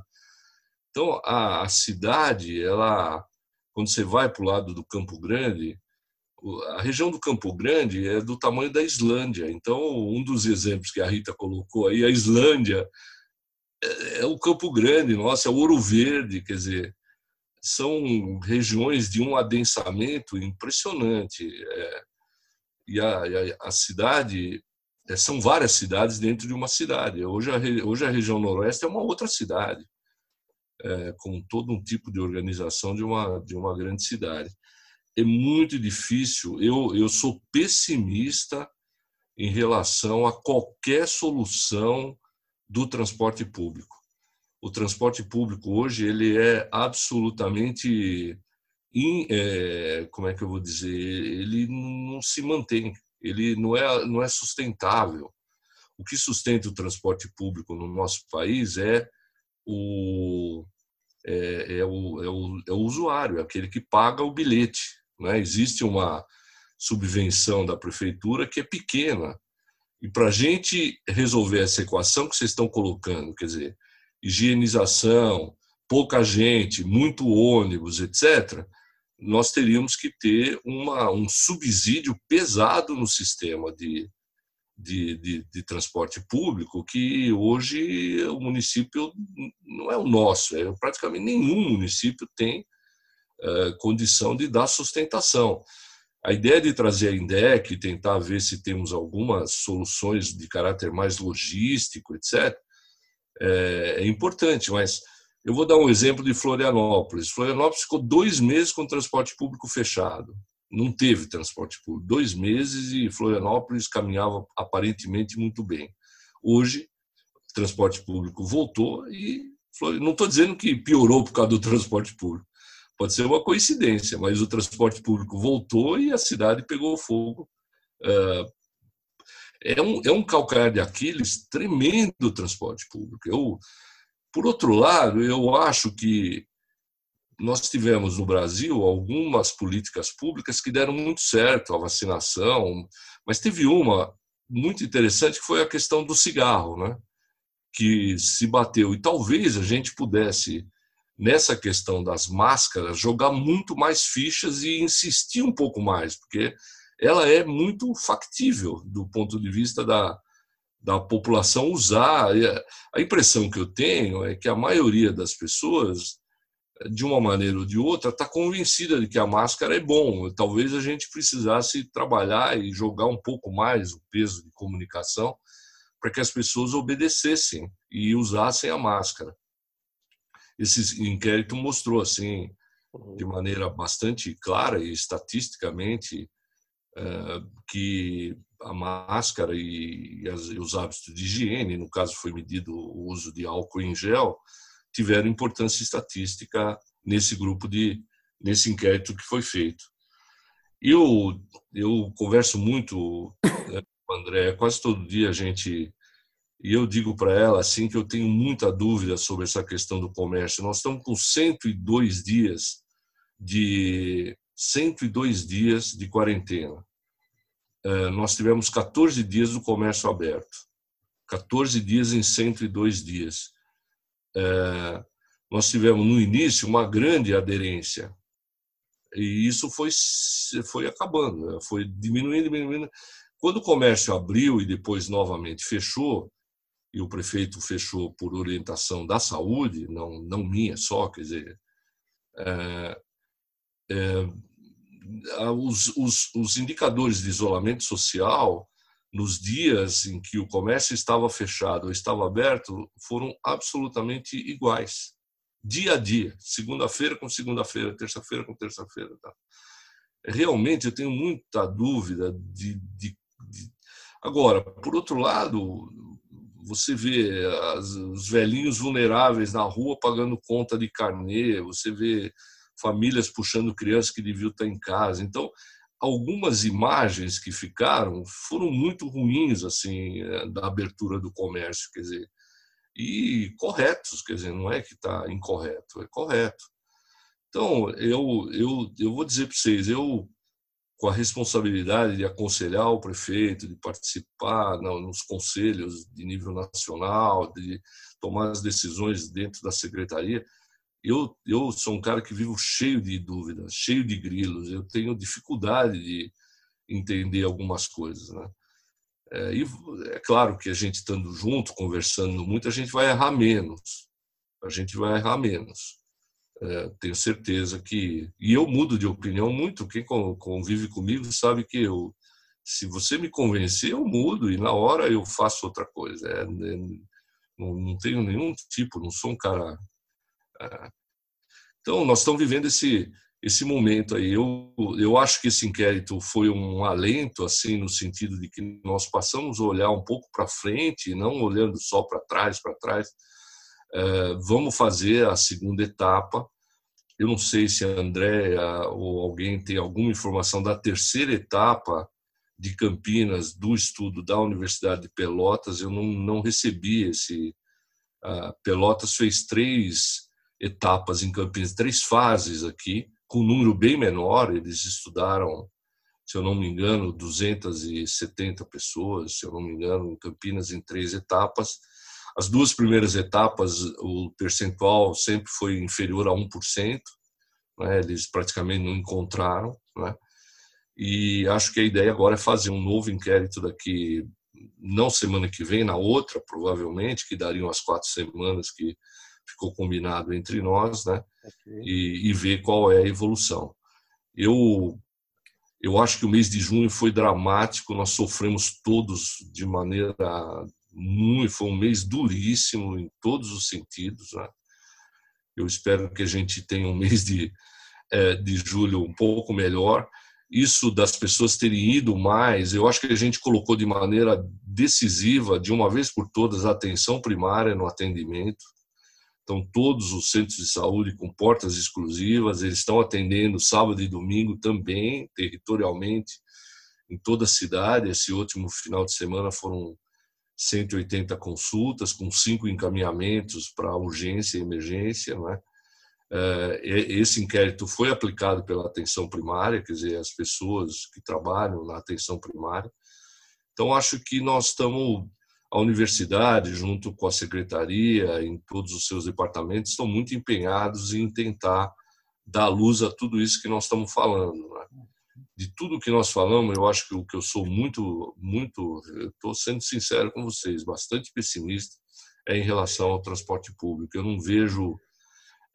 Então, a, a cidade, ela, quando você vai para o lado do Campo Grande, a região do Campo Grande é do tamanho da Islândia. Então, um dos exemplos que a Rita colocou aí, a Islândia é, é o Campo Grande, nossa, é o Ouro Verde, quer dizer, são regiões de um adensamento impressionante. É, e a, a, a, cidade, é, são várias cidades dentro de uma cidade. Hoje a, hoje a região noroeste é uma outra cidade, é, com todo um tipo de organização de uma, de uma grande cidade. É muito difícil, eu, eu sou pessimista em relação a qualquer solução do transporte público o transporte público hoje ele é absolutamente in, é, como é que eu vou dizer ele não se mantém ele não é não é sustentável o que sustenta o transporte público no nosso país é o é, é, o, é, o, é o usuário, é aquele que paga o bilhete. Né? Existe uma subvenção da prefeitura que é pequena. E para a gente resolver essa equação que vocês estão colocando, quer dizer, higienização, pouca gente, muito ônibus, etc., nós teríamos que ter uma, um subsídio pesado no sistema de, de, de, de, transporte público, que hoje o município não é o nosso, é praticamente nenhum município tem é, condição de dar sustentação. A ideia de trazer a INDEC e tentar ver se temos algumas soluções de caráter mais logístico, etc., é, é importante, mas eu vou dar um exemplo de Florianópolis. Florianópolis ficou dois meses com o transporte público fechado. Não teve transporte público. Dois meses e Florianópolis caminhava aparentemente muito bem. Hoje, o transporte público voltou e Não estou dizendo que piorou por causa do transporte público. Pode ser uma coincidência, mas o transporte público voltou e a cidade pegou fogo. É, um, é um calcanhar de Aquiles tremendo o transporte público. Eu, por outro lado, eu acho que nós tivemos no Brasil algumas políticas públicas que deram muito certo, a vacinação, mas teve uma muito interessante que foi a questão do cigarro, né? que se bateu. E talvez a gente pudesse, nessa questão das máscaras, jogar muito mais fichas e insistir um pouco mais, porque ela é muito factível do ponto de vista da, da população usar. A impressão que eu tenho é que a maioria das pessoas de uma maneira ou de outra, está convencida de que a máscara é bom. Talvez a gente precisasse trabalhar e jogar um pouco mais o peso de comunicação para que as pessoas obedecessem e usassem a máscara. Esse inquérito mostrou, assim, de maneira bastante clara e estatisticamente, que a máscara e os hábitos de higiene, no caso foi medido o uso de álcool em gel, tiveram importância estatística nesse grupo de nesse inquérito que foi feito. Eu eu converso muito né, com o André, quase todo dia a gente e eu digo para ela assim que eu tenho muita dúvida sobre essa questão do comércio. Nós estamos com 102 dias de 102 dias de quarentena. É, nós tivemos 14 dias do comércio aberto. 14 dias em 102 dias é, nós tivemos no início uma grande aderência e isso foi foi acabando, né? foi diminuindo, diminuindo. Quando o comércio abriu e depois novamente fechou, e o prefeito fechou por orientação da saúde, não não minha só, quer dizer, é, é, os, os, os indicadores de isolamento social nos dias em que o comércio estava fechado ou estava aberto foram absolutamente iguais, dia a dia, segunda-feira com segunda-feira, terça-feira com terça-feira. Tá? Realmente eu tenho muita dúvida de, de, de, Agora, por outro lado, você vê as, os velhinhos vulneráveis na rua pagando conta de carnê, você vê famílias puxando crianças que deviam estar em casa. Então, algumas imagens que ficaram foram muito ruins assim eh, da abertura do comércio, quer dizer, e corretos, quer dizer, não é que está incorreto, é correto. Então eu eu eu vou dizer para vocês, eu com a responsabilidade de aconselhar o prefeito, de participar nos conselhos de nível nacional, de tomar as decisões dentro da secretaria, eu, eu sou um cara que vivo cheio de dúvidas, cheio de grilos. Eu tenho dificuldade de entender algumas coisas, né? É, e é claro que a gente estando junto, conversando muito, a gente vai errar menos. A gente vai errar menos. É, tenho certeza que. E eu mudo de opinião muito. Quem convive comigo sabe que eu, se você me convencer, eu mudo e na hora eu faço outra coisa. É, é não, não tenho nenhum tipo, não sou um cara. Então, nós estamos vivendo esse esse momento aí. Eu, eu acho que esse inquérito foi um alento, assim, no sentido de que nós passamos a olhar um pouco para frente, não olhando só para trás, para trás. É, vamos fazer a segunda etapa. Eu não sei se a Andréa ou alguém tem alguma informação da terceira etapa de Campinas, do estudo da Universidade de Pelotas. Eu não, não recebi esse. Uh, Pelotas fez três etapas em Campinas, três fases aqui, com um número bem menor. Eles estudaram, se eu não me engano, 270 pessoas, se eu não me engano, em Campinas, em três etapas. As duas primeiras etapas, o percentual sempre foi inferior a 1%, né? eles praticamente não encontraram. Né? E acho que a ideia agora é fazer um novo inquérito daqui, não semana que vem, na outra, provavelmente, que dariam as quatro semanas que ficou combinado entre nós, né? Okay. E, e, ver qual é a evolução. Eu eu acho que o mês de junho foi dramático, nós sofremos todos de maneira muito, foi um mês duríssimo em todos os sentidos, né? Eu espero que a gente tenha um mês de é, de julho um pouco melhor. Isso das pessoas terem ido mais, eu acho que a gente colocou de maneira decisiva, de uma vez por todas, a atenção primária no atendimento Estão todos os centros de saúde com portas exclusivas, eles estão atendendo sábado e domingo também, territorialmente, em toda a cidade. Esse último final de semana foram 180 consultas, com cinco encaminhamentos para urgência e emergência. Não é? É, esse inquérito foi aplicado pela atenção primária, quer dizer, as pessoas que trabalham na atenção primária. Então, acho que nós estamos, a universidade, junto com a secretaria, em todos os seus departamentos, estão muito empenhados em tentar dar luz a tudo isso que nós estamos falando. Né? De tudo que nós falamos, eu acho que o que eu sou muito, muito, estou sendo sincero com vocês, bastante pessimista é em relação ao transporte público. Eu não vejo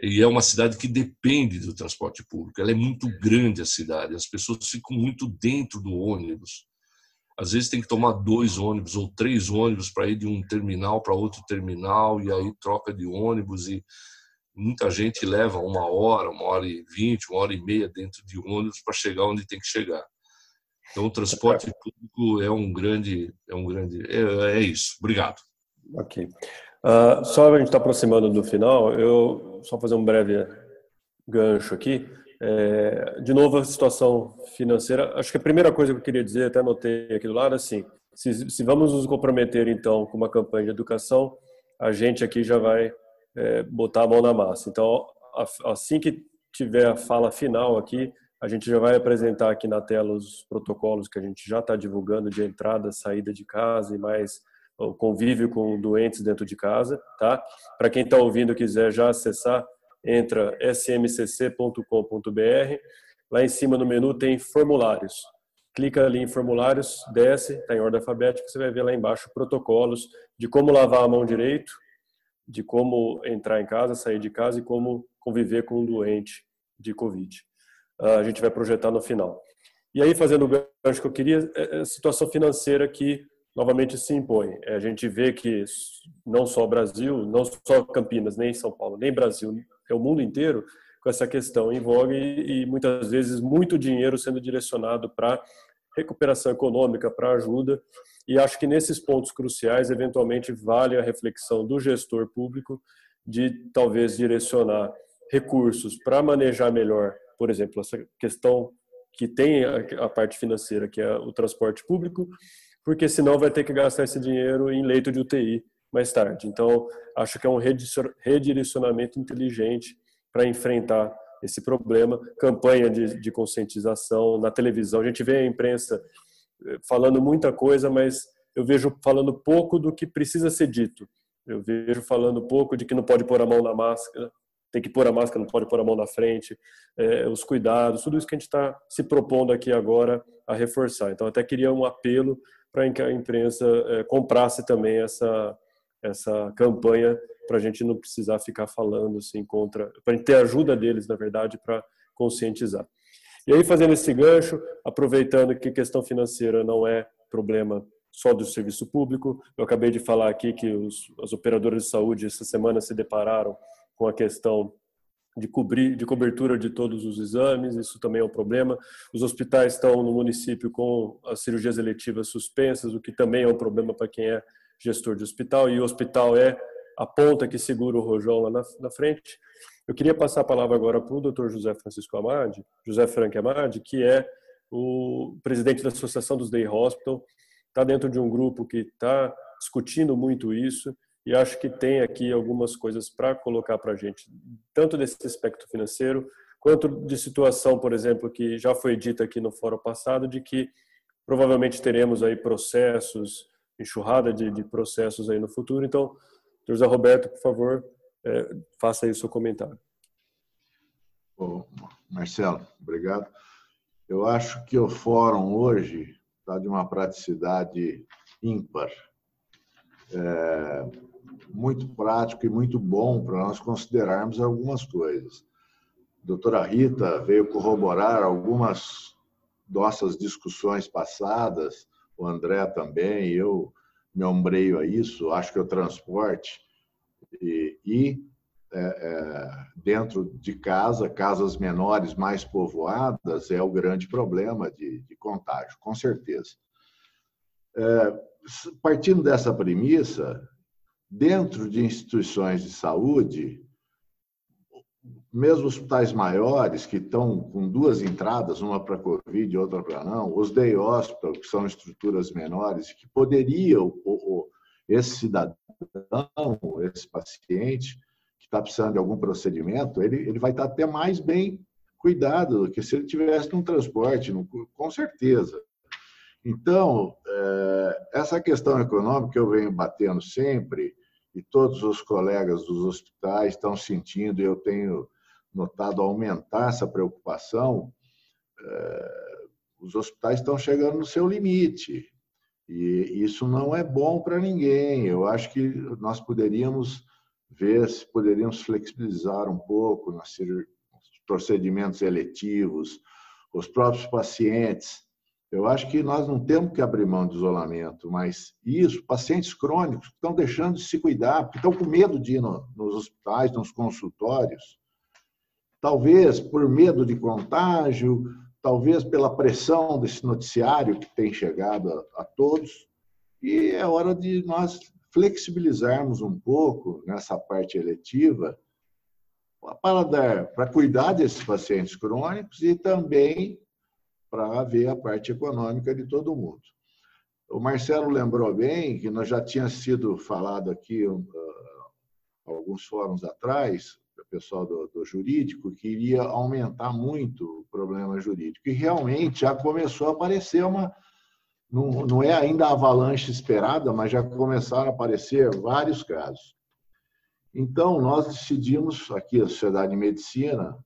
e é uma cidade que depende do transporte público. Ela é muito grande a cidade, as pessoas ficam muito dentro do ônibus. Às vezes tem que tomar dois ônibus ou três ônibus para ir de um terminal para outro terminal e aí troca de ônibus e muita gente leva uma hora, uma hora e vinte, uma hora e meia dentro de ônibus para chegar onde tem que chegar. Então o transporte público é um grande, é um grande, é, é isso. Obrigado. Ok. Uh, só a gente está aproximando do final, eu só fazer um breve gancho aqui. É, de novo, a situação financeira. Acho que a primeira coisa que eu queria dizer, até anotei aqui do lado, assim, se, se vamos nos comprometer então com uma campanha de educação, a gente aqui já vai é, botar a mão na massa. Então, assim que tiver a fala final aqui, a gente já vai apresentar aqui na tela os protocolos que a gente já está divulgando de entrada, saída de casa e mais o convívio com doentes dentro de casa, tá? Para quem está ouvindo quiser já acessar, entra smcc.com.br. Lá em cima no menu tem formulários. Clica ali em formulários, desce, está em ordem alfabética, você vai ver lá embaixo protocolos de como lavar a mão direito, de como entrar em casa, sair de casa e como conviver com um doente de Covid. Ah, a gente vai projetar no final. E aí, fazendo o gancho que eu queria, é, é a situação financeira que novamente se impõe. É, a gente vê que não só Brasil, não só Campinas, nem São Paulo, nem Brasil, é o mundo inteiro com essa questão em voga e muitas vezes muito dinheiro sendo direcionado para recuperação econômica, para ajuda. E acho que nesses pontos cruciais, eventualmente, vale a reflexão do gestor público de talvez direcionar recursos para manejar melhor, por exemplo, essa questão que tem a parte financeira, que é o transporte público, porque senão vai ter que gastar esse dinheiro em leito de UTI mais tarde. Então, acho que é um redirecionamento inteligente para enfrentar esse problema. Campanha de, de, conscientização na televisão. A gente vê a imprensa eh, falando muita coisa, mas eu vejo falando pouco do que precisa ser dito. Eu vejo falando pouco de que não pode pôr a mão na máscara, tem que pôr a máscara, não pode pôr a mão na frente, é, os cuidados, tudo isso que a gente está se propondo aqui agora a reforçar. Então, até queria um apelo para que a imprensa é, comprasse também essa, essa campanha para a gente não precisar ficar falando assim contra, para ter ajuda deles, na verdade, para conscientizar. E aí, fazendo esse gancho, aproveitando que questão financeira não é problema só do serviço público, eu acabei de falar aqui que os, as operadoras de saúde essa semana se depararam com a questão de cobrir, de cobertura de todos os exames, isso também é um problema. Os hospitais estão no município com as cirurgias eletivas suspensas, o que também é um problema para quem é gestor de hospital, e o hospital é a ponta que segura o rojão lá na, na frente. Eu queria passar a palavra agora para o Dr. José Francisco Amade, José Frank Amade, que é o presidente da Associação dos Day Hospital, está dentro de um grupo que está discutindo muito isso, e acho que tem aqui algumas coisas para colocar para a gente, tanto desse aspecto financeiro, quanto de situação, por exemplo, que já foi dita aqui no fórum passado, de que provavelmente teremos aí processos, enxurrada de, de processos aí no futuro. Então, José Roberto, por favor, é, faça aí o seu comentário. Bom, Marcelo, obrigado. Eu acho que o fórum hoje está de uma praticidade ímpar. É, muito prático e muito bom para nós considerarmos algumas coisas. A doutora Rita veio corroborar algumas nossas discussões passadas, o André também, eu me ombreio a isso, acho que o transporte e, e é, é, dentro de casa, casas menores mais povoadas, é o grande problema de, de contágio, com certeza. É, partindo dessa premissa, dentro de instituições de saúde, mesmo hospitais maiores, que estão com duas entradas, uma para Covid e outra para não, os day hospital, que são estruturas menores, que poderiam, esse cidadão, esse paciente, que está precisando de algum procedimento, ele, ele vai estar até mais bem cuidado do que se ele tivesse num transporte, com certeza. Então, é, essa questão econômica que eu venho batendo sempre, e todos os colegas dos hospitais estão sentindo, e eu tenho notado aumentar essa preocupação, é, os hospitais estão chegando no seu limite. E isso não é bom para ninguém. Eu acho que nós poderíamos ver se poderíamos flexibilizar um pouco nos procedimentos eletivos, os próprios pacientes. Eu acho que nós não temos que abrir mão do isolamento, mas isso, pacientes crônicos que estão deixando de se cuidar, porque estão com medo de ir no, nos hospitais, nos consultórios, talvez por medo de contágio, talvez pela pressão desse noticiário que tem chegado a, a todos, e é hora de nós flexibilizarmos um pouco nessa parte eletiva para dar, para cuidar desses pacientes crônicos e também para ver a parte econômica de todo mundo. O Marcelo lembrou bem que nós já tinha sido falado aqui uh, alguns fóruns atrás, o pessoal do, do, jurídico, que iria aumentar muito o problema jurídico. E realmente já começou a aparecer uma. Não, não é ainda a avalanche esperada, mas já começaram a aparecer vários casos. Então, nós decidimos, aqui a Sociedade de Medicina,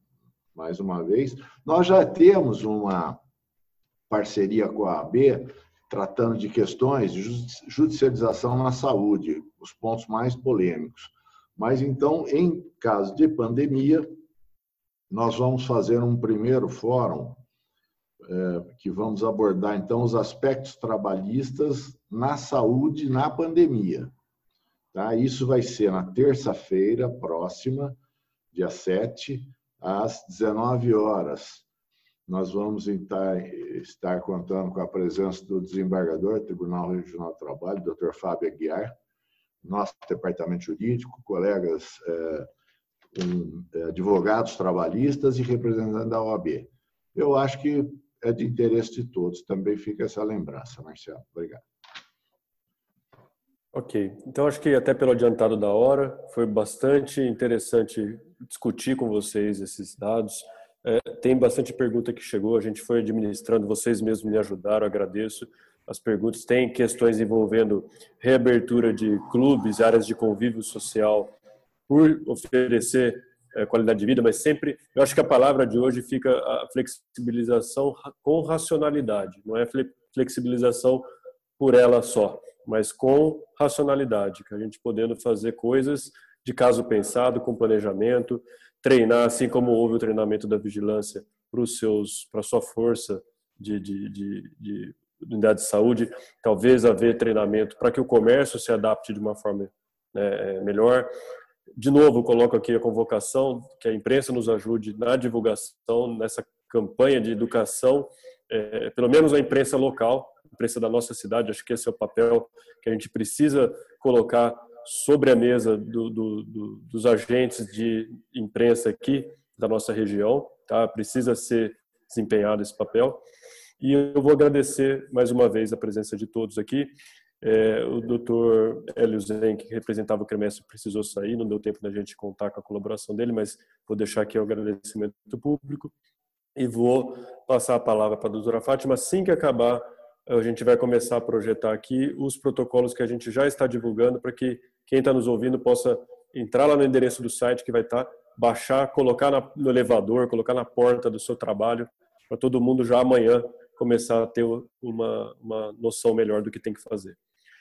mais uma vez, nós já temos uma parceria com a AB, tratando de questões de judicialização na saúde, os pontos mais polêmicos. Mas então, em caso de pandemia, nós vamos fazer um primeiro fórum é, que vamos abordar então os aspectos trabalhistas na saúde na pandemia. Tá? Isso vai ser na terça-feira próxima, dia 7, às 19 horas. Nós vamos estar, estar contando com a presença do desembargador do Tribunal Regional do Trabalho, Dr. Fábio Aguiar, nosso departamento jurídico, colegas um, é, advogados trabalhistas e representantes da OAB. Eu acho que é de interesse de todos. Também fica essa lembrança, Marcelo. Obrigado. Ok, então acho que até pelo adiantado da hora, foi bastante interessante discutir com vocês esses dados. É, tem bastante pergunta que chegou, a gente foi administrando, vocês mesmos me ajudaram, agradeço as perguntas. Tem questões envolvendo reabertura de clubes, áreas de convívio social, por oferecer é, qualidade de vida, mas sempre, eu acho que a palavra de hoje fica a flexibilização com racionalidade, não é flexibilização por ela só, mas com racionalidade, que a gente podendo fazer coisas de caso pensado, com planejamento, treinar, assim como houve o treinamento da vigilância para a sua força de, de, de, de unidade de saúde, talvez haver treinamento para que o comércio se adapte de uma forma né, melhor. De novo, coloco aqui a convocação, que a imprensa nos ajude na divulgação, nessa campanha de educação, é, pelo menos a imprensa local, a imprensa da nossa cidade, acho que esse é o papel que a gente precisa colocar sobre a mesa do, do, do, dos agentes de imprensa aqui da nossa região, tá? Precisa ser desempenhado esse papel. E eu vou agradecer mais uma vez a presença de todos aqui. É, o doutor Hélio Zen, que representava o CREMES, precisou sair, não deu tempo da gente contar com a colaboração dele, mas vou deixar aqui o agradecimento público e vou passar a palavra para a doutora Fátima. Assim que acabar, a gente vai começar a projetar aqui os protocolos que a gente já está divulgando para que quem está nos ouvindo possa entrar lá no endereço do site que vai estar, tá, baixar, colocar no elevador, colocar na porta do seu trabalho, para todo mundo já amanhã começar a ter uma, uma noção melhor do que tem que fazer.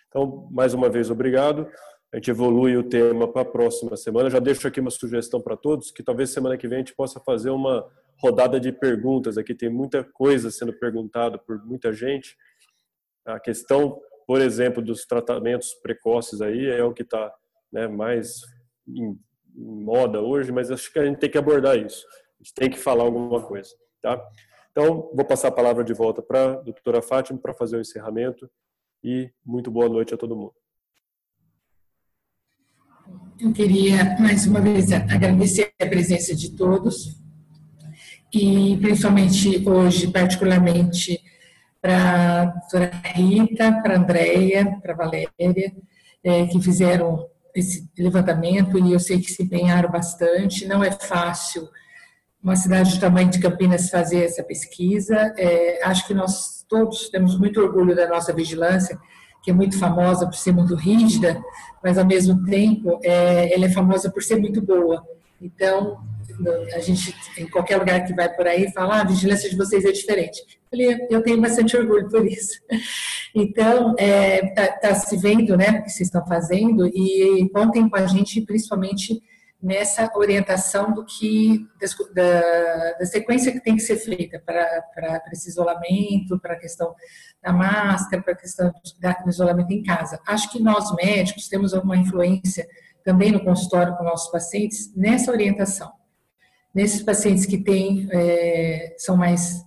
Então, mais uma vez, obrigado. A gente evolui o tema para a próxima semana. Já deixo aqui uma sugestão para todos, que talvez semana que vem a gente possa fazer uma rodada de perguntas. Aqui tem muita coisa sendo perguntada por muita gente. A questão por exemplo, dos tratamentos precoces aí é o que está né, mais em, moda hoje, mas acho que a gente tem que abordar isso. A gente tem que falar alguma coisa, tá? Então, vou passar a palavra de volta para a doutora Fátima para fazer o encerramento e muito boa noite a todo mundo. eu queria mais uma vez agradecer a presença de todos e principalmente hoje, particularmente, para a doutora Rita, para a Andréia, para a Valéria, é, que fizeram esse levantamento e eu sei que se empenharam bastante. Não é fácil uma cidade do tamanho de Campinas fazer essa pesquisa. É, acho que nós todos temos muito orgulho da nossa vigilância, que é muito famosa por ser muito rígida, mas ao mesmo tempo é, ela é famosa por ser muito boa. Então, a gente, em qualquer lugar que vai por aí, fala, ah, a vigilância de vocês é diferente. Eu tenho bastante orgulho por isso. Então, está é, tá, tá se vendo né, o que vocês estão fazendo e contem com a gente, principalmente nessa orientação do que da, da sequência que tem que ser feita para, esse isolamento, para a questão da máscara, para a questão do isolamento em casa. Acho que nós médicos temos alguma influência também no consultório com nossos pacientes nessa orientação. Nesses pacientes que têm, é, são mais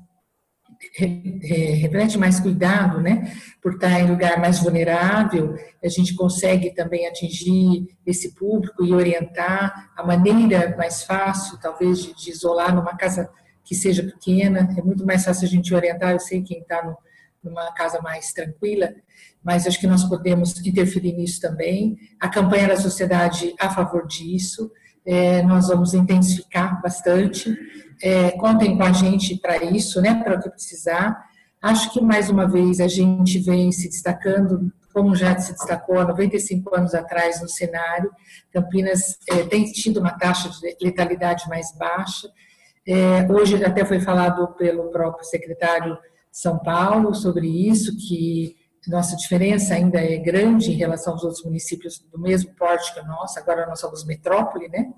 reflete mais cuidado, né, por estar em lugar mais vulnerável, a gente consegue também atingir esse público e orientar a maneira mais fácil, talvez, de, de isolar numa casa que seja pequena, é muito mais fácil a gente orientar, eu sei quem está numa casa mais tranquila, mas acho que nós podemos interferir nisso também. A campanha da sociedade a favor disso, é, nós vamos intensificar bastante. É, contem com a gente para isso, né, para o que precisar. Acho que, mais uma vez, a gente vem se destacando, como já se destacou há 95 anos atrás no cenário. Campinas é, tem tido uma taxa de letalidade mais baixa. É, hoje até foi falado pelo próprio secretário São Paulo sobre isso, que nossa diferença ainda é grande em relação aos outros municípios do mesmo porte que o nosso, agora nós somos metrópole, né?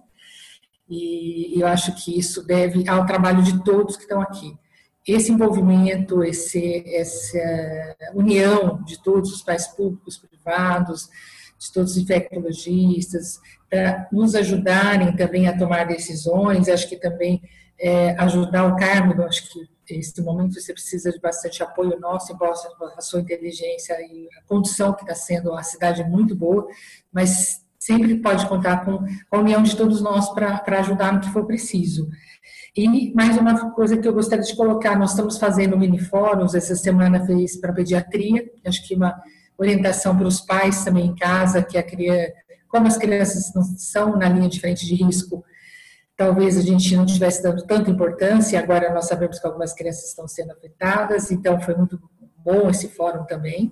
E eu acho que isso deve ao trabalho de todos que estão aqui. Esse envolvimento, esse, essa união de todos os pais públicos, privados, de todos os infectologistas, para nos ajudarem também a tomar decisões, acho que também é, ajudar o Carmen, acho que nesse momento você precisa de bastante apoio nosso, embora a sua inteligência e a condição que está sendo a cidade é muito boa, mas sempre pode contar com a união de todos nós para ajudar no que for preciso. E mais uma coisa que eu gostaria de colocar, nós estamos fazendo mini fóruns, essa semana fez para pediatria, acho que uma orientação para os pais também em casa, que a criança, como as crianças não são na linha de frente de risco, talvez a gente não tivesse dando tanta importância, agora nós sabemos que algumas crianças estão sendo afetadas, então foi muito bom esse fórum também.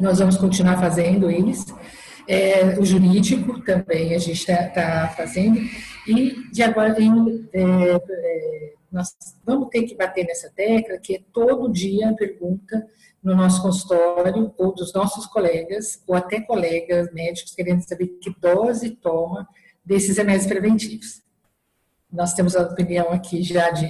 Nós vamos continuar fazendo eles. É, o jurídico também a gente está tá fazendo, e de agora tem, é, é, nós vamos ter que bater nessa tecla, que é todo dia a pergunta no nosso consultório, ou dos nossos colegas, ou até colegas médicos, querendo saber que dose toma desses remédios preventivos nós temos a opinião aqui já de,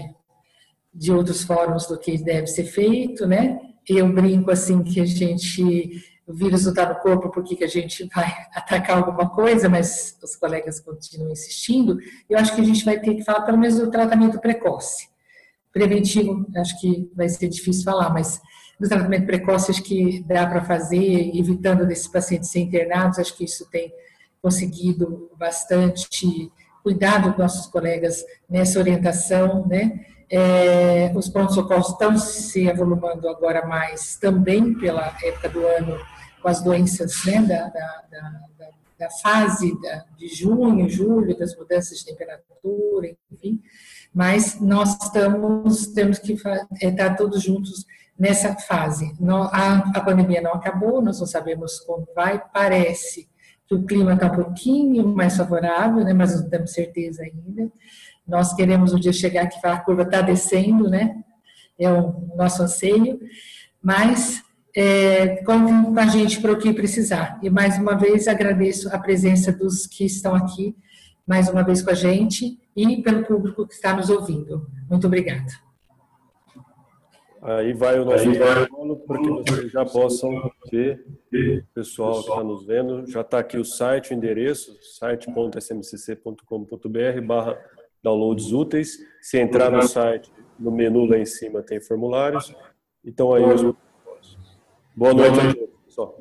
de outros fóruns do que deve ser feito, né? Eu brinco assim que a gente, o vírus não está no corpo, porque que a gente vai atacar alguma coisa, mas os colegas continuam insistindo. Eu acho que a gente vai ter que falar pelo menos do tratamento precoce. Preventivo, acho que vai ser difícil falar, mas do tratamento precoce acho que dá para fazer, evitando desses pacientes ser internados, acho que isso tem conseguido bastante cuidado dos nossos colegas nessa orientação, né? É, os prontos-socorros estão se avolumando agora mais também pela época do ano com as doenças né, da, da, da, da fase de junho, julho, das mudanças de temperatura, enfim. Mas nós estamos, temos que é, estar todos juntos nessa fase. a, pandemia não acabou, nós não sabemos como vai, parece que o clima está um pouquinho mais favorável, né, mas não temos certeza ainda. Nós queremos um dia chegar que a curva está descendo, né? É o nosso anseio, mas é, contem com a gente para o que precisar. E mais uma vez agradeço a presença dos que estão aqui, mais uma vez com a gente, e pelo público que está nos ouvindo. Muito obrigada. Aí vai o nosso protocolo para que vocês já possam ver, o pessoal que está nos vendo, já está aqui o site, o endereço, site.smcc.com.br barra downloads úteis. Se entrar no site, no menu lá em cima tem formulários. Então aí os Boa noite a todos, pessoal.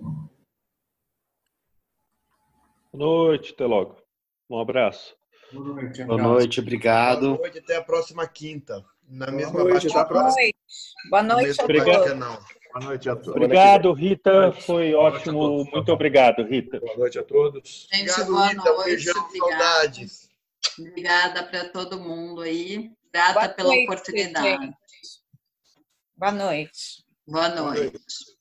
Boa noite, até logo. Um abraço. Boa noite, Boa noite obrigado. Boa noite, até a próxima quinta. Na Boa mesma noite, batida. Boa noite. Boa noite Obrigado. Não. Boa noite a todos. Obrigado, Rita. Foi ótimo. Muito obrigado, Rita. Boa noite a todos. Gente, Obrigado, boa Rita. noite. Beijão, obrigada. saudades. Obrigada para todo mundo aí. Grata Boa pela noite, oportunidade. gente. Boa noite. Boa noite.